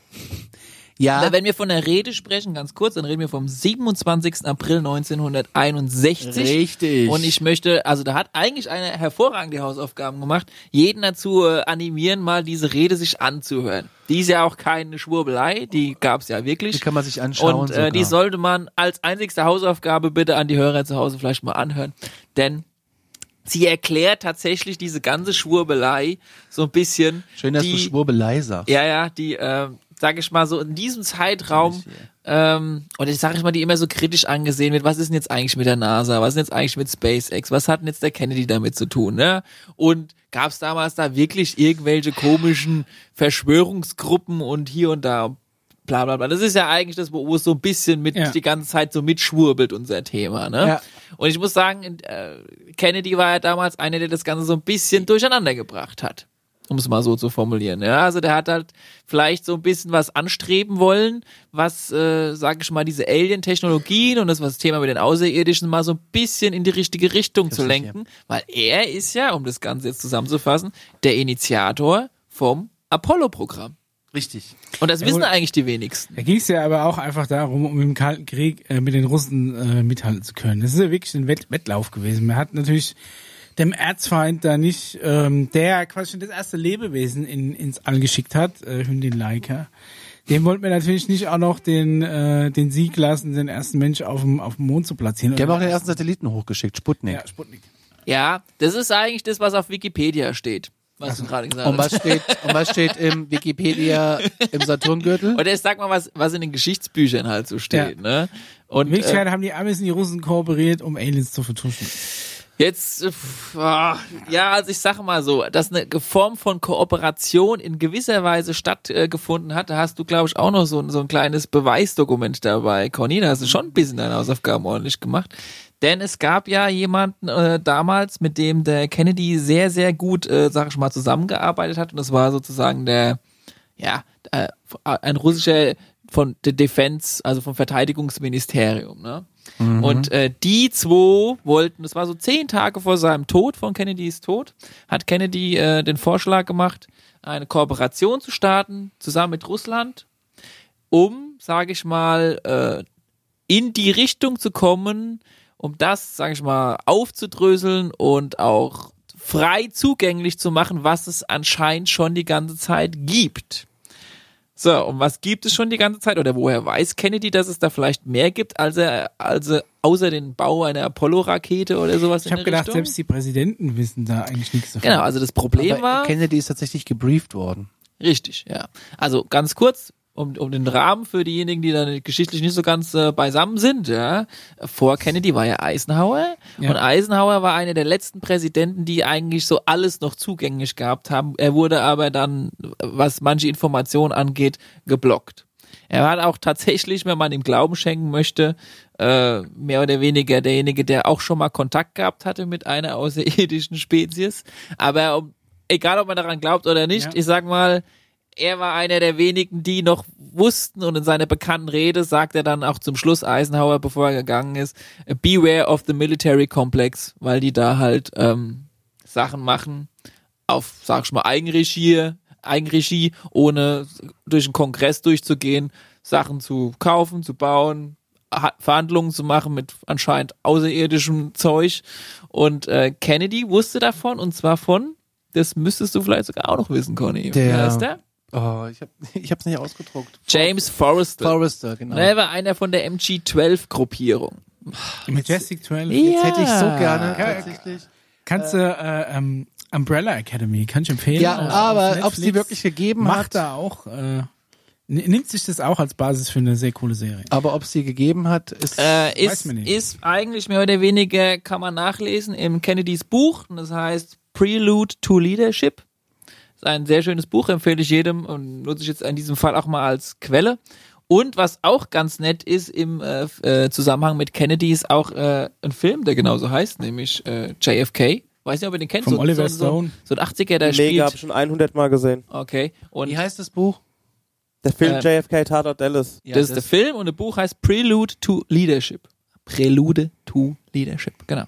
Speaker 2: ja,
Speaker 1: Na, Wenn wir von der Rede sprechen, ganz kurz, dann reden wir vom 27. April 1961.
Speaker 2: Richtig.
Speaker 1: Und ich möchte, also da hat eigentlich eine hervorragende Hausaufgaben gemacht, jeden dazu äh, animieren, mal diese Rede sich anzuhören. Die ist ja auch keine Schwurbelei, die gab's ja wirklich.
Speaker 2: die kann man sich anschauen.
Speaker 1: Und äh,
Speaker 2: sogar.
Speaker 1: die sollte man als einzigste Hausaufgabe bitte an die Hörer zu Hause vielleicht mal anhören. Denn sie erklärt tatsächlich diese ganze Schwurbelei so ein bisschen.
Speaker 2: Schön, dass
Speaker 1: die,
Speaker 2: du Schwurbelei sagst.
Speaker 1: Ja, ja, die, ähm, sag ich mal so, in diesem Zeitraum, ähm, oder sag ich mal, die immer so kritisch angesehen wird, was ist denn jetzt eigentlich mit der NASA, was ist denn jetzt eigentlich mit SpaceX, was hat denn jetzt der Kennedy damit zu tun, ne? Und gab es damals da wirklich irgendwelche komischen Verschwörungsgruppen und hier und da, bla bla bla. Das ist ja eigentlich das, wo es so ein bisschen mit
Speaker 3: Ja.
Speaker 1: die ganze Zeit so mitschwurbelt, unser Thema, ne?
Speaker 2: Ja.
Speaker 1: Und ich muss sagen, äh, Kennedy war ja damals einer, der das Ganze so ein bisschen durcheinander gebracht hat. Um es mal so zu formulieren. Ja, also der hat halt vielleicht so ein bisschen was anstreben wollen, was, äh, sag ich mal, diese Alien-Technologien und das was das Thema mit den Außerirdischen mal so ein bisschen in die richtige Richtung zu
Speaker 2: sicher.
Speaker 1: lenken. Weil er ist ja, um das Ganze jetzt zusammenzufassen, der Initiator vom Apollo-Programm.
Speaker 2: Richtig.
Speaker 1: Und das
Speaker 3: Ja,
Speaker 1: wissen
Speaker 3: wohl-
Speaker 1: eigentlich die wenigsten.
Speaker 3: Da ging es ja aber auch einfach darum, um im Kalten Krieg äh, mit den Russen äh, mithalten zu können. Das ist ja wirklich ein Wett Wettlauf gewesen. Man hat natürlich dem Erzfeind da nicht, ähm, der quasi schon das erste Lebewesen in, ins All geschickt hat, äh, Hündin Laika, dem wollten wir natürlich nicht auch noch den, äh, den Sieg lassen, den ersten Mensch auf dem, auf dem Mond zu platzieren.
Speaker 2: Die haben auch den ersten Satelliten hochgeschickt, Sputnik.
Speaker 3: ja, Sputnik.
Speaker 1: Ja, das ist eigentlich das, was auf Wikipedia steht. Was du gerade gesagt
Speaker 2: Und
Speaker 1: hast.
Speaker 2: was steht, und was steht im Wikipedia im Saturngürtel?
Speaker 1: Oder jetzt sag mal, was, was in den Geschichtsbüchern halt so steht, ne? Und
Speaker 3: In
Speaker 1: äh,
Speaker 3: Wirklichkeit haben die Amis und die Russen kooperiert, um Aliens zu vertuschen.
Speaker 1: Jetzt, äh, ah, ja, also ich sage mal so, dass eine Form von Kooperation in gewisser Weise stattgefunden hat, da hast du, glaube ich, auch noch so, ein- so ein kleines Beweisdokument dabei. Conny, da hast du schon ein bisschen deine Hausaufgaben ordentlich gemacht. Denn es gab ja jemanden äh, damals, mit dem der Kennedy sehr, sehr gut, äh, sag ich mal, zusammengearbeitet hat. Und das war sozusagen der, ja, äh, ein russischer von der Defense, also vom Verteidigungsministerium, ne? Und äh, die zwei wollten, das war so zehn Tage vor seinem Tod, von Kennedys Tod, hat Kennedy äh, den Vorschlag gemacht, eine Kooperation zu starten, zusammen mit Russland, um, sage ich mal, äh, in die Richtung zu kommen, um das, sage ich mal, aufzudröseln und auch frei zugänglich zu machen, was es anscheinend schon die ganze Zeit gibt. So, und was gibt es schon die ganze Zeit? Oder woher weiß Kennedy, dass es da vielleicht mehr gibt, als er, also außer den Bau einer Apollo-Rakete oder sowas
Speaker 3: Ich habe gedacht,
Speaker 1: Richtung?
Speaker 3: selbst die Präsidenten wissen da eigentlich nichts davon.
Speaker 1: Genau, also das Problem
Speaker 2: Aber
Speaker 1: war.
Speaker 2: Kennedy ist tatsächlich gebrieft worden.
Speaker 1: Richtig, ja. Also ganz kurz, um, um den Rahmen für diejenigen, die dann geschichtlich nicht so ganz äh, beisammen sind, ja. Vor Kennedy war ja Eisenhower
Speaker 3: Ja.
Speaker 1: und Eisenhower war einer der letzten Präsidenten, die eigentlich so alles noch zugänglich gehabt haben. Er wurde aber dann, was manche Informationen angeht, geblockt. Er war auch tatsächlich, wenn man ihm Glauben schenken möchte, äh, mehr oder weniger derjenige, der auch schon mal Kontakt gehabt hatte mit einer außerirdischen Spezies. Aber um, egal, ob man daran glaubt oder nicht,
Speaker 3: Ja.
Speaker 1: ich sag mal, er war einer der wenigen, die noch wussten und in seiner bekannten Rede sagt er dann auch zum Schluss Eisenhower, bevor er gegangen ist, beware of the military complex, weil die da halt ähm, Sachen machen auf, sag ich mal, Eigenregie, Eigenregie, ohne durch den Kongress durchzugehen, Sachen zu kaufen, zu bauen, Ha- Verhandlungen zu machen mit anscheinend außerirdischem Zeug. Und äh, Kennedy wusste davon und zwar von, das müsstest du vielleicht sogar auch noch wissen, Conny.
Speaker 2: Der-
Speaker 1: Wer ist der?
Speaker 2: Oh, ich hab, ich hab's nicht ausgedruckt.
Speaker 1: James Forrestal.
Speaker 2: Forrester, genau.
Speaker 1: Er war einer von der MG-12-Gruppierung.
Speaker 3: Majestic 12.
Speaker 2: Jetzt hätte ich so gerne
Speaker 3: Ja.
Speaker 2: tatsächlich.
Speaker 3: Kannst du äh, ähm, Umbrella Academy, kann ich empfehlen.
Speaker 2: Ja,
Speaker 3: Auf-
Speaker 2: aber ob es die wirklich gegeben
Speaker 3: macht
Speaker 2: hat,
Speaker 3: da auch, äh, nimmt sich das auch als Basis für eine sehr coole Serie.
Speaker 2: aber ob es die gegeben hat, ist
Speaker 1: Äh,
Speaker 3: Weiß
Speaker 1: ist,
Speaker 3: man nicht.
Speaker 1: ist eigentlich mehr oder weniger, kann man nachlesen, im Kennedys Buch. Und das heißt Prelude to Leadership. Ist ein sehr schönes Buch, empfehle ich jedem und nutze ich jetzt in diesem Fall auch mal als Quelle. Und was auch ganz nett ist im äh, äh, Zusammenhang mit Kennedy ist auch äh, ein Film, der genauso heißt, nämlich äh, JFK. Weiß nicht, ob ihr den kennt.
Speaker 3: Vom
Speaker 1: so,
Speaker 3: Oliver
Speaker 1: so, so,
Speaker 3: Stone.
Speaker 1: So ein 80er, der
Speaker 4: Mega, hab
Speaker 1: spielt.
Speaker 4: ich schon 100 Mal gesehen.
Speaker 1: Okay. Und
Speaker 2: wie heißt das Buch?
Speaker 4: Der Film
Speaker 1: Äh,
Speaker 4: JFK Tatort Dallas.
Speaker 2: Ja,
Speaker 1: das ist der Film und das Buch heißt Prelude to Leadership. Prelude to Leadership, genau.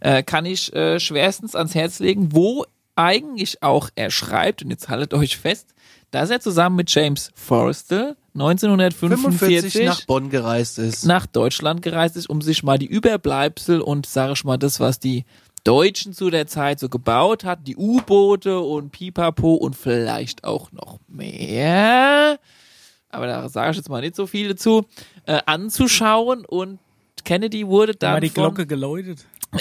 Speaker 1: Äh, kann ich äh, schwerstens ans Herz legen, wo eigentlich auch er schreibt, und jetzt haltet euch fest, dass er zusammen mit James Forrestal 1945
Speaker 2: 45 nach Bonn gereist ist.
Speaker 1: nach Deutschland gereist ist, um sich mal die Überbleibsel und sage ich mal das, was die Deutschen zu der Zeit so gebaut hat, die U-Boote und Pipapo und vielleicht auch noch mehr, aber da sage ich jetzt mal nicht so viel dazu, äh, anzuschauen und Kennedy wurde
Speaker 3: Da
Speaker 1: dann
Speaker 3: war die Glocke geläutet.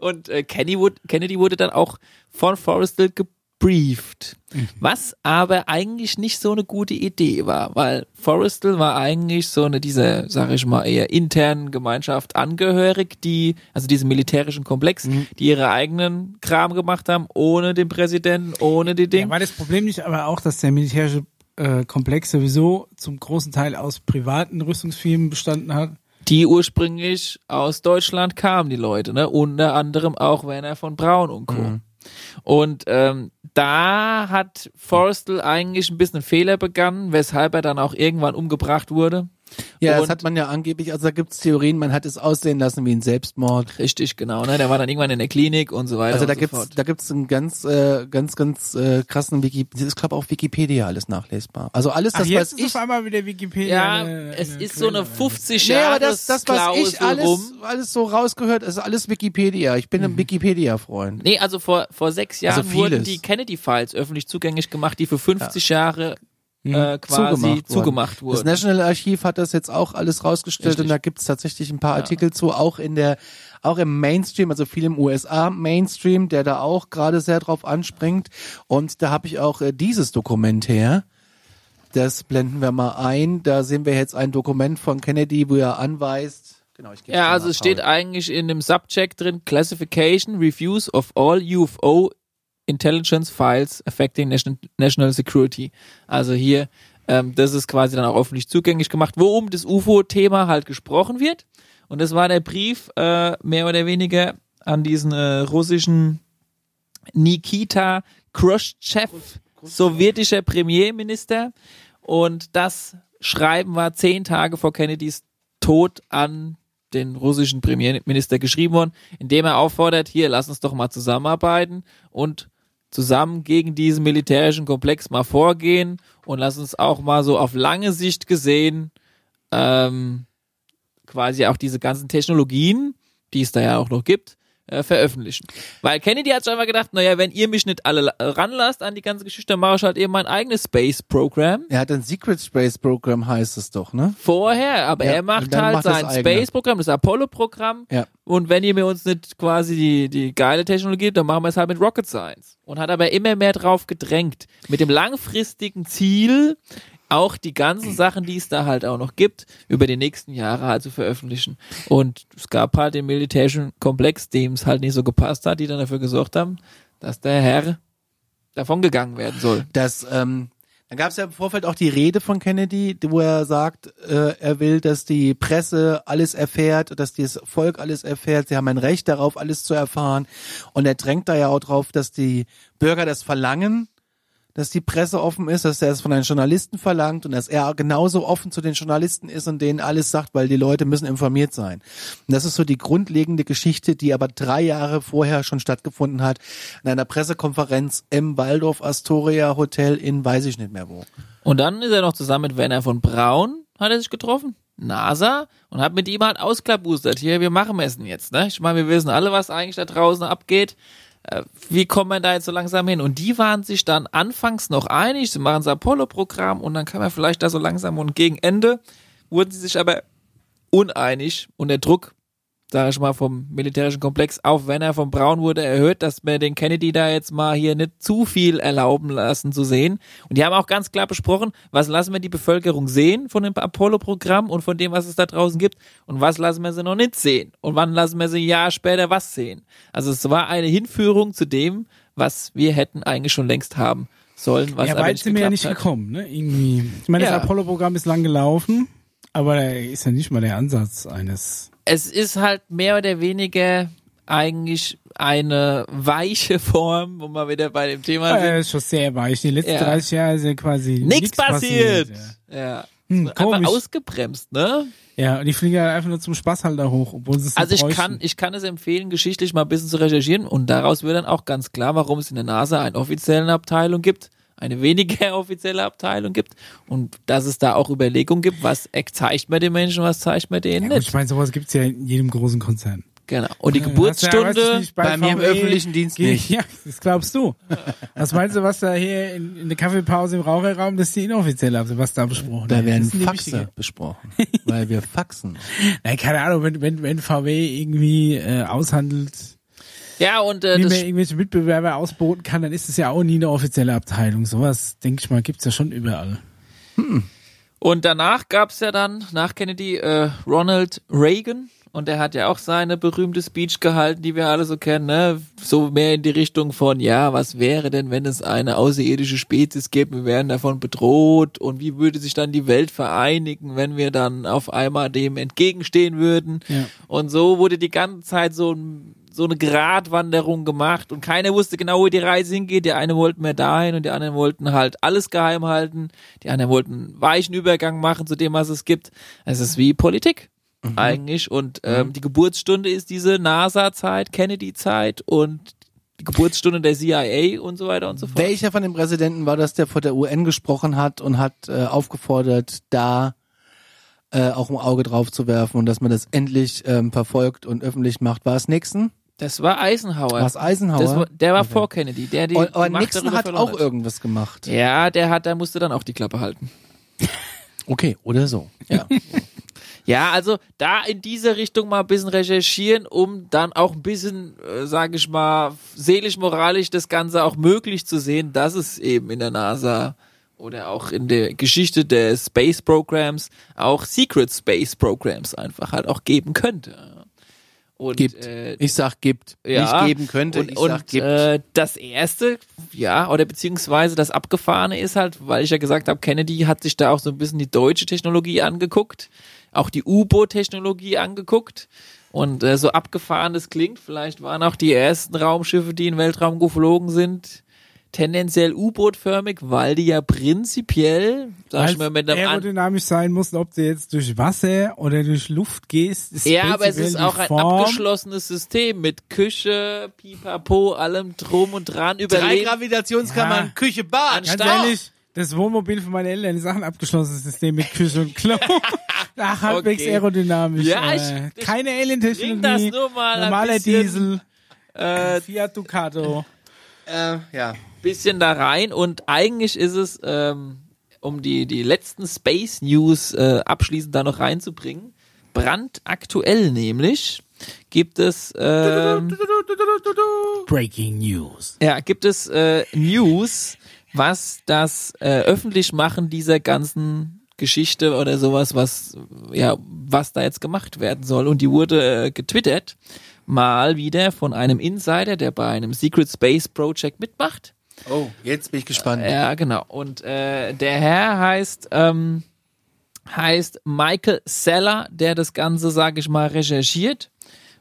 Speaker 1: und äh, Kennedy wurde dann auch von Forrestal gebrieft. Was aber eigentlich nicht so eine gute Idee war, weil Forrestal war eigentlich so eine dieser, sag ich mal, eher internen Gemeinschaft angehörig, die, also diesem militärischen Komplex, die ihre eigenen Kram gemacht haben, ohne den Präsidenten, ohne die
Speaker 3: Ja,
Speaker 1: Dinge.
Speaker 3: war das Problem nicht aber auch, dass der militärische äh, Komplex sowieso zum großen Teil aus privaten Rüstungsfirmen bestanden hat?
Speaker 1: Die ursprünglich aus Deutschland kamen, die Leute, ne? Unter anderem auch Werner von Braun und Co. Und ähm, da hat Forrestal eigentlich ein bisschen Fehler begangen, weshalb er dann auch irgendwann umgebracht wurde.
Speaker 2: Ja, das
Speaker 1: Und-
Speaker 2: hat man ja angeblich, also da gibt's Theorien, man hat es aussehen lassen wie ein Selbstmord.
Speaker 1: Richtig, genau. Ne? Der war dann irgendwann in der Klinik und so weiter.
Speaker 2: Also da
Speaker 1: und so
Speaker 2: gibt's,
Speaker 1: fort.
Speaker 2: da gibt's einen ganz, äh, ganz, ganz äh, krassen Wiki, das ist glaube auf Wikipedia alles nachlesbar. Also alles
Speaker 3: Ach,
Speaker 2: das,
Speaker 3: jetzt
Speaker 2: was
Speaker 3: ist
Speaker 2: ich,
Speaker 3: auf einmal wieder Wikipedia.
Speaker 1: ja,
Speaker 3: eine-
Speaker 1: es
Speaker 3: eine
Speaker 1: ist so eine
Speaker 3: Quelle.
Speaker 1: 50
Speaker 2: nee,
Speaker 1: Jahre
Speaker 2: aber das, das was ich
Speaker 1: Klausel
Speaker 2: alles,
Speaker 1: rum.
Speaker 2: alles so rausgehört, ist alles Wikipedia. Ich bin ein Wikipedia-Freund.
Speaker 1: Nee, also vor, vor sechs Jahren
Speaker 2: Also
Speaker 1: wurden die Kennedy-Files öffentlich zugänglich gemacht, die für 50 Jahre äh, quasi
Speaker 2: Zugemacht
Speaker 1: zugemacht,
Speaker 2: worden. Das. National Archiv hat das jetzt auch alles rausgestellt
Speaker 1: Richtig.
Speaker 2: und da gibt's tatsächlich ein paar Artikel zu, auch in der, auch im Mainstream, also viel im USA-Mainstream, der da auch gerade sehr drauf anspringt. Und da habe ich auch äh, dieses Dokument her. Das blenden wir mal ein. Da sehen wir jetzt ein Dokument von Kennedy, wo er anweist. Genau, ich
Speaker 1: Ja, also es steht eigentlich in dem Subject drin, Classification, Reviews of all UFO Intelligence Files affecting National, National Security. Also hier, ähm, das ist quasi dann auch öffentlich zugänglich gemacht, wo um das UFO-Thema halt gesprochen wird. Und das war der Brief äh, mehr oder weniger an diesen äh, russischen Nikita Khrushchev, sowjetischer Premierminister. Und das Schreiben war zehn Tage vor Kennedys Tod an den russischen Premierminister geschrieben worden, indem er auffordert, hier, lass uns doch mal zusammenarbeiten und zusammen gegen diesen militärischen Komplex mal vorgehen und lass uns auch mal so auf lange Sicht gesehen ähm, quasi auch diese ganzen Technologien, die es da ja auch noch gibt, äh, veröffentlichen. Weil Kennedy hat schon einmal gedacht, naja, wenn ihr mich nicht alle la- ranlasst an die ganze Geschichte, dann mache ich halt eben mein eigenes Space-Programm.
Speaker 2: Er hat ein Secret Space Program, heißt es doch, ne? Ja,
Speaker 1: Vorher, aber er
Speaker 2: und
Speaker 1: macht halt
Speaker 2: macht
Speaker 1: sein
Speaker 2: eigene.
Speaker 1: Space-Programm, das Apollo-Programm.
Speaker 2: Ja.
Speaker 1: Und wenn ihr mir uns nicht quasi die, die geile Technologie gebt, dann machen wir es halt mit Rocket Science. Und hat aber immer mehr drauf gedrängt. Mit dem langfristigen Ziel, auch die ganzen Sachen, die es da halt auch noch gibt, über die nächsten Jahre halt zu veröffentlichen. Und es gab halt den militärischen Komplex, dem es halt nicht so gepasst hat, die dann dafür gesorgt haben, dass der Herr davon gegangen werden soll.
Speaker 2: Das, ähm, dann gab es ja im Vorfeld auch die Rede von Kennedy, wo er sagt, äh, er will, dass die Presse alles erfährt, dass das Volk alles erfährt. Sie haben ein Recht darauf, alles zu erfahren. Und er drängt da ja auch drauf, dass die Bürger das verlangen, dass die Presse offen ist, dass er es von den Journalisten verlangt und dass er genauso offen zu den Journalisten ist und denen alles sagt, weil die Leute müssen informiert sein. Und das ist so die grundlegende Geschichte, die aber drei Jahre vorher schon stattgefunden hat, in einer Pressekonferenz im Waldorf Astoria Hotel in weiß ich nicht mehr wo.
Speaker 1: Und dann ist er noch zusammen mit Werner von Braun, hat er sich getroffen, NASA, und hat mit ihm halt ausklabustert. Hier, wir machen es denn jetzt, ne? Ich meine, wir wissen alle, was eigentlich da draußen abgeht. Äh, Wie kommt man da jetzt so langsam hin? Und die waren sich dann anfangs noch einig, sie machen das Apollo-Programm und dann kann man vielleicht da so langsam und gegen Ende wurden sie sich aber uneinig und der Druck, sage ich mal, vom militärischen Komplex auf Werner von Braun wurde erhöht, dass wir den Kennedy da jetzt mal hier nicht zu viel erlauben lassen zu sehen. Und die haben auch ganz klar besprochen, was lassen wir die Bevölkerung sehen von dem Apollo-Programm und von dem, was es da draußen gibt und was lassen wir sie noch nicht sehen und wann lassen wir sie ein Jahr später was sehen. Also es war eine Hinführung zu dem, was wir hätten eigentlich schon längst haben sollen, was
Speaker 3: ja,
Speaker 1: aber
Speaker 3: weit sind wir ja nicht
Speaker 1: hat.
Speaker 3: gekommen, ne? Irgendwie. Ich meine,
Speaker 1: Ja.
Speaker 3: das Apollo-Programm ist lang gelaufen, aber da ist ja nicht mal der Ansatz eines.
Speaker 1: Es ist halt mehr oder weniger eigentlich eine weiche Form, wo wir wieder bei dem Thema sind.
Speaker 3: Äh, ist schon sehr weich. Die letzten
Speaker 1: Ja.
Speaker 3: 30 Jahre ist ja quasi
Speaker 1: Nichts
Speaker 3: nichts
Speaker 1: passiert.
Speaker 3: ja.
Speaker 1: Ja.
Speaker 3: Hm,
Speaker 1: Einfach
Speaker 3: komisch.
Speaker 1: ausgebremst, ne?
Speaker 3: Ja, und die fliegen halt einfach nur zum Spaß halt da hoch, obwohl es
Speaker 1: Also ich kann,
Speaker 3: bräuchten.
Speaker 1: ich kann es empfehlen, geschichtlich mal ein bisschen zu recherchieren und daraus wird dann auch ganz klar, warum es in der NASA eine offizielle Abteilung gibt, eine weniger offizielle Abteilung gibt und dass es da auch Überlegungen gibt, was zeigt man den Menschen, was zeigt man denen
Speaker 3: Ja,
Speaker 1: nicht.
Speaker 3: ich meine, sowas gibt's ja in jedem großen Konzern.
Speaker 1: Genau. Und die
Speaker 3: Ja, ja,
Speaker 1: Geburtsstunde,
Speaker 3: ich nicht,
Speaker 2: Bei mir im
Speaker 3: VW
Speaker 2: öffentlichen Dienst
Speaker 3: geht-
Speaker 2: nicht.
Speaker 3: Ja, das glaubst du. Was meinst du, was da hier in, in der Kaffeepause im Raucherraum, das ist die inoffizielle, also was da besprochen
Speaker 2: Da werden Faxe besprochen, weil wir faxen.
Speaker 3: Nein, keine Ahnung, wenn, wenn, wenn VW irgendwie äh, aushandelt,
Speaker 1: ja und äh, das
Speaker 3: man irgendwelche Mitbewerber ausboten kann, dann ist es ja auch nie eine offizielle Abteilung. Sowas, denke ich mal, gibt's ja schon überall.
Speaker 1: Und danach gab's ja dann, nach Kennedy, äh, Ronald Reagan. Und der hat ja auch seine berühmte Speech gehalten, die wir alle so kennen, ne? So mehr in die Richtung von, ja, was wäre denn, wenn es eine außerirdische Spezies gibt, wir wären davon bedroht und wie würde sich dann die Welt vereinigen, wenn wir dann auf einmal dem entgegenstehen würden.
Speaker 3: Ja.
Speaker 1: Und so wurde die ganze Zeit so ein, so eine Gratwanderung gemacht und keiner wusste genau, wo die Reise hingeht. Die einen wollten mehr dahin und die anderen wollten halt alles geheim halten. Die anderen wollten einen weichen Übergang machen zu dem, was es gibt. Es ist wie Politik eigentlich und ähm, die Geburtsstunde ist diese NASA-Zeit, Kennedy-Zeit und die Geburtsstunde der CIA und so weiter und so fort.
Speaker 2: Welcher von den Präsidenten war das, der vor der UN gesprochen hat und hat äh, aufgefordert, da äh, auch ein Auge drauf zu werfen und dass man das endlich ähm, verfolgt und öffentlich macht? War es Nixon?
Speaker 1: Das war Eisenhower.
Speaker 2: War es Eisenhower?
Speaker 1: War, der war vor Kennedy. Der die,
Speaker 2: und,
Speaker 1: Macht
Speaker 2: Nixon hat auch irgendwas gemacht.
Speaker 1: Ja, der hat, der musste dann auch die Klappe halten.
Speaker 2: Okay, oder so.
Speaker 1: Ja. ja, also da in diese Richtung mal ein bisschen recherchieren, um dann auch ein bisschen, äh, sage ich mal, seelisch-moralisch das Ganze auch möglich zu sehen, dass es eben in der NASA oder auch in der Geschichte der Space Programs auch Secret Space Programs einfach halt auch geben könnte. Und,
Speaker 2: Gibt.
Speaker 1: Äh,
Speaker 2: Ich sag gibt.
Speaker 1: ja,
Speaker 2: Nicht geben könnte,
Speaker 1: und,
Speaker 2: ich
Speaker 1: und
Speaker 2: sag gibt.
Speaker 1: Äh, das erste, ja, oder beziehungsweise das Abgefahrene ist halt, weil ich ja gesagt habe, Kennedy hat sich da auch so ein bisschen die deutsche Technologie angeguckt, auch die U-Boot-Technologie angeguckt. Und äh, so abgefahren das klingt, vielleicht waren auch die ersten Raumschiffe, die in den Weltraum geflogen sind, tendenziell U-Boot-förmig, weil die ja prinzipiell, sag ich mal, mit einem
Speaker 3: aerodynamisch sein muss, ob du jetzt durch Wasser oder durch Luft gehst. Ist
Speaker 1: Ja, aber es ist auch ein
Speaker 3: Form.
Speaker 1: abgeschlossenes System mit Küche, Pipapo, allem drum und dran
Speaker 2: Drei
Speaker 1: überleben.
Speaker 2: Gravitationskammern,
Speaker 3: Ja.
Speaker 2: Küche, Bad.
Speaker 1: An-
Speaker 3: Ganz ehrlich, das Wohnmobil von meinen Eltern ist auch ein abgeschlossenes System mit Küche und Klo. Ach, halbwegs
Speaker 1: Okay.
Speaker 3: aerodynamisch.
Speaker 1: Ja,
Speaker 3: äh,
Speaker 1: ich- ich
Speaker 3: keine Alien-Technologie.
Speaker 1: das nur mal
Speaker 3: Normaler
Speaker 1: bisschen,
Speaker 3: Diesel.
Speaker 1: Äh,
Speaker 3: Fiat Ducato.
Speaker 2: Äh, ja.
Speaker 1: Bisschen da rein und eigentlich ist es, ähm, um die, die letzten Space News äh, abschließend da noch reinzubringen, brandaktuell nämlich gibt es ähm,
Speaker 3: Breaking News.
Speaker 1: ja gibt es äh, News, was das äh, Öffentlichmachen dieser ganzen Geschichte oder sowas, was ja was da jetzt gemacht werden soll und die wurde äh, getwittert mal wieder von einem Insider, der bei einem Secret Space Project mitmacht.
Speaker 2: Oh, jetzt bin ich gespannt.
Speaker 1: Ja, genau. Und äh, der Herr heißt ähm, heißt Michael Seller, der das Ganze, sage ich mal, recherchiert.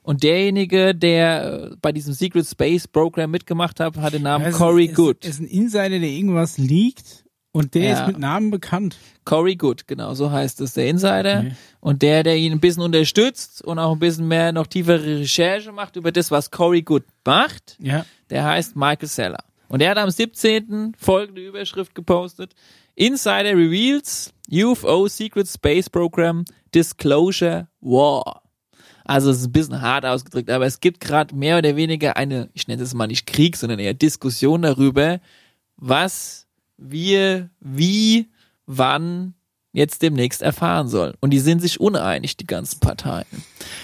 Speaker 1: Und derjenige, der äh, bei diesem Secret Space Program mitgemacht hat, hat den Namen
Speaker 3: ist-
Speaker 1: Corey
Speaker 3: es
Speaker 1: Good.
Speaker 3: ist ein Insider, der irgendwas liegt und der
Speaker 1: Ja.
Speaker 3: ist mit Namen bekannt.
Speaker 1: Corey Good, genau, so heißt es, der Insider. Und der, der ihn ein bisschen unterstützt und auch ein bisschen mehr noch tiefere Recherche macht über das, was Corey Good macht,
Speaker 3: Ja.
Speaker 1: der heißt Michael Seller. Und der hat am 17. folgende Überschrift gepostet. Insider reveals UFO Secret Space Program Disclosure War. Also es ist ein bisschen hart ausgedrückt, aber es gibt gerade mehr oder weniger eine, ich nenne es mal nicht Krieg, sondern eher Diskussion darüber, was wir wie, wann jetzt demnächst erfahren sollen. Und die sind sich uneinig, die ganzen Parteien.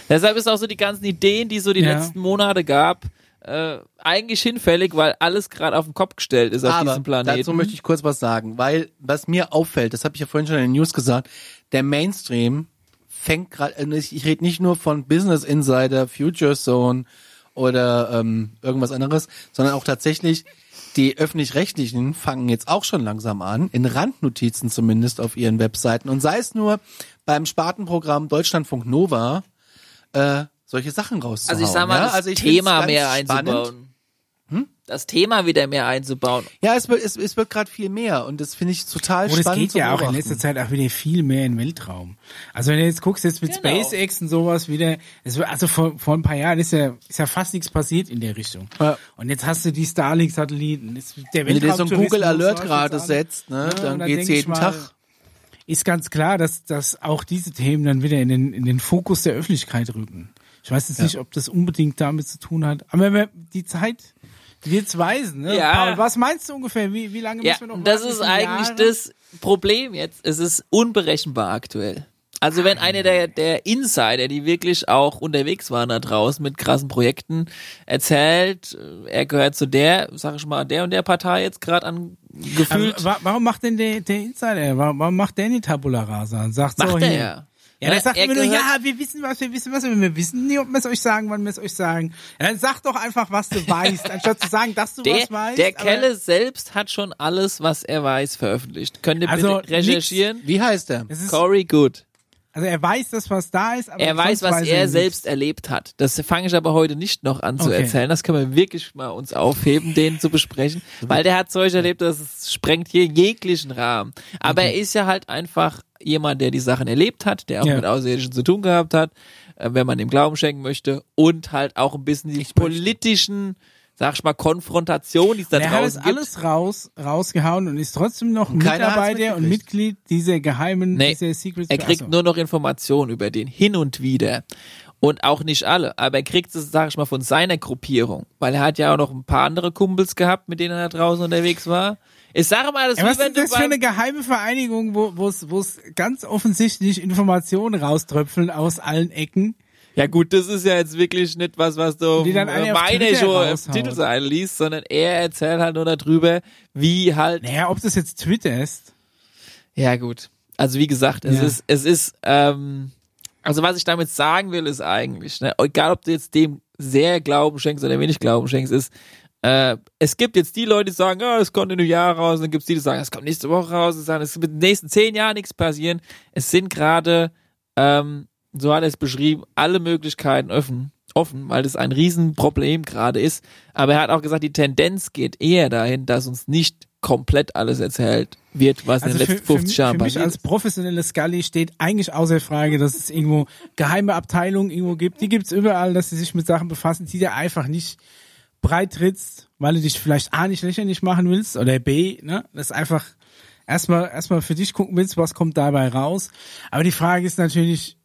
Speaker 1: Deshalb ist auch so die ganzen Ideen, die es so die
Speaker 3: Ja.
Speaker 1: letzten Monate gab, äh, eigentlich hinfällig, weil alles gerade auf den Kopf gestellt ist auf
Speaker 2: Aber
Speaker 1: diesem Planeten.
Speaker 2: dazu möchte ich kurz was sagen, weil was mir auffällt, das habe ich ja vorhin schon in den News gesagt, der Mainstream fängt gerade, ich, ich rede nicht nur von Business Insider, Future Zone oder ähm, irgendwas anderes, sondern auch tatsächlich die öffentlich-rechtlichen fangen jetzt auch schon langsam an, in Randnotizen zumindest auf ihren Webseiten und sei es nur beim Spartenprogramm Deutschlandfunk Nova, äh, solche Sachen rauszuhauen.
Speaker 1: also ich sag mal,
Speaker 2: ja?
Speaker 1: das
Speaker 2: also
Speaker 1: Thema mehr
Speaker 2: spannend.
Speaker 1: einzubauen. Das Thema wieder mehr einzubauen.
Speaker 2: Ja, es wird, es, es wird gerade viel mehr und das finde ich total
Speaker 3: Und es
Speaker 2: spannend
Speaker 3: geht
Speaker 2: zu
Speaker 3: ja auch in letzter Zeit auch wieder viel mehr in den Weltraum. Also wenn du jetzt guckst, jetzt mit
Speaker 1: Genau.
Speaker 3: SpaceX und sowas wieder, es also vor, vor ein paar Jahren ist ja, ist ja fast nichts passiert in der Richtung.
Speaker 2: Ja.
Speaker 3: Und jetzt hast du die Starlink-Satelliten.
Speaker 2: Wenn du dir so ein
Speaker 3: Weltraumtourismus
Speaker 2: Google Alert gerade setzt, ne,
Speaker 3: Ja,
Speaker 2: dann
Speaker 3: und da
Speaker 2: geht's jeden
Speaker 3: mal,
Speaker 2: Tag.
Speaker 3: Ist ganz klar, dass, dass auch diese Themen dann wieder in den, in den Fokus der Öffentlichkeit rücken. Ich weiß jetzt nicht, ob das unbedingt damit zu tun hat. Aber die Zeit wird's weisen, ne?
Speaker 1: Ja.
Speaker 3: Paul, was meinst du ungefähr? Wie, wie lange
Speaker 1: Ja,
Speaker 3: müssen wir noch
Speaker 1: das ist eigentlich
Speaker 3: Jahre?
Speaker 1: das Problem jetzt. Es ist unberechenbar aktuell. Also wenn einer der, der Insider, die wirklich auch unterwegs waren da draußen mit krassen Projekten, erzählt, äh, er gehört zu der, sag ich mal, der und der Partei jetzt gerade an gefühlt.
Speaker 3: Aber wa warum macht denn der, der Insider, warum, macht der nicht Tabula Rasa und sagt so
Speaker 1: macht er
Speaker 3: hier,
Speaker 1: ja.
Speaker 3: Ja, der sagt
Speaker 1: er
Speaker 3: immer nur, ja, wir wissen was, wir wissen was, aber wir wissen nie, ob wir es euch sagen, wann wir es euch sagen. Ja, dann sag doch einfach, was du weißt, anstatt zu sagen, dass du
Speaker 1: Der,
Speaker 3: was weißt.
Speaker 1: der Kelle selbst hat schon alles, was er weiß, veröffentlicht. Könnt ihr
Speaker 3: Also
Speaker 1: bitte recherchieren?
Speaker 2: Wie heißt?
Speaker 3: Das ist,
Speaker 1: Corey Good.
Speaker 3: Also er weiß das, was da ist, aber
Speaker 1: Er weiß, was er
Speaker 3: nichts.
Speaker 1: selbst erlebt hat. Das fange ich aber heute nicht noch an zu
Speaker 3: Okay.
Speaker 1: erzählen. Das können wir wirklich mal uns aufheben, den zu besprechen, weil der hat Zeug erlebt, das sprengt hier jeglichen Rahmen. Aber er ist ja halt einfach jemand, der die Sachen erlebt hat, der auch
Speaker 3: Ja.
Speaker 1: mit Außerirdischen zu tun gehabt hat, äh, wenn man ihm Glauben schenken möchte und halt auch ein bisschen die politischen, sag ich mal, Konfrontation, die es da
Speaker 3: Er hat
Speaker 1: draußen gibt.
Speaker 3: alles raus, rausgehauen und ist trotzdem noch
Speaker 2: Und
Speaker 3: Mitarbeiter und. Mitglied dieser geheimen,
Speaker 1: Nee,
Speaker 3: dieser Secret
Speaker 1: Er kriegt
Speaker 3: Achso.
Speaker 1: nur noch Informationen über den hin und wieder. Und auch nicht alle, aber er kriegt es, sag ich mal, von seiner Gruppierung. Weil er hat ja auch noch ein paar andere Kumpels gehabt, mit denen er da draußen unterwegs war. Ich sage mal, das ist
Speaker 3: Ja, was
Speaker 1: wie wenn
Speaker 3: ist
Speaker 1: du
Speaker 3: das für eine geheime Vereinigung, wo wo es wo es ganz offensichtlich Informationen rauströpfeln aus allen Ecken?
Speaker 1: Ja gut, das ist ja jetzt wirklich nicht was, was du meine schon im. Titel einliest, sondern er erzählt halt nur darüber, wie halt
Speaker 3: Naja, ob das jetzt Twitter ist.
Speaker 1: Ja, gut. Also wie gesagt, es
Speaker 3: Ja.
Speaker 1: ist, es ist, ähm, also was ich damit sagen will, ist eigentlich, ne, egal ob du jetzt dem sehr Glauben schenkst oder wenig Glauben schenkst, ist, äh, es gibt jetzt die Leute, die sagen, ja, es kommt in einem Jahr raus, und dann gibt es die, die sagen, es kommt nächste Woche raus, und sagen, es wird in den nächsten zehn Jahren nichts passieren. Es sind gerade, ähm, so hat er es beschrieben, alle Möglichkeiten offen, offen, weil das ein Riesenproblem gerade ist. Aber er hat auch gesagt, die Tendenz geht eher dahin, dass uns nicht komplett alles erzählt wird, was in
Speaker 3: Also
Speaker 1: den
Speaker 3: für,
Speaker 1: letzten
Speaker 3: für,
Speaker 1: 50
Speaker 3: mich-
Speaker 1: Jahren
Speaker 3: für mich
Speaker 1: passiert
Speaker 3: als professionelle Scully steht eigentlich außer Frage, dass es irgendwo geheime Abteilungen irgendwo gibt. Die gibt's überall, dass sie sich mit Sachen befassen, die dir einfach nicht breit trittst, weil du dich vielleicht A nicht lächerlich machen willst oder B, ne, das einfach erstmal erstmal für dich gucken willst, was kommt dabei raus. Aber die Frage ist natürlich,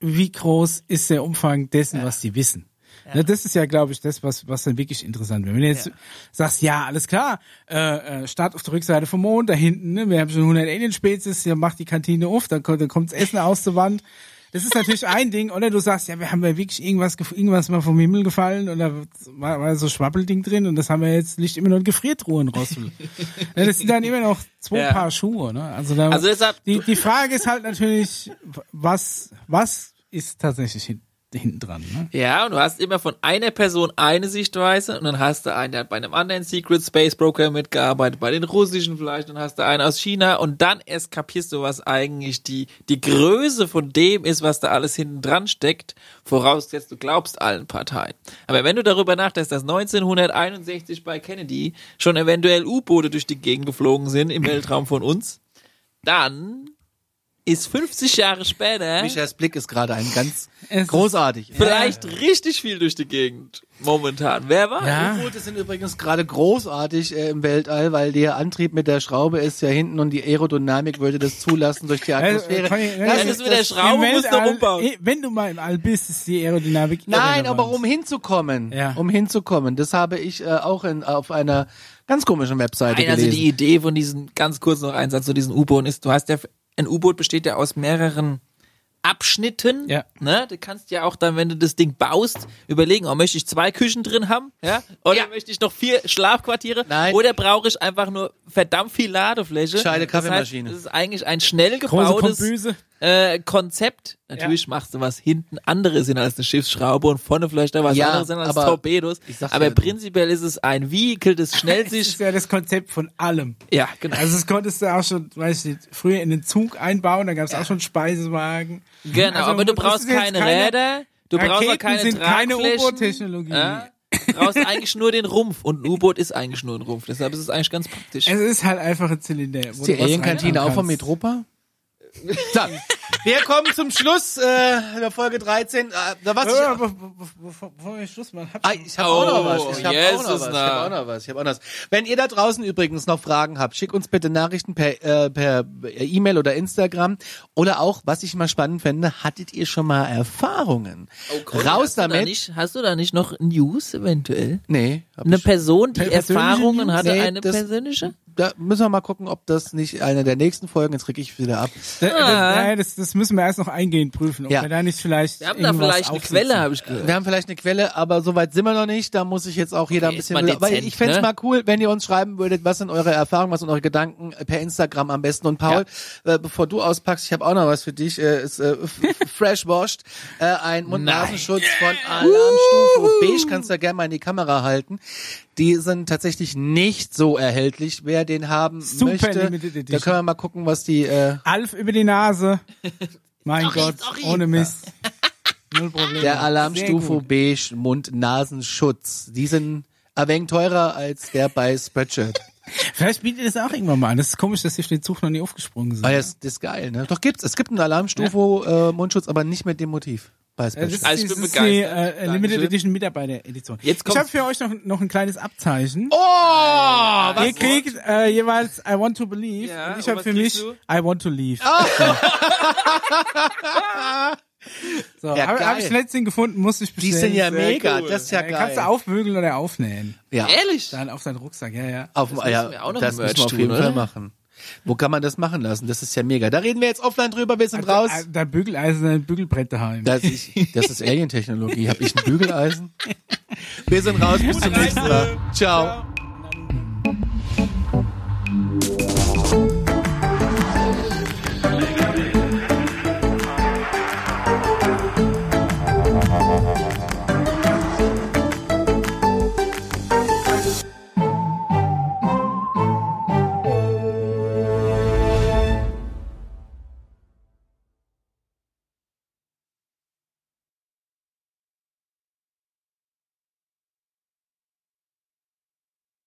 Speaker 3: wie groß ist der Umfang dessen, was die wissen? Ne, das ist ja, glaube ich, das, was, was dann wirklich interessant wird. Wenn du jetzt sagst, ja, alles klar, äh, äh, Start auf der Rückseite vom Mond, da hinten, ne, wir haben schon 100 Alien-Spezies, hier macht die Kantine auf, dann kommt, dann kommt's Essen aus der Wand. Das ist natürlich ein Ding, oder du sagst, ja, wir haben ja wirklich irgendwas, irgendwas mal vom Himmel gefallen und da war, war so Schwappelding drin und das haben wir jetzt nicht immer nur in Gefriertruhen raus. ja, das sind dann immer noch zwei
Speaker 1: Ja.
Speaker 3: Paar Schuhe, ne? Also, da,
Speaker 1: Also deshalb-
Speaker 3: die, die Frage ist halt natürlich, was, was ist tatsächlich hin, hinten dran, ne?
Speaker 1: Ja, und du hast immer von einer Person eine Sichtweise und dann hast du einen, der hat bei einem anderen Secret Space Broker mitgearbeitet, bei den russischen vielleicht, dann hast du einen aus China und dann erst kapierst du, was eigentlich die, die Größe von dem ist, was da alles hinten dran steckt, vorausgesetzt du glaubst allen Parteien. Aber wenn du darüber nachdenkst, dass 1961 bei Kennedy schon eventuell U-Boote durch die Gegend geflogen sind im Weltraum von uns, dann ist 50 Jahre später
Speaker 2: Michaels Blick ist gerade ein ganz
Speaker 3: Es ist-
Speaker 2: großartig.
Speaker 1: vielleicht richtig viel durch die Gegend momentan. Wer weiß?
Speaker 3: Ja.
Speaker 2: U-Boote sind übrigens gerade großartig äh, im Weltall, weil der Antrieb mit der Schraube ist ja hinten und die Aerodynamik würde das zulassen durch die Atmosphäre.
Speaker 3: Äh, Conny, ja,
Speaker 1: Ja, das mit der Schraube musst du umbauen.
Speaker 3: Wenn du mal im All bist, ist die Aerodynamik
Speaker 2: Nein, aber um hinzukommen,
Speaker 3: Ja.
Speaker 2: um hinzukommen, das habe ich äh, auch in, auf einer ganz komischen Webseite
Speaker 1: Nein, also
Speaker 2: gelesen.
Speaker 1: die Idee von diesen, ganz kurz noch ein Satz zu diesen U-Booten ist, du hast ja, ein U-Boot besteht ja aus mehreren Abschnitten,
Speaker 3: Ja.
Speaker 1: ne? Du kannst ja auch dann, wenn du das Ding baust, überlegen, oh, möchte ich zwei Küchen drin haben, ja? Oder möchte ich noch vier Schlafquartiere?
Speaker 2: Nein.
Speaker 1: Oder brauche ich einfach nur verdammt viel Ladefläche?
Speaker 2: Gescheite
Speaker 1: Das heißt,
Speaker 2: Kaffeemaschine.
Speaker 1: Das ist eigentlich ein schnell gebautes. Äh, Konzept. Natürlich machst du was hinten anderes hin als eine Schiffsschraube und vorne vielleicht noch was
Speaker 2: Ja,
Speaker 1: anderes hin als
Speaker 2: aber
Speaker 1: Torpedos. Aber
Speaker 2: ja,
Speaker 1: prinzipiell ist es ein Vehikel, das schnell
Speaker 3: Das
Speaker 1: sich,
Speaker 3: ist ja das Konzept von allem.
Speaker 1: ja, genau.
Speaker 3: Also das konntest du auch schon, weiß ich nicht, früher in den Zug einbauen, da gab es auch schon Speisewagen.
Speaker 1: Genau,
Speaker 3: Also,
Speaker 1: aber du
Speaker 3: das
Speaker 1: brauchst keine,
Speaker 3: keine-
Speaker 1: Räder, du brauchst auch keine
Speaker 3: sind keine
Speaker 1: Tragflächen.
Speaker 3: U-Boot-Technologie.
Speaker 1: Ja? Du brauchst eigentlich nur den Rumpf und ein U-Boot ist eigentlich nur ein Rumpf, deshalb ist es eigentlich ganz praktisch.
Speaker 3: Es ist halt einfach ein Zylinder.
Speaker 2: Ist die Alienkantine auch vom. Metropa? So, wir kommen zum Schluss äh, der Folge 13. Äh, da was
Speaker 3: Ja,
Speaker 2: ich,
Speaker 3: be- be- be- bevor bevor wir Schluss machen, hab
Speaker 2: Ah,
Speaker 3: ich
Speaker 2: habe auch noch was.
Speaker 1: Oh,
Speaker 2: Ich habe
Speaker 1: yes,
Speaker 2: auch noch was. Ich habe auch noch was. Ich habe auch noch was. Wenn ihr da draußen übrigens noch Fragen habt, schickt uns bitte Nachrichten per äh, per E-Mail oder Instagram oder auch, was ich mal spannend fände, hattet ihr schon mal Erfahrungen? Raus
Speaker 1: Oh, hast Du da
Speaker 2: damit.
Speaker 1: nicht, hast du da nicht noch News eventuell?
Speaker 2: Nee, hab
Speaker 1: Eine
Speaker 2: ich,
Speaker 1: Person, die
Speaker 3: Per- persönliche
Speaker 1: Erfahrungen
Speaker 3: News?
Speaker 1: hatte,
Speaker 2: Nee,
Speaker 1: eine
Speaker 2: das-
Speaker 1: persönliche?
Speaker 2: Da müssen wir mal gucken, ob das nicht eine der nächsten Folgen, jetzt kriege ich wieder ab.
Speaker 3: Äh, äh, nein, das, das müssen wir erst noch eingehend prüfen, ob
Speaker 2: Ja.
Speaker 3: wir da nicht vielleicht
Speaker 1: Wir haben da vielleicht eine
Speaker 3: aufsitzen.
Speaker 1: Quelle, habe ich gehört.
Speaker 2: Wir haben vielleicht eine Quelle, aber so weit sind wir noch nicht. Da muss ich jetzt auch jeder
Speaker 1: Okay,
Speaker 2: ein bisschen.
Speaker 1: dezent,
Speaker 2: ich fänd's
Speaker 1: ne?
Speaker 2: mal cool, wenn ihr uns schreiben würdet, was sind eure Erfahrungen, was sind eure Gedanken per Instagram am besten. Und Paul, äh, bevor du auspackst, ich habe auch noch was für dich. Äh, ist äh, fresh washed, äh, ein Mund-Nasenschutz von Alarmstufe Beige. Kannst du ja gerne mal in die Kamera halten. Die sind tatsächlich nicht so erhältlich. Wer den haben
Speaker 3: Super
Speaker 2: möchte, da können wir mal gucken, was die. Äh,
Speaker 3: Alf über die Nase. Mein
Speaker 1: Sorry,
Speaker 3: Gott,
Speaker 1: sorry.
Speaker 3: ohne Mist. Null Problem.
Speaker 2: Der Alarmstufe. Beige Mund-Nasenschutz. Die sind ein wenig teurer als der bei Spreadshirt.
Speaker 3: Vielleicht bietet ihr das auch irgendwann mal an. Das ist komisch, dass ihr auf den Zug noch nie aufgesprungen sind.
Speaker 2: Ah, das, das ist geil, ne? Doch gibt's. Es gibt einen Alarmstufe äh, Mundschutz, aber nicht mit dem Motiv. Bei
Speaker 3: Äh,
Speaker 2: Spreadshirt.
Speaker 3: Das
Speaker 1: Also
Speaker 3: ist,
Speaker 1: ich bin
Speaker 3: das ist die
Speaker 1: begeistert.
Speaker 3: äh, Limited
Speaker 1: Dankeschön.
Speaker 3: Edition Mitarbeiter-Edition.
Speaker 1: Jetzt
Speaker 3: Ich habe für euch noch, noch ein kleines Abzeichen.
Speaker 2: oh,
Speaker 3: Ihr kriegt äh, jeweils I want to believe
Speaker 1: Ja,
Speaker 3: und ich habe
Speaker 1: was
Speaker 3: für mich
Speaker 1: du?
Speaker 3: I want to leave. so,
Speaker 2: Ja,
Speaker 3: habe
Speaker 2: geil.
Speaker 3: hab ich letztens gefunden, musste ich
Speaker 2: Die
Speaker 3: bestellen.
Speaker 2: sind ja
Speaker 1: Sehr
Speaker 2: mega.
Speaker 1: cool.
Speaker 2: Das ist ja
Speaker 3: Äh, Kannst du
Speaker 2: geil.
Speaker 3: aufbügeln oder aufnähen.
Speaker 2: Ja.
Speaker 1: Ehrlich?
Speaker 3: Dann auf deinen Rucksack, ja, ja.
Speaker 2: Auf,
Speaker 1: Das
Speaker 2: ja,
Speaker 1: müssen wir auch noch
Speaker 2: das müssen wir auf jeden Fall machen. Wo kann man das machen lassen? Das ist ja mega. Da reden wir jetzt offline drüber. Wir sind raus.
Speaker 3: Äh, Dein Bügeleisen, dein Bügelbrett daheim.
Speaker 2: Das ist, das ist Alien-Technologie. Hab ich ein Bügeleisen? Wir sind raus. Bis zum nächsten Mal. Ciao.